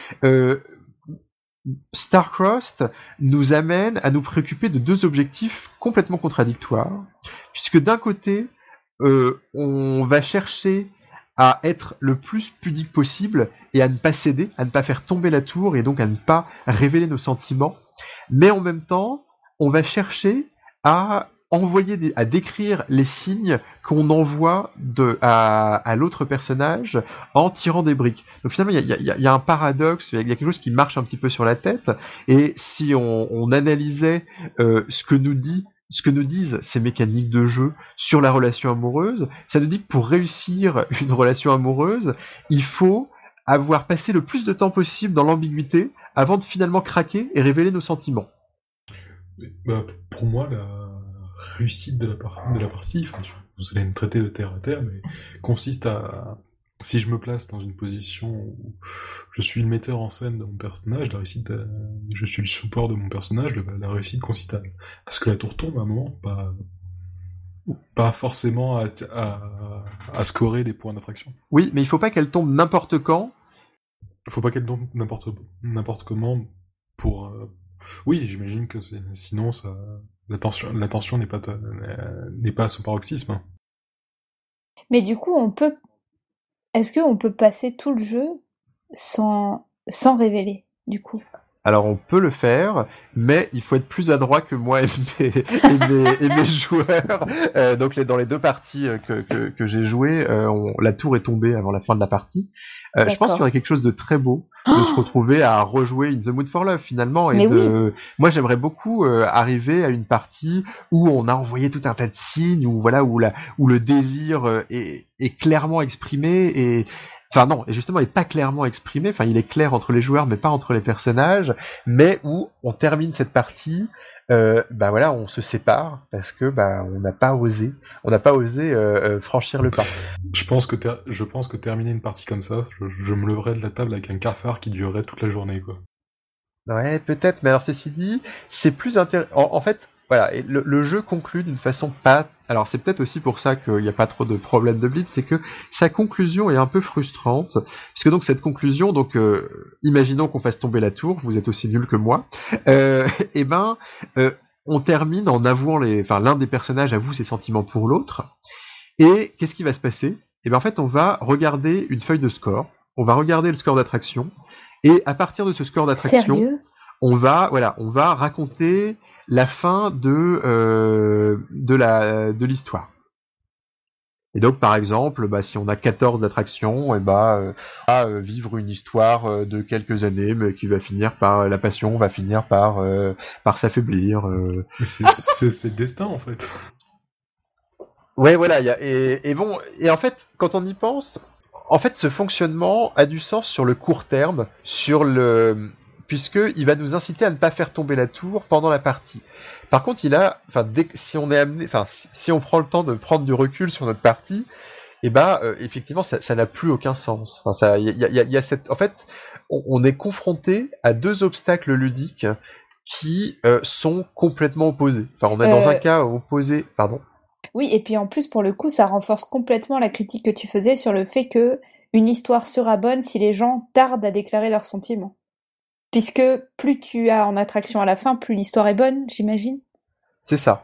Starcrossed nous amène à nous préoccuper de deux objectifs complètement contradictoires, puisque d'un côté, euh, on va chercher à être le plus pudique possible et à ne pas céder, à ne pas faire tomber la tour et donc à ne pas révéler nos sentiments, mais en même temps, on va chercher à envoyer à décrire les signes qu'on envoie de, à, l'autre personnage en tirant des briques. Donc finalement, il y a, un paradoxe, il y a quelque chose qui marche un petit peu sur la tête. Et si on, analysait euh, ce que nous dit ce que nous disent ces mécaniques de jeu sur la relation amoureuse, ça nous dit que pour réussir une relation amoureuse, il faut avoir passé le plus de temps possible dans l'ambiguïté avant de finalement craquer et révéler nos sentiments. Bah, pour moi, la, réussite de la, de la partie, enfin, vous allez me traiter de terre à terre, mais consiste à, si je me place dans une position où je suis le metteur en scène de mon personnage, la réussite, je suis le support de mon personnage, la réussite consiste à, ce que la tour tombe à un moment, pas, pas forcément à, à, scorer des points d'attraction. Oui, mais il faut pas qu'elle tombe n'importe quand. Il faut pas qu'elle tombe n'importe comment oui, j'imagine que sinon ça, la n'est pas, pas à son paroxysme. Mais du coup, on peut. Est-ce qu'on peut passer tout le jeu sans, sans révéler, du coup? Alors on peut le faire, mais il faut être plus adroit que moi et mes, joueurs. Euh, donc les, dans les deux parties euh, que, que, j'ai jouées, euh, la tour est tombée avant la fin de la partie. je pense qu'il y aurait quelque chose de très beau de se retrouver à rejouer In the Mood for Love finalement. Et de... Moi j'aimerais beaucoup arriver à une partie où on a envoyé tout un tas de signes, où voilà où, la, où le désir est, est clairement exprimé et enfin non, et justement, il n'est pas clairement exprimé, enfin il est clair entre les joueurs, mais pas entre les personnages, mais où on termine cette partie, euh, bah voilà, on se sépare parce que bah on n'a pas osé, on n'a pas osé euh, euh, franchir le pas. Je pense que je pense que terminer une partie comme ça, je, me leverais de la table avec un cafard qui durerait toute la journée quoi. Ouais, peut-être, mais alors ceci dit, c'est plus intéressant. en, fait, voilà, le, jeu conclut d'une façon pas. Alors c'est peut-être aussi pour ça qu'il n'y a pas trop de problèmes de blitz, c'est que sa conclusion est un peu frustrante, puisque donc cette conclusion, donc euh, imaginons qu'on fasse tomber la tour, vous êtes aussi nul que moi, euh, et eh ben euh, on termine en avouant les, enfin l'un des personnages avoue ses sentiments pour l'autre, et qu'est-ce qui va se passer? Et eh ben en fait on va regarder une feuille de score, on va regarder le score d'attraction, et à partir de ce score d'attraction, on va voilà, on va raconter la fin de euh, de la de l'histoire. Et donc, par exemple, bah, si on a 14 d'attractions, et bah, euh, à euh, vivre une histoire euh, de quelques années, mais qui va finir par la passion, va finir par par s'affaiblir. C'est le destin en fait. Ouais, voilà. Y a, et, et, bon, et en fait, quand on y pense, en fait, ce fonctionnement a du sens sur le court terme, sur le puisqu'il va nous inciter à ne pas faire tomber la tour pendant la partie. Par contre, il a, enfin, si on est amené, enfin, si on prend le temps de prendre du recul sur notre partie, et eh ben, euh, effectivement, ça n'a plus aucun sens. Enfin, ça, il y a, cette, en fait, on, est confronté à deux obstacles ludiques qui euh, sont complètement opposés. Enfin, on est dans un euh. cas opposé, pardon. Oui, et puis en plus, pour le coup, ça renforce complètement la critique que tu faisais sur le fait que une histoire sera bonne si les gens tardent à déclarer leurs sentiments. Puisque plus tu as en attraction à la fin, plus l'histoire est bonne, j'imagine. C'est ça.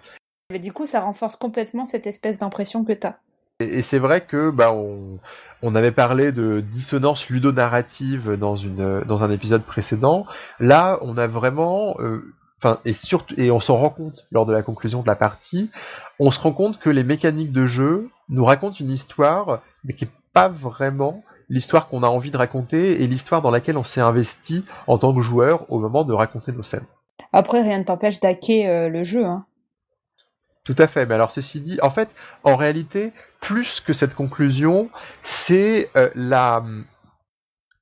Et du coup, ça renforce complètement cette espèce d'impression que tu as. Et, c'est vrai que bah on, avait parlé de dissonance ludonarrative dans une dans un épisode précédent. Là, on a vraiment euh, enfin et surtout et on s'en rend compte lors de la conclusion de la partie, on se rend compte que les mécaniques de jeu nous racontent une histoire mais qui est pas vraiment l'histoire qu'on a envie de raconter et l'histoire dans laquelle on s'est investi en tant que joueur au moment de raconter nos scènes. Après, rien ne t'empêche d'hacker euh, le jeu. Hein. Tout à fait. Mais alors, ceci dit, en fait, en réalité, plus que cette conclusion, c'est euh, la.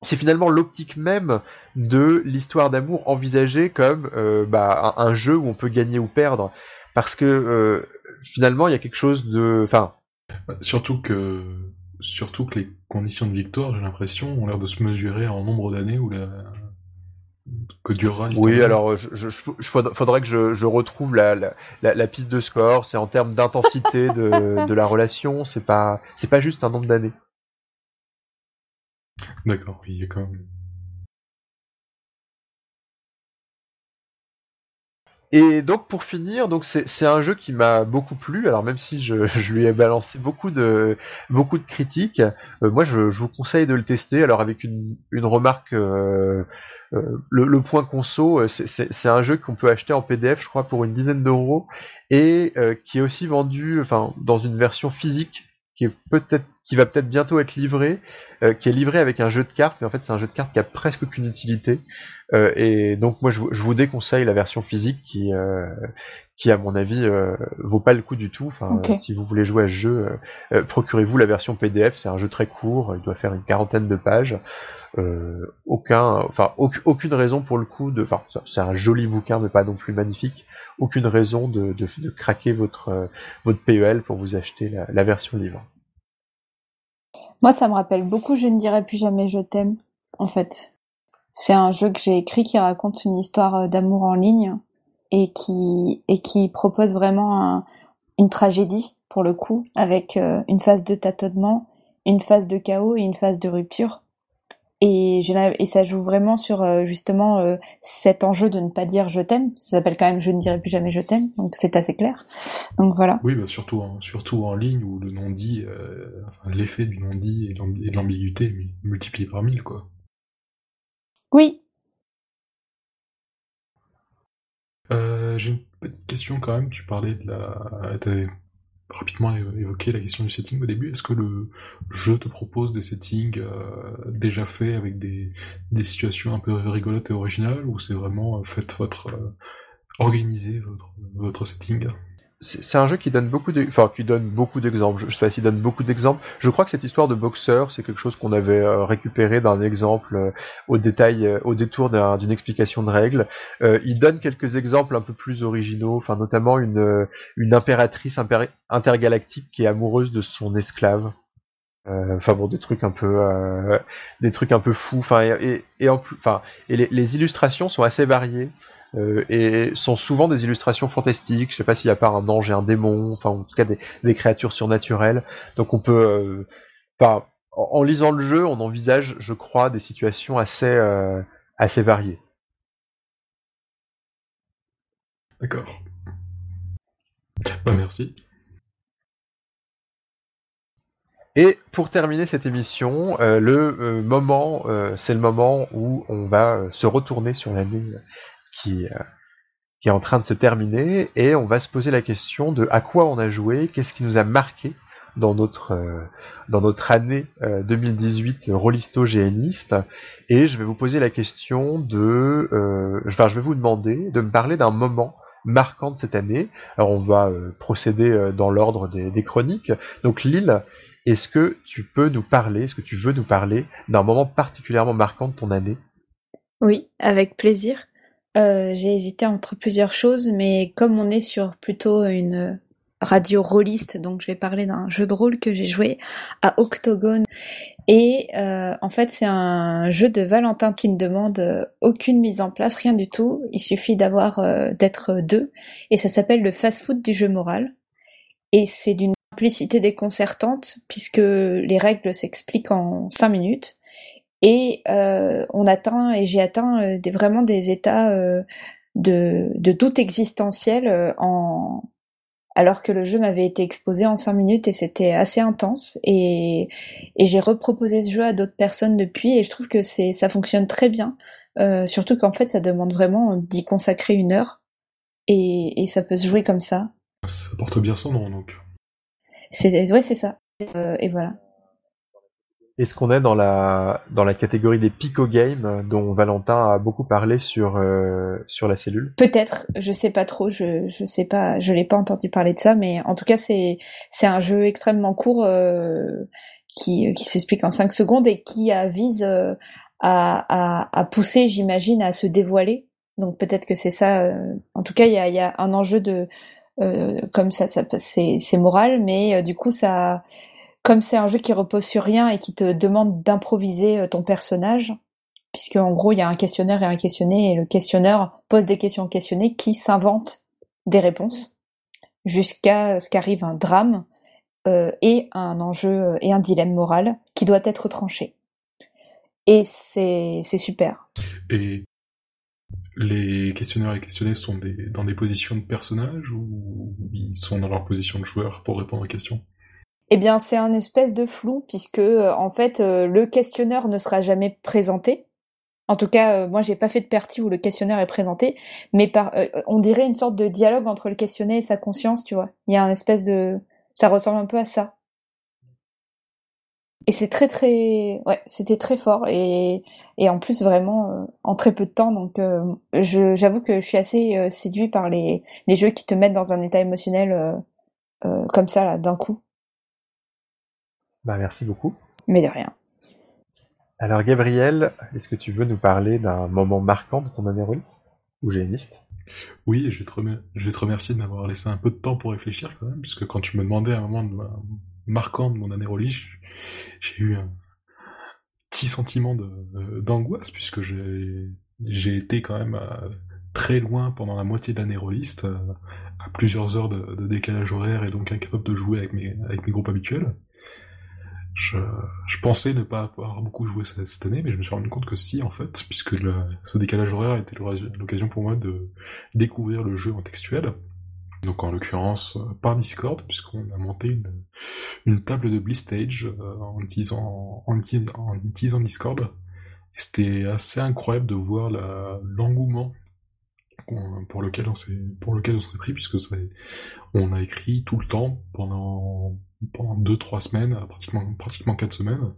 C'est finalement l'optique même de l'histoire d'amour envisagée comme euh, bah, un, jeu où on peut gagner ou perdre. Parce que finalement, il y a quelque chose de, enfin. Surtout que, surtout que les conditions de victoire, j'ai l'impression, ont l'air de se mesurer en nombre d'années où la, que durera l'histoire. Oui, alors je, je, je, faudrait que je, je retrouve la, la, la, piste de score. C'est en termes d'intensité de, de la relation. C'est pas, c'est pas juste un nombre d'années. D'accord, il y a quand même Et donc pour finir, donc c'est un jeu qui m'a beaucoup plu. Alors même si je, je, lui ai balancé beaucoup de beaucoup de critiques, euh, moi je, je, vous conseille de le tester. Alors avec une, une remarque, euh, euh, le, le, point conso, c'est un jeu qu'on peut acheter en PDF, je crois, pour une dizaine d'euros, et qui est aussi vendu, enfin dans une version physique qui va peut-être bientôt être livré, euh, qui est livré avec un jeu de cartes, mais en fait c'est un jeu de cartes qui a presque aucune utilité. Euh, et donc moi je, vous déconseille la version physique qui, euh, qui à mon avis euh, vaut pas le coup du tout. Enfin, si vous voulez jouer à ce jeu, procurez-vous la version PDF. C'est un jeu très court, il doit faire une quarantaine de pages. aucun, enfin aucune raison pour le coup de, enfin c'est un joli bouquin mais pas non plus magnifique. Aucune raison de, de, de craquer votre votre PEL pour vous acheter la, la version livre. Moi, ça me rappelle beaucoup Je ne dirai plus jamais je t'aime, en fait. C'est un jeu que j'ai écrit qui raconte une histoire euh, d'amour en ligne et qui, et qui propose vraiment une tragédie, pour le coup, avec euh, une phase de tâtonnement, une phase de chaos et une phase de rupture. Et, et ça joue vraiment sur euh, justement euh, cet enjeu de ne pas dire je t'aime. Ça s'appelle quand même je ne dirai plus jamais je t'aime, donc c'est assez clair. Donc voilà. Oui, bah surtout, en, surtout en ligne où le non-dit, enfin, l'effet du non-dit et de l'ambiguïté multiplié par mille, quoi. Oui. J'ai une petite question quand même. Tu parlais de la rapidement évoqué la question du setting au début. Est-ce que le jeu te propose des settings euh, déjà faits avec des, des situations un peu rigolotes et originales ou c'est vraiment euh, faites votre euh, organisé votre, votre setting? C'est un jeu qui donne beaucoup de, enfin qui donne beaucoup d'exemples. Je, sais pas s'il donne beaucoup d'exemples. Je crois que cette histoire de boxeur, c'est quelque chose qu'on avait euh, récupéré d'un exemple euh, au détail, euh, au détour d'une explication de règles. il donne quelques exemples un peu plus originaux, enfin notamment une impératrice intergalactique qui est amoureuse de son esclave. Enfin bon, des trucs un peu, des trucs un peu fous. Et, les illustrations sont assez variées. Euh, et sont souvent des illustrations fantastiques. Je sais pas s'il n'y a pas un ange et un démon, enfin en tout cas des, créatures surnaturelles. Donc on peut, euh, en, lisant le jeu, on envisage, je crois, des situations assez euh, assez variées. D'accord. Bah, merci. Et pour terminer cette émission, le moment, c'est le moment où on va se retourner sur l'année qui, euh, qui est en train de se terminer et on va se poser la question de à quoi on a joué, qu'est-ce qui nous a marqué dans notre euh, dans notre année 2018 euh, rolisto géaniste et je vais vous poser la question de euh, enfin, je vais vous demander de me parler d'un moment marquant de cette année. Alors on va procéder dans l'ordre des, chroniques. Donc Lille, est-ce que tu peux nous parler, est-ce que tu veux nous parler d'un moment particulièrement marquant de ton année? Oui, avec plaisir. Euh, j'ai hésité entre plusieurs choses, mais comme on est sur plutôt une radio rôliste, donc je vais parler d'un jeu de rôle que j'ai joué à Octogone. Et euh, en fait, c'est un jeu de Valentin qui ne demande aucune mise en place, rien du tout. Il suffit d'avoir euh, d'être deux, et ça s'appelle le fast-food du jeu moral. Et c'est d'une simplicité déconcertante puisque les règles s'expliquent en cinq minutes et euh, on atteint et j'ai atteint euh, des, vraiment des états euh, de, de doute existentiel en alors que le jeu m'avait été exposé en cinq minutes et c'était assez intense. Et, et j'ai reproposé ce jeu à d'autres personnes depuis et je trouve que c'est ça fonctionne très bien. Surtout qu'en fait ça demande vraiment d'y consacrer une heure. Et, et ça peut se jouer comme ça. Ça porte bien son nom donc. C'est ouais c'est ça. Et voilà est-ce qu'on est dans la dans la catégorie des pico games dont Valentin a beaucoup parlé sur euh, sur la cellule? Peut-être, je sais pas trop, je je sais pas, je l'ai pas entendu parler de ça, mais en tout cas c'est c'est un jeu extrêmement court euh, qui qui s'explique en 5 secondes et qui vise euh, à, à, à pousser, j'imagine, à se dévoiler. Donc peut-être que c'est ça. en tout cas, il y a il y a un enjeu de comme ça, ça c'est moral, mais du coup ça, comme c'est un jeu qui repose sur rien et qui te demande d'improviser ton personnage, puisque en gros il y a un questionneur et un questionné et le questionneur pose des questions au questionné qui s'invente des réponses jusqu'à ce qu'arrive un drame euh, et un enjeu euh, et un dilemme moral qui doit être tranché. Et c'est super. Et les questionneurs et questionnés sont dans des positions de personnages ou ils sont dans leur position de joueur pour répondre aux questions? Eh bien, c'est un espèce de flou puisque euh, en fait le questionneur ne sera jamais présenté. En tout cas, moi j'ai pas fait de partie où le questionneur est présenté, mais par, on dirait une sorte de dialogue entre le questionné et sa conscience, tu vois. Il y a un espèce de ça ressemble un peu à ça. Et c'est très très, ouais, c'était très fort et et en plus vraiment euh, en très peu de temps. Donc euh, j'avoue que je suis assez euh, séduit par les les jeux qui te mettent dans un état émotionnel comme ça là d'un coup. Bah merci beaucoup. Mais de rien. Alors Gabriel, est-ce que tu veux nous parler d'un moment marquant de ton année ou géniste? Oui, je vais, te remercier de m'avoir laissé un peu de temps pour réfléchir quand même, puisque quand tu me demandais un moment de, marquant de mon année j'ai eu un petit sentiment d'angoisse, puisque j'ai été quand même euh, très loin pendant la moitié d'année rôliste, euh, à plusieurs heures de, décalage horaire et donc incapable de jouer avec mes, avec mes groupes habituels. Je, je, pensais ne pas avoir beaucoup joué cette, année, mais je me suis rendu compte que si, en fait, puisque ce décalage horaire était l'occasion pour moi de découvrir le jeu en textuel. Donc en l'occurrence euh, par Discord, puisqu'on a monté une, table de Blistage euh, en utilisant, en utilisant Discord. C'était assez incroyable de voir l'engouement pour lequel on s'est pour lequel on s'est pris puisque on a écrit tout le temps pendant pendant deux trois semaines, pratiquement pratiquement quatre semaines,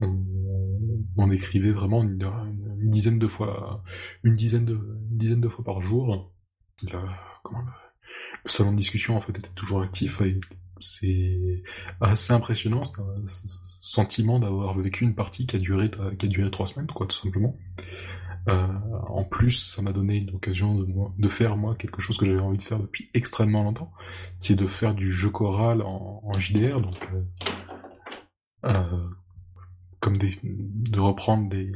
on, écrivait vraiment une, dizaine de fois, une dizaine de une dizaine de fois par jour. Le, salon de discussion en fait était toujours actif c'est assez impressionnant, un sentiment d'avoir vécu une partie qui a duré qui a duré trois semaines quoi tout simplement. Euh, en plus, ça m'a donné l'occasion de, de, faire moi quelque chose que j'avais envie de faire depuis extrêmement longtemps, qui est de faire du jeu choral en, en JDR, donc euh, euh, comme des, de reprendre des,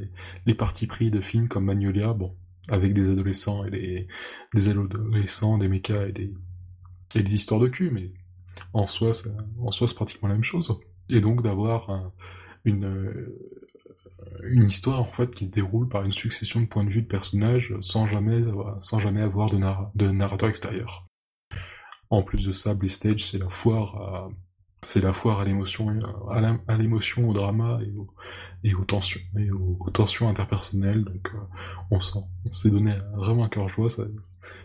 les parties pris de films comme Magnolia, bon, avec des adolescents et des, des adolescents, des mechas et des, et des histoires de cul, mais en soi, en soi, c'est pratiquement la même chose. Et donc d'avoir une une histoire en fait qui se déroule par une succession de points de vue de personnages sans jamais avoir, sans jamais avoir de, de narrateur extérieur. En plus de ça, Stage c'est la foire à, c'est la foire à l'émotion, à l'émotion, au drama et, aux tensions, et aux, tensions interpersonnelles. Donc, euh, on s'est donné vraiment un cœur joie. Ça,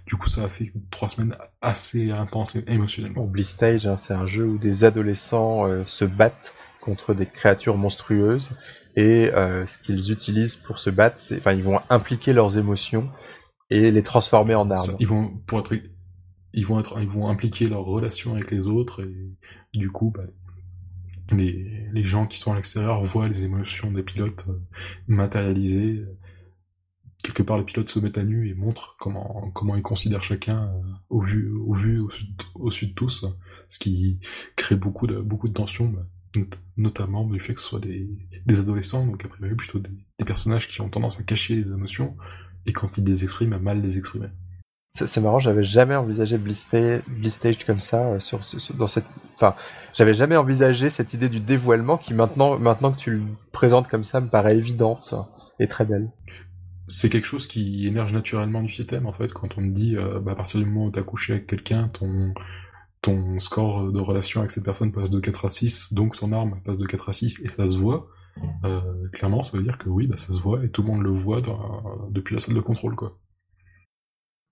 du coup, ça a fait trois semaines assez intenses émotionnellement. Blistage, hein, c'est un jeu où des adolescents euh, se battent contre des créatures monstrueuses et euh, ce qu'ils utilisent pour se battre, c'est, enfin, ils vont impliquer leurs émotions et les transformer en armes. ils vont, pour être, ils vont être, ils vont impliquer leurs relations avec les autres et du coup, bah, les, les gens qui sont à l'extérieur voient les émotions des pilotes euh, matérialisées. Quelque part, les pilotes se mettent à nu et montrent comment comment ils considèrent chacun euh, au vu au vu au, au sud de tous, ce qui crée beaucoup de beaucoup de tensions. Bah, notamment du fait que ce soit des, adolescents, donc a priori plutôt des, personnages qui ont tendance à cacher les émotions, et quand ils les expriment, à mal les exprimer. C'est marrant, j'avais jamais envisagé Blistage comme ça euh, sur, dans cette. Enfin, j'avais jamais envisagé cette idée du dévoilement qui maintenant, maintenant que tu le présentes comme ça, me paraît évidente et très belle. C'est quelque chose qui émerge naturellement du système en fait. Quand on te dit, euh, bah, à partir du moment où t'as couché avec quelqu'un, ton ton score de relation avec cette personne passe de 4 à 6, donc ton arme passe de 4 à 6 et ça se voit, euh, clairement ça veut dire que oui, bah, ça se voit et tout le monde le voit depuis la salle de contrôle. quoi.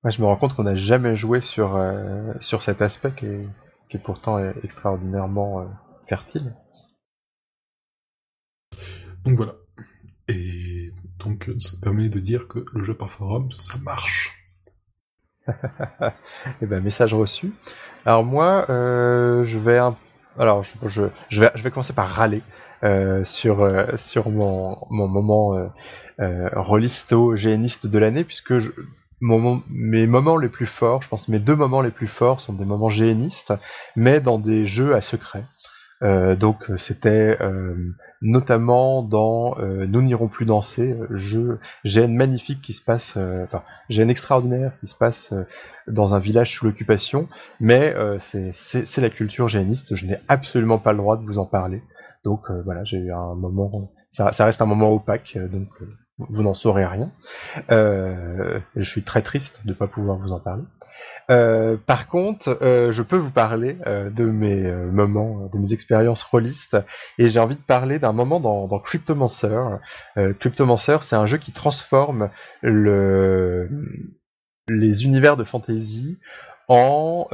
je me rends compte qu'on n'a jamais joué sur, euh, sur cet aspect qui est, qui est pourtant extraordinairement euh, fertile. Donc voilà. Et donc ça permet de dire que le jeu par forum, ça marche. et eh ben message reçu. Alors moi, euh, je vais alors je, je, vais je vais commencer par râler euh, sur euh, sur mon mon moment euh, rolisto géniste de l'année puisque je, mes moments les plus forts, je pense mes deux moments les plus forts sont des moments génistes, mais dans des jeux à secret. Euh, donc c'était euh, notamment dans euh, Nous n'irons plus danser, jeu GN magnifique qui se passe, enfin GN extraordinaire qui se passe dans un village sous l'occupation, mais c'est la culture géniste, je n'ai absolument pas le droit de vous en parler. Donc voilà, j'ai eu un moment, ça, ça, reste un moment opaque, donc vous n'en saurez rien. Euh, je suis très triste de ne pas pouvoir vous en parler. Euh, par contre, euh, je peux vous parler de mes moments, de mes expériences rôlistes, et j'ai envie de parler d'un moment dans, Cryptomancer. Cryptomancer, c'est un jeu qui transforme le, les univers de fantasy en,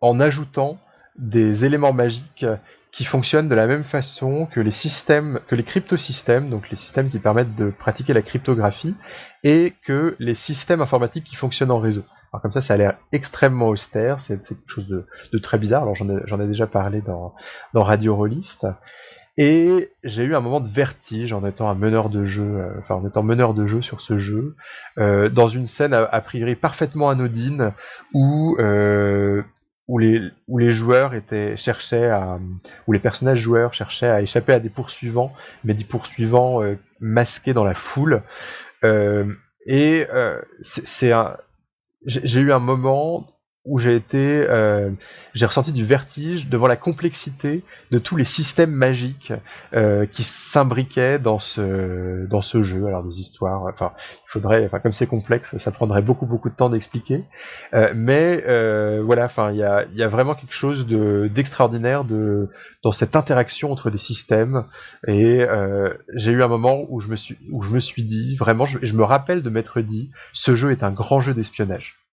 en ajoutant des éléments magiques qui fonctionnent de la même façon que les systèmes, que les cryptosystèmes, donc les systèmes qui permettent de pratiquer la cryptographie, et que les systèmes informatiques qui fonctionnent en réseau. Alors comme ça, ça a l'air extrêmement austère, c'est quelque chose de, très bizarre. Alors j'en ai, ai, déjà parlé dans, dans Radio Rollist. Et j'ai eu un moment de vertige en étant un meneur de jeu, euh, enfin en étant meneur de jeu sur ce jeu, euh, dans une scène a, priori parfaitement anodine où euh, où les, où les joueurs étaient, cherchaient à, où les personnages joueurs cherchaient à échapper à des poursuivants, mais des poursuivants euh, masqués dans la foule. Euh, et euh, c'est un, j'ai eu un moment où j'ai été, euh, j'ai ressenti du vertige devant la complexité de tous les systèmes magiques euh, qui s'imbriquaient dans ce dans ce jeu. Alors des histoires, enfin il faudrait, enfin comme c'est complexe, ça prendrait beaucoup beaucoup de temps d'expliquer. Euh, mais euh, voilà, enfin il y a il y a vraiment quelque chose de d'extraordinaire de dans cette interaction entre des systèmes. Et euh, j'ai eu un moment où je me suis où je me suis dit vraiment, je, je me rappelle de m'être dit, ce jeu est un grand jeu d'espionnage.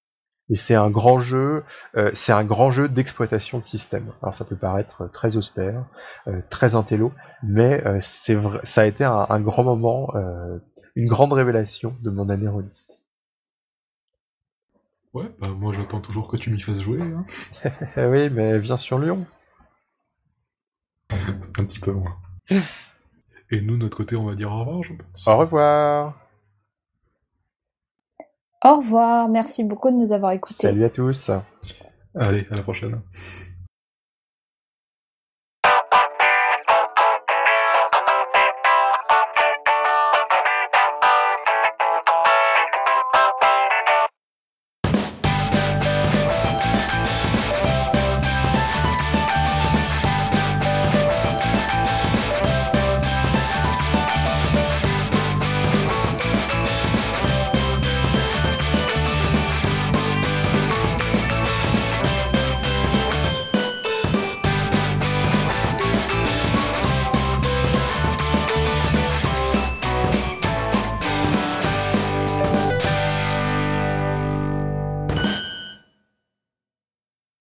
Et c'est un grand jeu, euh, c'est un grand jeu d'exploitation de système. Alors ça peut paraître très austère, euh, très intello, mais euh, c'est vrai, ça a été un, grand moment, une grande révélation de mon année rôliste. Ouais, bah moi j'attends toujours que tu m'y fasses jouer. Hein. oui, mais viens sur Lyon. c'est un petit peu loin. Et nous, de notre côté, on va dire au revoir, je pense. Au revoir. Au revoir, merci beaucoup de nous avoir écoutés. Salut à tous. Allez, à la prochaine.